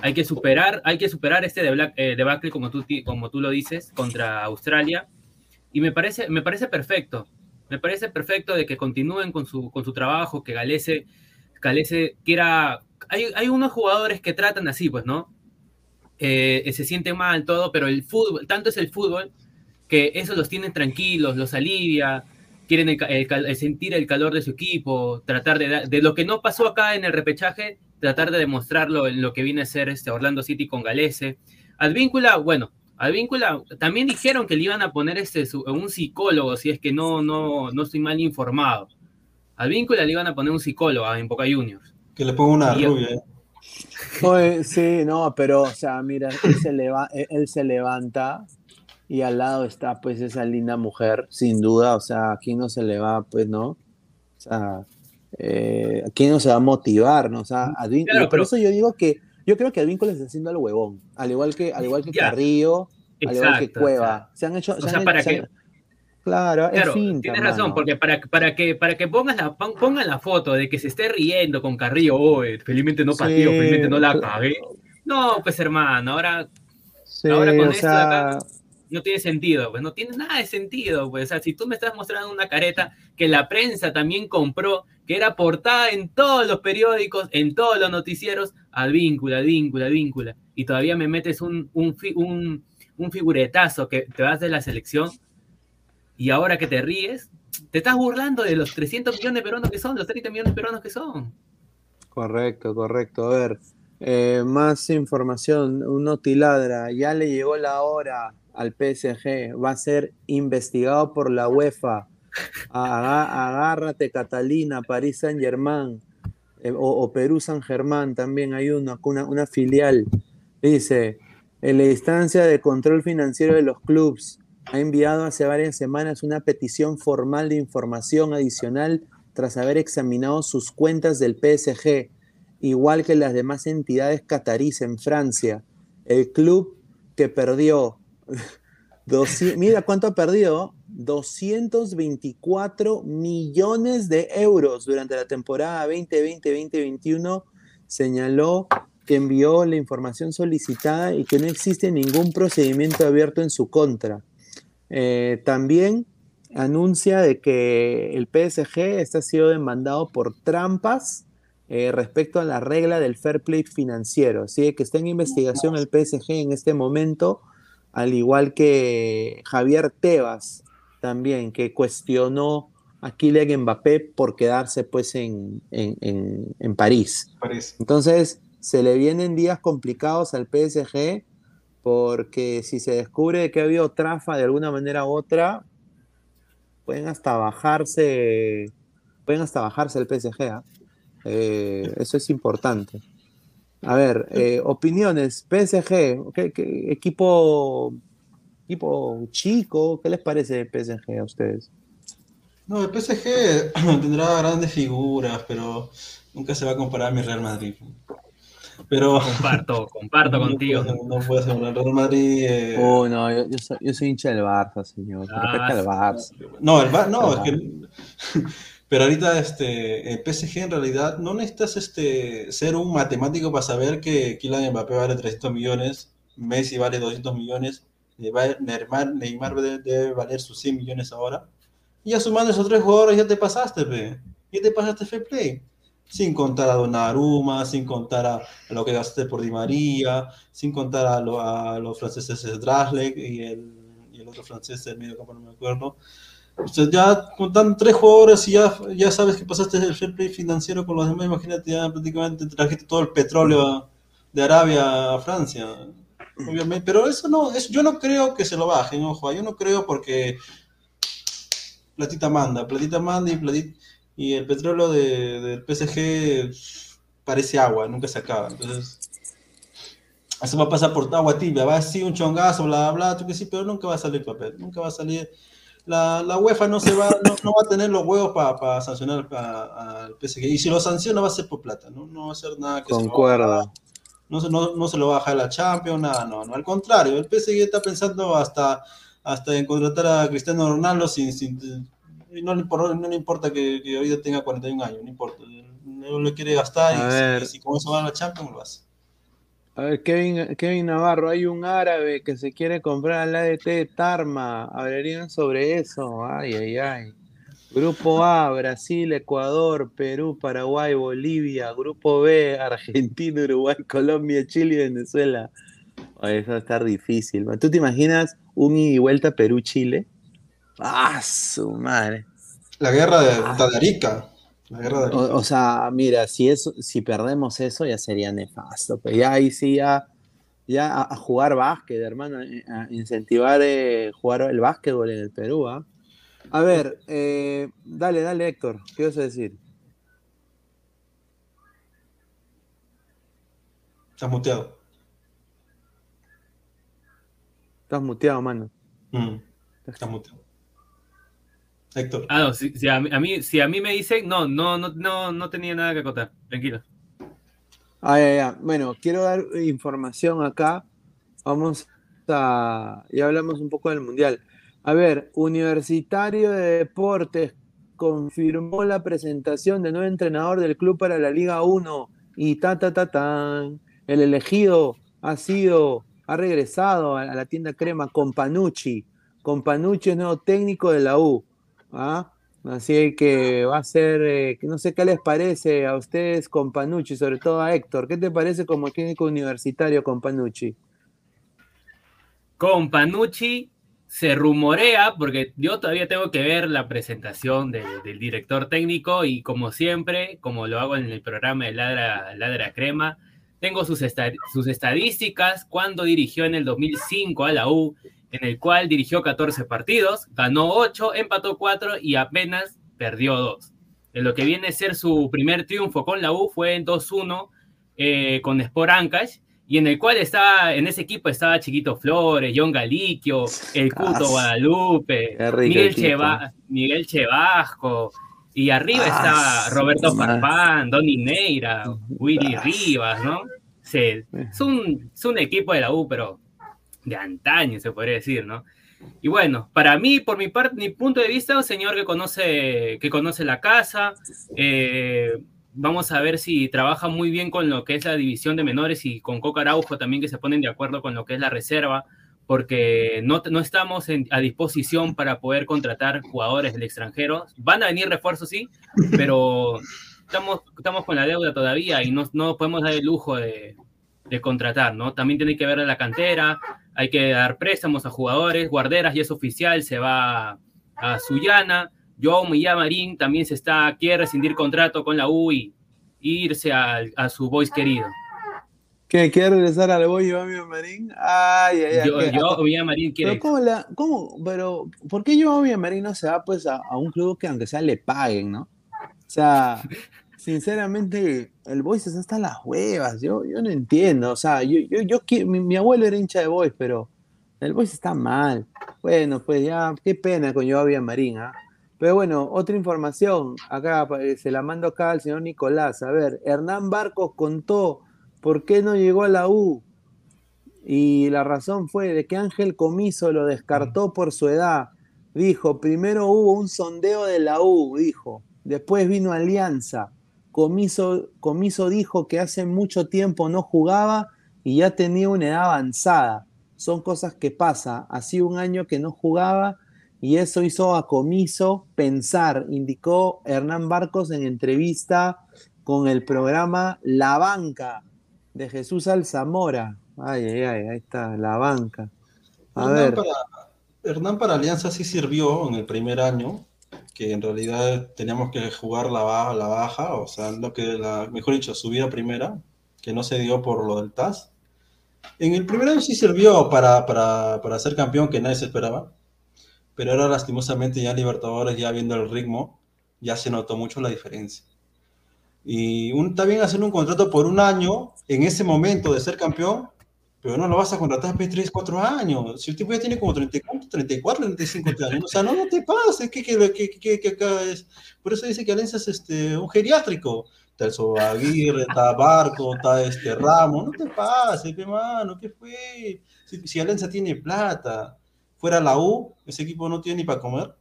hay que superar, hay que superar este eh, debacle, como tú, como tú lo dices, contra Australia, y me parece, me parece perfecto, me parece perfecto de que continúen con su, con su trabajo, que Galese, Galese quiera... Hay, hay unos jugadores que tratan así, pues, ¿no? Eh, se siente mal todo, pero el fútbol, tanto es el fútbol, que eso los tiene tranquilos, los alivia, quieren el el sentir el calor de su equipo, tratar de, de lo que no pasó acá en el repechaje, tratar de demostrarlo en lo que viene a ser este Orlando City con Galese. Advíncula, bueno, Advíncula también dijeron que le iban a poner este, su- un psicólogo, si es que no, no, no estoy mal informado. Advíncula le iban a poner un psicólogo en Boca Juniors. Que le ponga una Y yo- rubia. ¿eh? Oye, sí, no, pero, o sea, mira, él se, leva- él- él se levanta y al lado está, pues, esa linda mujer, sin duda, o sea, ¿a quién no se le va, pues, no? O sea, eh, ¿a quién no se va a motivar, no? O sea, Advíncula, Claro, por pero- eso yo digo que, yo creo que Advíncula está haciendo al huevón, al igual que, al igual que Ya. Carrillo, al igual que Exacto, Cueva. Se han hecho, o se sea, han- para se han- que- Claro, es Claro, finta, tienes razón, mano. porque para, para que, para que pongas la, pon- pongan la foto de que se esté riendo con Carrillo, oh, eh, felizmente no Sí, partió, felizmente no la cagué. No, pues hermano, ahora Sí, ahora con o esto de acá- sea, no tiene sentido, pues no tiene nada de sentido, pues, o sea, si tú me estás mostrando una careta que la prensa también compró, que era portada en todos los periódicos, en todos los noticieros, advíncula, advíncula, advíncula, y todavía me metes un, un, un, figuretazo que te vas de la selección y ahora que te ríes, te estás burlando de los 300 millones de peruanos que son, los 30 millones de peruanos que son. Correcto, correcto. A ver, eh, más información. Un notiladra, ya le llegó la hora al PSG, va a ser investigado por la UEFA. agárrate, Catalina, París Saint Germain eh, o, Perú San Germán, también hay una, una, filial. Dice, en la instancia de control financiero de los clubes ha enviado hace varias semanas una petición formal de información adicional tras haber examinado sus cuentas del PSG, igual que las demás entidades catarís en Francia. El club que perdió, mira cuánto ha perdido, 224 millones de euros durante la temporada 2020-2021, señaló que envió la información solicitada y que no existe ningún procedimiento abierto en su contra. Eh, también anuncia de que el PSG está siendo demandado por trampas eh, respecto a la regla del fair play financiero. Así que está en investigación el PSG en este momento, al igual que Javier Tebas también, que cuestionó a Kylian Mbappé por quedarse pues en, en, París. Entonces, se le vienen días complicados al PSG porque si se descubre que ha habido trafa de alguna manera u otra, pueden hasta bajarse, pueden hasta bajarse el PSG. ¿ah? Eh, eso es importante. A ver, eh, opiniones, PSG, ¿qué, equipo, equipo chico, ¿qué les parece el PSG a ustedes? No, el PSG tendrá grandes figuras, pero nunca se va a comparar a mi Real Madrid. Pero... Comparto, comparto contigo. no puede ser un Real Madrid. Eh... Oh, no, yo, yo, soy, hincha del Barça, señor. Ah, el Barça. No, el Barça, no, es que. Pero ahorita este, el PSG en realidad no necesitas este, ser un matemático para saber que Kylian Mbappé vale 300 millones, Messi vale 200 millones, Neymar, Neymar debe valer sus 100 millones ahora. Y ya sumando esos tres jugadores ya te pasaste, pe. Ya te pasaste fair play sin contar a Donnarumma, sin contar a, lo que gastaste por Di María, sin contar a, a los franceses Draslek y el, y el otro francés del medio campo, no me acuerdo. Usted ya contando tres jugadores y ya, ya sabes que pasaste el fair play financiero con los demás, imagínate, ya prácticamente trajiste todo el petróleo de Arabia a Francia. Obviamente, pero eso no, es, yo no creo que se lo bajen, ojo, yo no creo porque platita manda, platita manda y platita y el petróleo de, del PSG parece agua, nunca se acaba. Entonces, eso va a pasar por agua tibia, va a ser un chongazo, bla, bla, tú que sí, pero nunca va a salir papel, nunca va a salir. La, la UEFA no, se va, no, va a tener los huevos para sancionar al PSG. Y si lo sanciona va a ser por plata, no, no va a ser nada que Concuerdo. Se no, se, no, no se lo va a bajar la Champions, nada, no, no, al contrario, el PSG está pensando hasta, hasta en contratar a Cristiano Ronaldo sin, sin, no le, no le importa que, que hoy tenga 41 años, no importa. No le quiere gastar y si, con eso va a la Champions, lo hace. A ver, Kevin, Kevin Navarro, hay un árabe que se quiere comprar al ADT de Tarma. Hablarían sobre eso. Ay, ay, ay. Grupo A, Brasil, Ecuador, Perú, Paraguay, Bolivia. Grupo B, Argentina, Uruguay, Colombia, Chile y Venezuela. eso va a estar difícil. ¿Tú te imaginas un ida y vuelta Perú-Chile? Ah, su madre. La guerra de ah. Tadarica. La guerra de... O, sea, mira, si eso, si perdemos eso ya sería nefasto. Pero ya ahí sí ya, ya a, jugar básquet, hermano, eh, a incentivar eh, jugar el básquetbol en el Perú. ¿ah? A ver, eh, dale, dale, Héctor, ¿qué vas a decir? Estás muteado. Estás muteado, mano. Mm, estás muteado. Héctor. Ah, no, si, a, mí, si a mí me dicen, no, no, no, no, no tenía nada que acotar, tranquilo. Ah, ya, ya. Bueno, quiero dar información acá. Vamos a. Ya hablamos un poco del Mundial. A ver, Universitario de Deportes confirmó la presentación de nuevo entrenador del club para la Liga 1 y ta ta ta tan. El elegido ha sido, ha regresado a, la tienda crema con Panucci. Con Panucci es nuevo técnico de la U. ¿ah? Así que va a ser, eh, no sé qué les parece a ustedes con Panucci, sobre todo a Héctor. ¿Qué te parece como técnico universitario con Panucci? con Panucci se rumorea, porque yo todavía tengo que ver la presentación de- del director técnico y como siempre, como lo hago en el programa de Ladra, Crema, tengo sus estadísticas cuando dirigió en el 2005 a la U, en el cual dirigió 14 partidos, ganó 8, empató 4 y apenas perdió 2. En lo que viene a ser su primer triunfo con la U fue en 2-1 eh, con Sport Ancash, y en el cual estaba, en ese equipo estaba Chiquito Flores, John Galiquio, el Cuto Guadalupe, Miguel. Cheva- Miguel Chevasco, y arriba Ah, estaba Roberto Farfán, Donny Neira, Willy Rivas, ¿no? Sí, es, un, es un equipo de la U, pero de antaño, se podría decir, ¿no? Y bueno, para mí, por mi parte, mi punto de vista, un señor que conoce, que conoce la casa, eh, vamos a ver si trabaja muy bien con lo que es la división de menores y con Coca Araujo también que se ponen de acuerdo con lo que es la reserva, porque no, no estamos en- a disposición para poder contratar jugadores del extranjero. Van a venir refuerzos, sí, pero estamos, estamos con la deuda todavía y no, no podemos dar el lujo de, de contratar, ¿no? También tiene que ver la cantera, hay que dar préstamos a jugadores, Guarderas ya es oficial, se va a Sullana, Joao Marín también se está, quiere rescindir contrato con la U y irse a, su boys querido. ¿Qué? ¿Quiere regresar al Boy Amigo Marín? Ay, ay, ay. Yo. Joao Millán Marín quiere Pero cómo, la, cómo, pero ¿por qué yo Marín no se va pues a, a un club que aunque sea le paguen, ¿no? O sea, sinceramente, el Boys está hasta las huevas, yo, yo no entiendo, o sea, yo, yo, yo mi, abuelo era hincha de Boys, pero el Boys está mal. Bueno, pues ya, qué pena con yo Marín, ¿ah? Pero bueno, otra información, acá eh, se la mando acá al señor Nicolás, a ver, Hernán Barcos contó por qué no llegó a la U, y la razón fue de que Ángel Comiso lo descartó por su edad. Dijo, primero hubo un sondeo de la U, dijo. Después vino Alianza. Comiso, Comiso dijo que hace mucho tiempo no jugaba y ya tenía una edad avanzada. Son cosas que pasa. Hacía un año que no jugaba y eso hizo a Comiso pensar, indicó Hernán Barcos en entrevista con el programa La Banca de Jesús Alzamora. Ay, ay, ay, ahí está, la banca. A Hernán ver, para, Hernán para Alianza sí sirvió en el primer año, que en realidad teníamos que jugar la baja, la baja, o sea, lo que la, mejor dicho, subida primera, que no se dio por lo del TAS. En el primer año sí sirvió para, para, para ser campeón, que nadie se esperaba, pero ahora lastimosamente ya Libertadores, ya viendo el ritmo, ya se notó mucho la diferencia. Y un, bien hacer un contrato por un año en ese momento de ser campeón, pero no lo vas a contratar después de 3, 4 años. Si el tipo ya tiene como 34, 34, 35 años. O sea, no, no te pases. Que, que, que, que, acá es... Por eso dice que Alianza es este, un geriátrico. Está el Soba Aguirre, está Barco, está este Ramos. No te pases, pe mano, ¿qué fue? Si, si Alianza tiene plata, fuera la U, ese equipo no tiene ni para comer.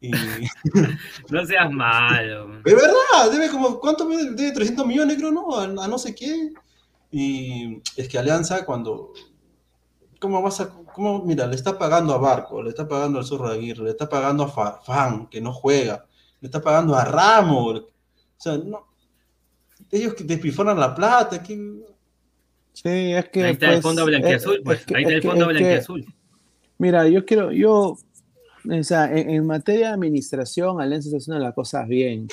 Y... No seas malo. Es verdad, debe como, ¿cuánto? Debe 300 millones, creo, ¿no? A, a no sé qué. Y es que Alianza, cuando. ¿Cómo vas a.? Cómo, mira, le está pagando a Barco, le está pagando al Zorro Aguirre, le está pagando a Farfán, que no juega, le está pagando a Ramos. O sea, no. Ellos que despilfarran la plata, que. sí, es que. Ahí está el pues, fondo eh, blanquiazul, pues. es que- Ahí está es el que- fondo es que- blanquiazul. Mira, yo quiero, yo, o sea, en, en materia de administración, Alianza está haciendo las cosas bien,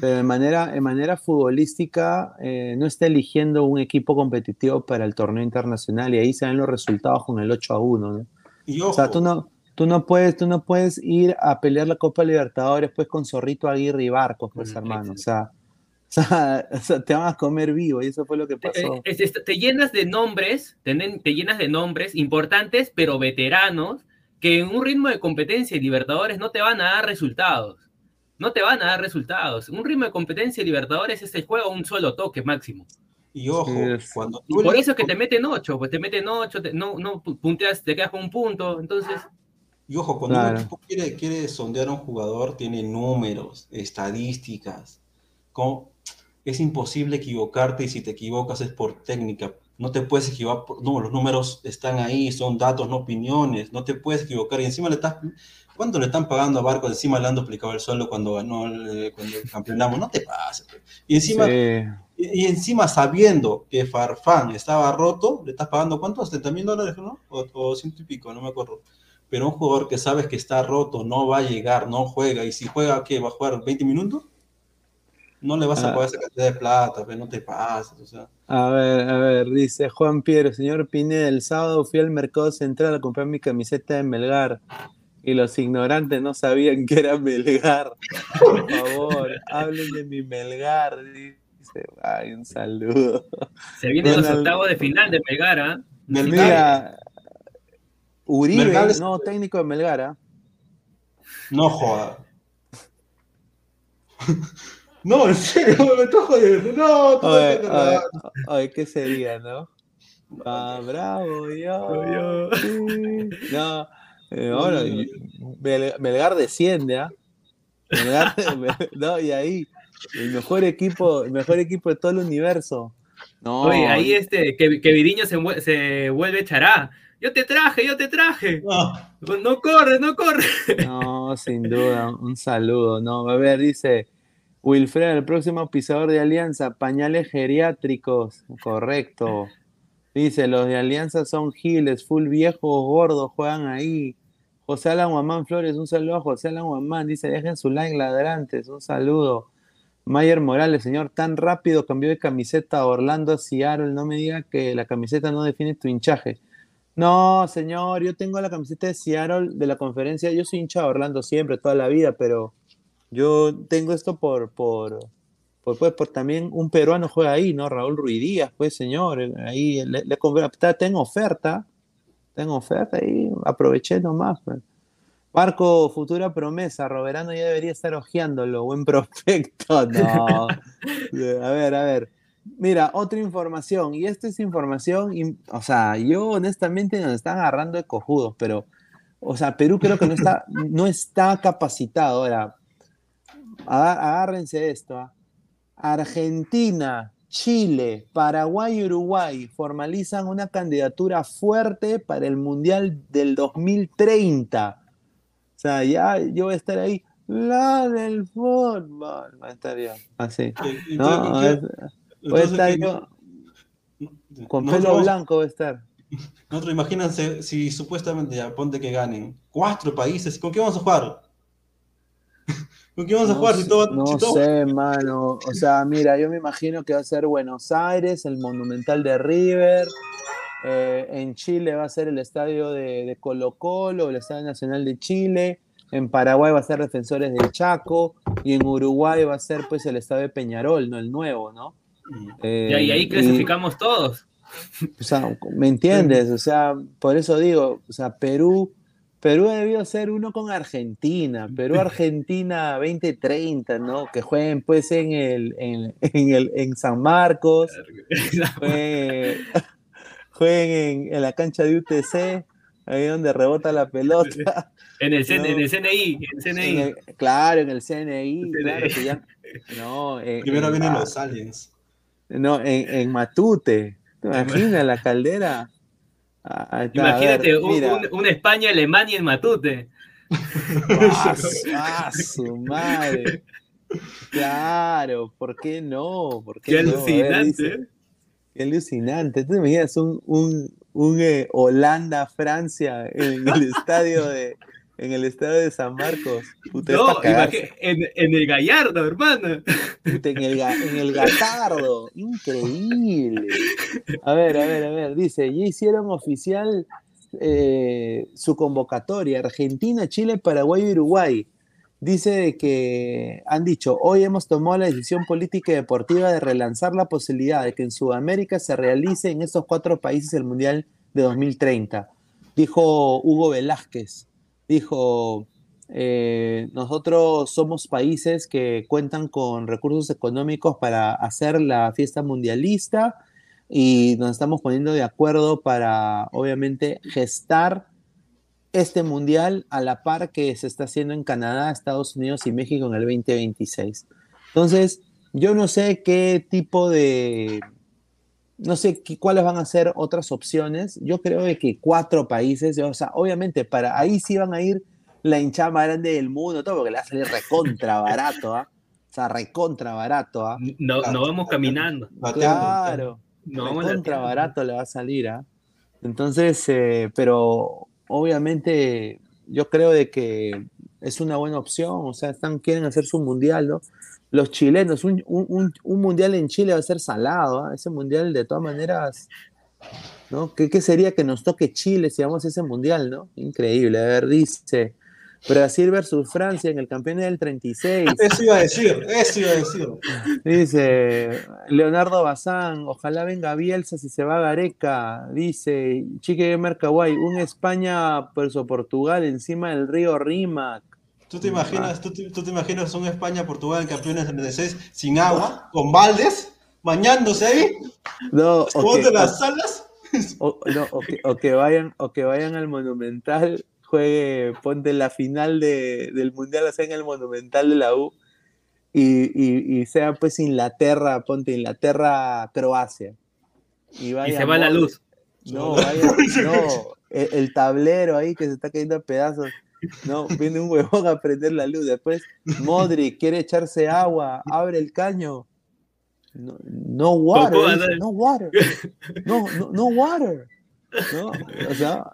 pero de manera, en manera futbolística eh, no está eligiendo un equipo competitivo para el torneo internacional y ahí se ven los resultados con el 8 a 1, ¿no? Y O sea, tú no, tú no puedes, tú no puedes ir a pelear la Copa Libertadores pues con Zorrito Aguirre y Barcos, pues Mm, hermano. O sea, o sea, o sea, te van a comer vivo y eso fue lo que pasó. Eh, es- es- te llenas de nombres, te, te llenas de nombres importantes, pero veteranos, que en un ritmo de competencia y Libertadores no te van a dar resultados. No te van a dar resultados. Un ritmo de competencia y Libertadores es el juego a un solo toque máximo. y ojo, cuando Y tú por eso es que te meten ocho, pues te meten ocho, te- no, no pu- punteas, te quedas con un punto. Entonces, Y ojo, cuando Claro. un equipo quiere, quiere sondear a un jugador, tiene números, estadísticas. Como, es imposible equivocarte y si te equivocas es por técnica. No te puedes equivocar, no, los números están ahí, son datos, no opiniones, no te puedes equivocar y encima le estás, ¿cuánto le están pagando a Barco? Encima le han duplicado el sueldo cuando ganó, el, cuando campeonamos, no te pases. pe. Y encima, Sí. y, y encima sabiendo que Farfán estaba roto, le estás pagando ¿cuánto? ¿70 mil dólares, no? O, o ciento y pico, no me acuerdo. Pero un jugador que sabes que está roto, no va a llegar, no juega, y si juega, ¿qué? ¿Va a jugar 20 minutos? No le vas a Ah. pagar esa cantidad de plata, pe, no te pases, o sea. A ver, a ver, dice Juan Piero, señor Pineda, el sábado fui al mercado central a comprar mi camiseta de Melgar y los ignorantes no sabían que era Melgar. Por favor, hablen de mi Melgar, dice. Ay, un saludo. Se vienen los octavos de final de Melgar, ¿ah? Melgar, Mira, Uribe, Melgar es- no, técnico de Melgar, ¿ah? no joda. no, en serio, me estás jodiendo. No, tú Oye, estás oye, ¿qué sería, no? Ah, bravo, yo. No, eh, Mel- Melgar desciende, ¿ah? Melgar, no, y ahí, el mejor equipo, el mejor equipo de todo el universo. No, Oye, ahí este, que, que Viriño se, se vuelve chará. Yo te traje, yo te traje. No, No corre, no corre. No, sin duda, un saludo. No, a ver, dice Wilfred, el próximo pisador de Alianza, pañales geriátricos. Correcto. Dice, los de Alianza son giles, full viejos, gordos, juegan ahí. José Alan Guamán Flores, un saludo a José Alan Guamán. Dice, dejen su like ladrantes, un saludo. Mayer Morales, señor, tan rápido cambió de camiseta a Orlando a Seattle. No me diga que la camiseta no define tu hinchaje. No, señor, yo tengo la camiseta de Seattle de la conferencia. Yo soy hincha de Orlando siempre, toda la vida, pero yo tengo esto por, por, por, pues, por también un peruano juega ahí, ¿no? Raúl Ruidíaz, pues, señor. Ahí le, le tengo oferta, tengo oferta y aproveché nomás. pues. Marco, futura promesa, Roberano ya debería estar hojeándolo, buen prospecto. No. A ver, a ver. Mira, otra información, y esta es información, o sea, yo honestamente nos están agarrando de cojudos, pero, o sea, Perú creo que no está, no está capacitado. Ahora, agárrense de esto. ¿ah? Argentina, Chile, Paraguay y Uruguay formalizan una candidatura fuerte para el Mundial del 2030. O sea, ya yo voy a estar ahí, la del fútbol, va a estar yo, así. ¿Y- y- No, voy a estar ¿qué- yo con pelo blanco, voy a estar. Nosotros imagínense si supuestamente ya ponte que ganen cuatro países, ¿con qué vamos a jugar? ¿Con qué vamos a No jugar si sé- todo, no si todo- sé, mano. O sea, mira, yo me imagino que va a ser Buenos Aires, el Monumental de River. eh, en Chile va a ser el estadio de, de Colo Colo, el Estadio Nacional de Chile. En Paraguay va a ser Defensores del Chaco. Y en Uruguay va a ser pues el estadio de Peñarol, ¿no? El nuevo, ¿no? Eh, Y ahí, ahí y- clasificamos todos. o sea, ¿me entiendes? O sea, por eso digo, o sea, Perú, Perú ha debido ser uno con Argentina, Perú-Argentina 2030, ¿no? Que jueguen pues en el, en, en el, en San Marcos, jueguen, jueguen en, en la cancha de UTC, ahí donde rebota la pelota. En el, CN No. en el CNI, en el CNI. En el- claro, en el CNI, claro que ya. No, en- Primero en- vienen los aliens. no, en, en Matute. ¿Te imaginas la caldera? Ah, está, Imagínate ver, un, España-Alemania en Matute. Ah, su- madre. Claro, ¿por qué no? ¿Por qué Qué no? A ver, alucinante. dice- ¿eh? qué alucinante. ¿Tú te imaginas un, un, un, eh, Holanda-Francia en el estadio de en el estadio de San Marcos? Puta, No, en, en el Gallardo, hermano. Puta, en el, en el Gatardo. Increíble. A ver, a ver, a ver. Dice, ya hicieron oficial eh, su convocatoria. Argentina, Chile, Paraguay y Uruguay. Dice que han dicho, hoy hemos tomado la decisión política y deportiva de relanzar la posibilidad de que en Sudamérica se realice en estos cuatro países el Mundial de 2030. Dijo Hugo Velázquez. Dijo, eh, nosotros somos países que cuentan con recursos económicos para hacer la fiesta mundialista y nos estamos poniendo de acuerdo para, obviamente, gestar este mundial a la par que se está haciendo en Canadá, Estados Unidos y México en el 2026. Entonces, yo no sé qué tipo de, no sé qué- cuáles van a ser otras opciones. Yo creo de que cuatro países, o sea, obviamente para ahí sí van a ir la hinchada más grande del mundo, todo porque le va a salir recontra barato, ¿ah? O sea, recontra barato, ¿ah? No, no vamos caminando. Claro. No vamos Recontra barato le va a salir, ¿ah? Entonces, eh, pero obviamente yo creo de que es una buena opción, o sea, están, quieren hacer su mundial, ¿no? Los chilenos, un, un- un- un mundial en Chile va a ser salado, ¿ah? Ese mundial de todas maneras, ¿no? ¿Qué, qué sería que nos toque Chile si vamos a ese mundial, ¿no? Increíble, a ver, dice Brasil versus Francia en el campeón del 36. Eso iba a decir, eso iba a decir. Dice Leonardo Bazán, ojalá venga Bielsa si se va a Gareca. Dice Chique Mercaguay, un España versus Portugal encima del río Rímac. ¿Tú te imaginas, tú te, tú te imaginas un España-Portugal campeones del 96 sin agua, con baldes, bañándose ahí, No, o jugando que, en las salas? o- no, o que- o que vayan, o que vayan al Monumental, juegue, ponte la final de- del Mundial, o sea, en el Monumental de la U, y, y- y sea pues Inglaterra, ponte Inglaterra-Croacia. Y, se va la luz. No, vaya, no, el, el tablero ahí que se está cayendo a pedazos. No, viene un huevón a prender la luz. Después, Modric quiere echarse agua, abre el caño. No, no water, dice, no water. No, no, no water. ¿No? O sea,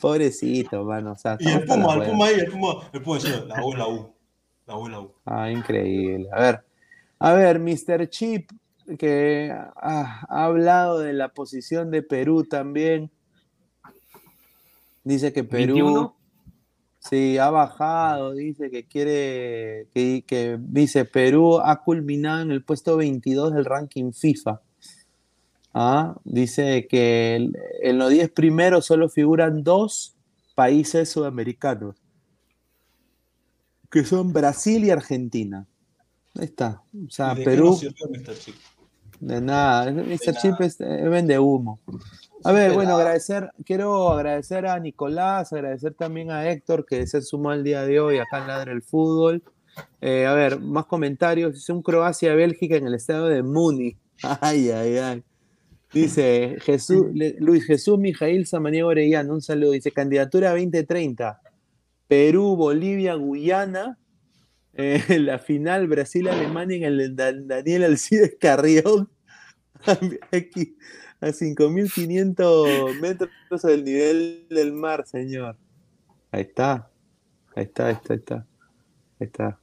pobrecito, mano. O sea, Y el Puma, el. Puma ahí, el Puma, el Puma decía, la U, la U, la U, la U. Ah, increíble. A ver, a ver, Mr. Chip, que ah, ha hablado de la posición de Perú también. Dice que Perú 21. Sí ha bajado, dice que quiere, que, que dice Perú ha culminado en el puesto 22 del ranking FIFA. Ah, dice que el- en los 10 primeros solo figuran dos países sudamericanos, que son Brasil y Argentina. Ahí está. O sea, ¿Y de qué Perú, nos sirvió Mr. Chip? de nada. Mr. De Chip nada. es, eh, vende humo. A ver, bueno, agradecer, quiero agradecer a Nicolás, agradecer también a Héctor que se sumó el día de hoy acá en Ladre el Fútbol. Eh, a ver, más comentarios. Dice un Croacia-Bélgica en el estado de Muni. Ay, ay, ay. Dice Jesús, Luis Jesús Mijail Samaniego Orellano, un saludo. Dice candidatura 2030. Perú, Bolivia, Guyana. Eh, la final Brasil-Alemania en el Da- Daniel Alcides Carrión. Aquí, a 5.500 metros del nivel del mar, señor. Ahí está. Ahí está, ahí está, ahí está. Ahí está.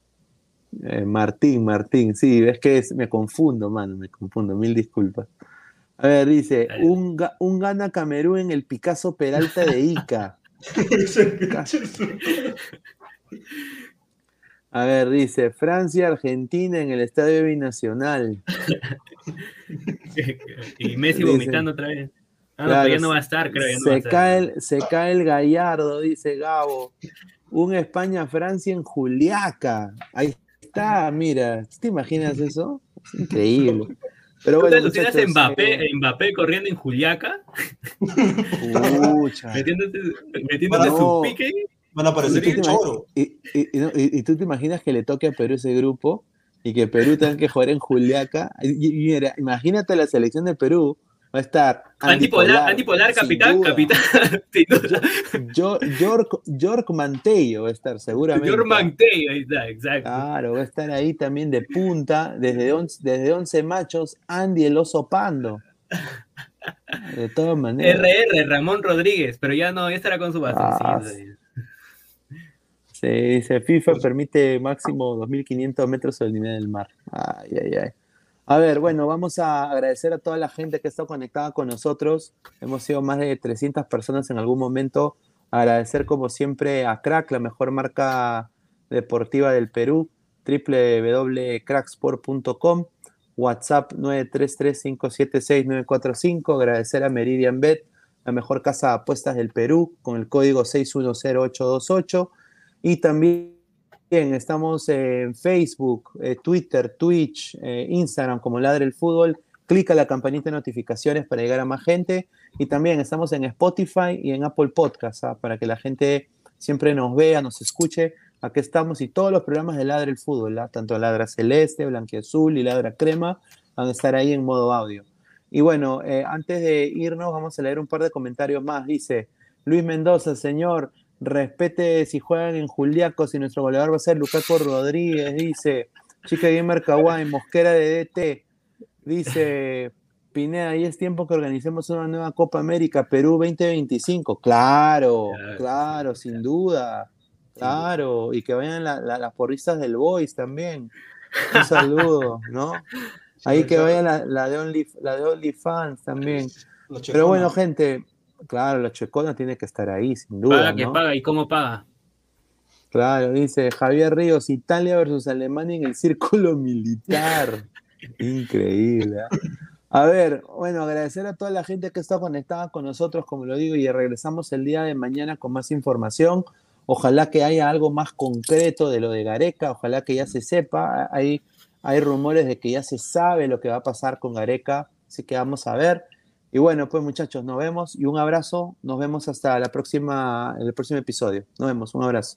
Eh, Martín, Martín, sí, ves que es- me confundo, mano, me confundo, mil disculpas. A ver, dice, un, un gana Camerún en el Picasso Peralta de Ica. A ver, dice, Francia, Argentina en el Estadio Binacional. y Messi Dice- vomitando otra vez. Ah, no, Claro, pero ya no va a estar, creo. Ya no va a se, estar. cae el, se cae el Gallardo, dice Gabo. Un España-Francia en Juliaca. Ahí está, mira. ¿Te imaginas eso? Es increíble. Pero ¿Tú te bueno, muchachos, Mbappé, eh, Mbappé corriendo en Juliaca? pucha. Metiéndose No. su pique. Van a ¿Y aparecer tú, imag- choro. y- y- y y- y tú te imaginas que le toque a Perú ese grupo y que Perú tenga que jugar en Juliaca? Y, y mira, imagínate la selección de Perú. Va a estar Andy Antipolar, Polar, antipolar, capitán, capitán. York, York Mantello va a estar seguramente. George Mantei, ahí está, exacto. Claro, va a estar ahí también de punta, desde 11, desde 11 machos, Andy el oso pando. De todas maneras. RR, Ramón Rodríguez, pero ya no, ya estará con su Ah, bastoncito. Se dice, FIFA permite máximo 2.500 metros sobre el nivel del mar. Ay, ay, ay. A ver, bueno, vamos a agradecer a toda la gente que está conectada con nosotros. Hemos sido más de 300 personas en algún momento. Agradecer como siempre a Crack, la mejor marca deportiva del Perú, www.cracksport.com, WhatsApp 933-576-945. Agradecer a Meridian Bet, la mejor casa de apuestas del Perú, con el código 610828. Y también estamos en Facebook, eh, Twitter, Twitch, eh, Instagram como Ladre el Fútbol. Clica la campanita de notificaciones para llegar a más gente. Y también estamos en Spotify y en Apple Podcasts, ¿ah? para que la gente siempre nos vea, nos escuche. Aquí estamos y todos los programas de Ladra el Fútbol, ¿ah? tanto Ladra Celeste, Blanquiazul y Ladra Crema, van a estar ahí en modo audio. Y bueno, eh, antes de irnos, vamos a leer un par de comentarios más. Dice Luis Mendoza, señor, respete si juegan en Juliaco, si nuestro goleador va a ser Lucaco Rodríguez, dice Chica Gamer Kawaii, Mosquera de DT, dice Pineda, ahí es tiempo que organicemos una nueva Copa América, Perú 2025. Claro, claro, sin duda. Claro, y que vayan las porristas del Boys también. Un saludo, ¿no? Ahí que vayan la, la, de Only, la de OnlyFans también. Pero bueno, gente, claro, la checona tiene que estar ahí, sin duda. Paga que paga y cómo paga. Claro, dice Javier Ríos, Italia versus Alemania en el círculo militar. Increíble. ¿eh? A ver, bueno, agradecer a toda la gente que está conectada con nosotros, como lo digo, y regresamos el día de mañana con más información. Ojalá que haya algo más concreto de lo de Gareca, ojalá que ya se sepa. Hay, hay rumores de que ya se sabe lo que va a pasar con Gareca, así que vamos a ver. Y bueno, pues muchachos, nos vemos y un abrazo. Nos vemos hasta la próxima, el próximo episodio. Nos vemos, un abrazo.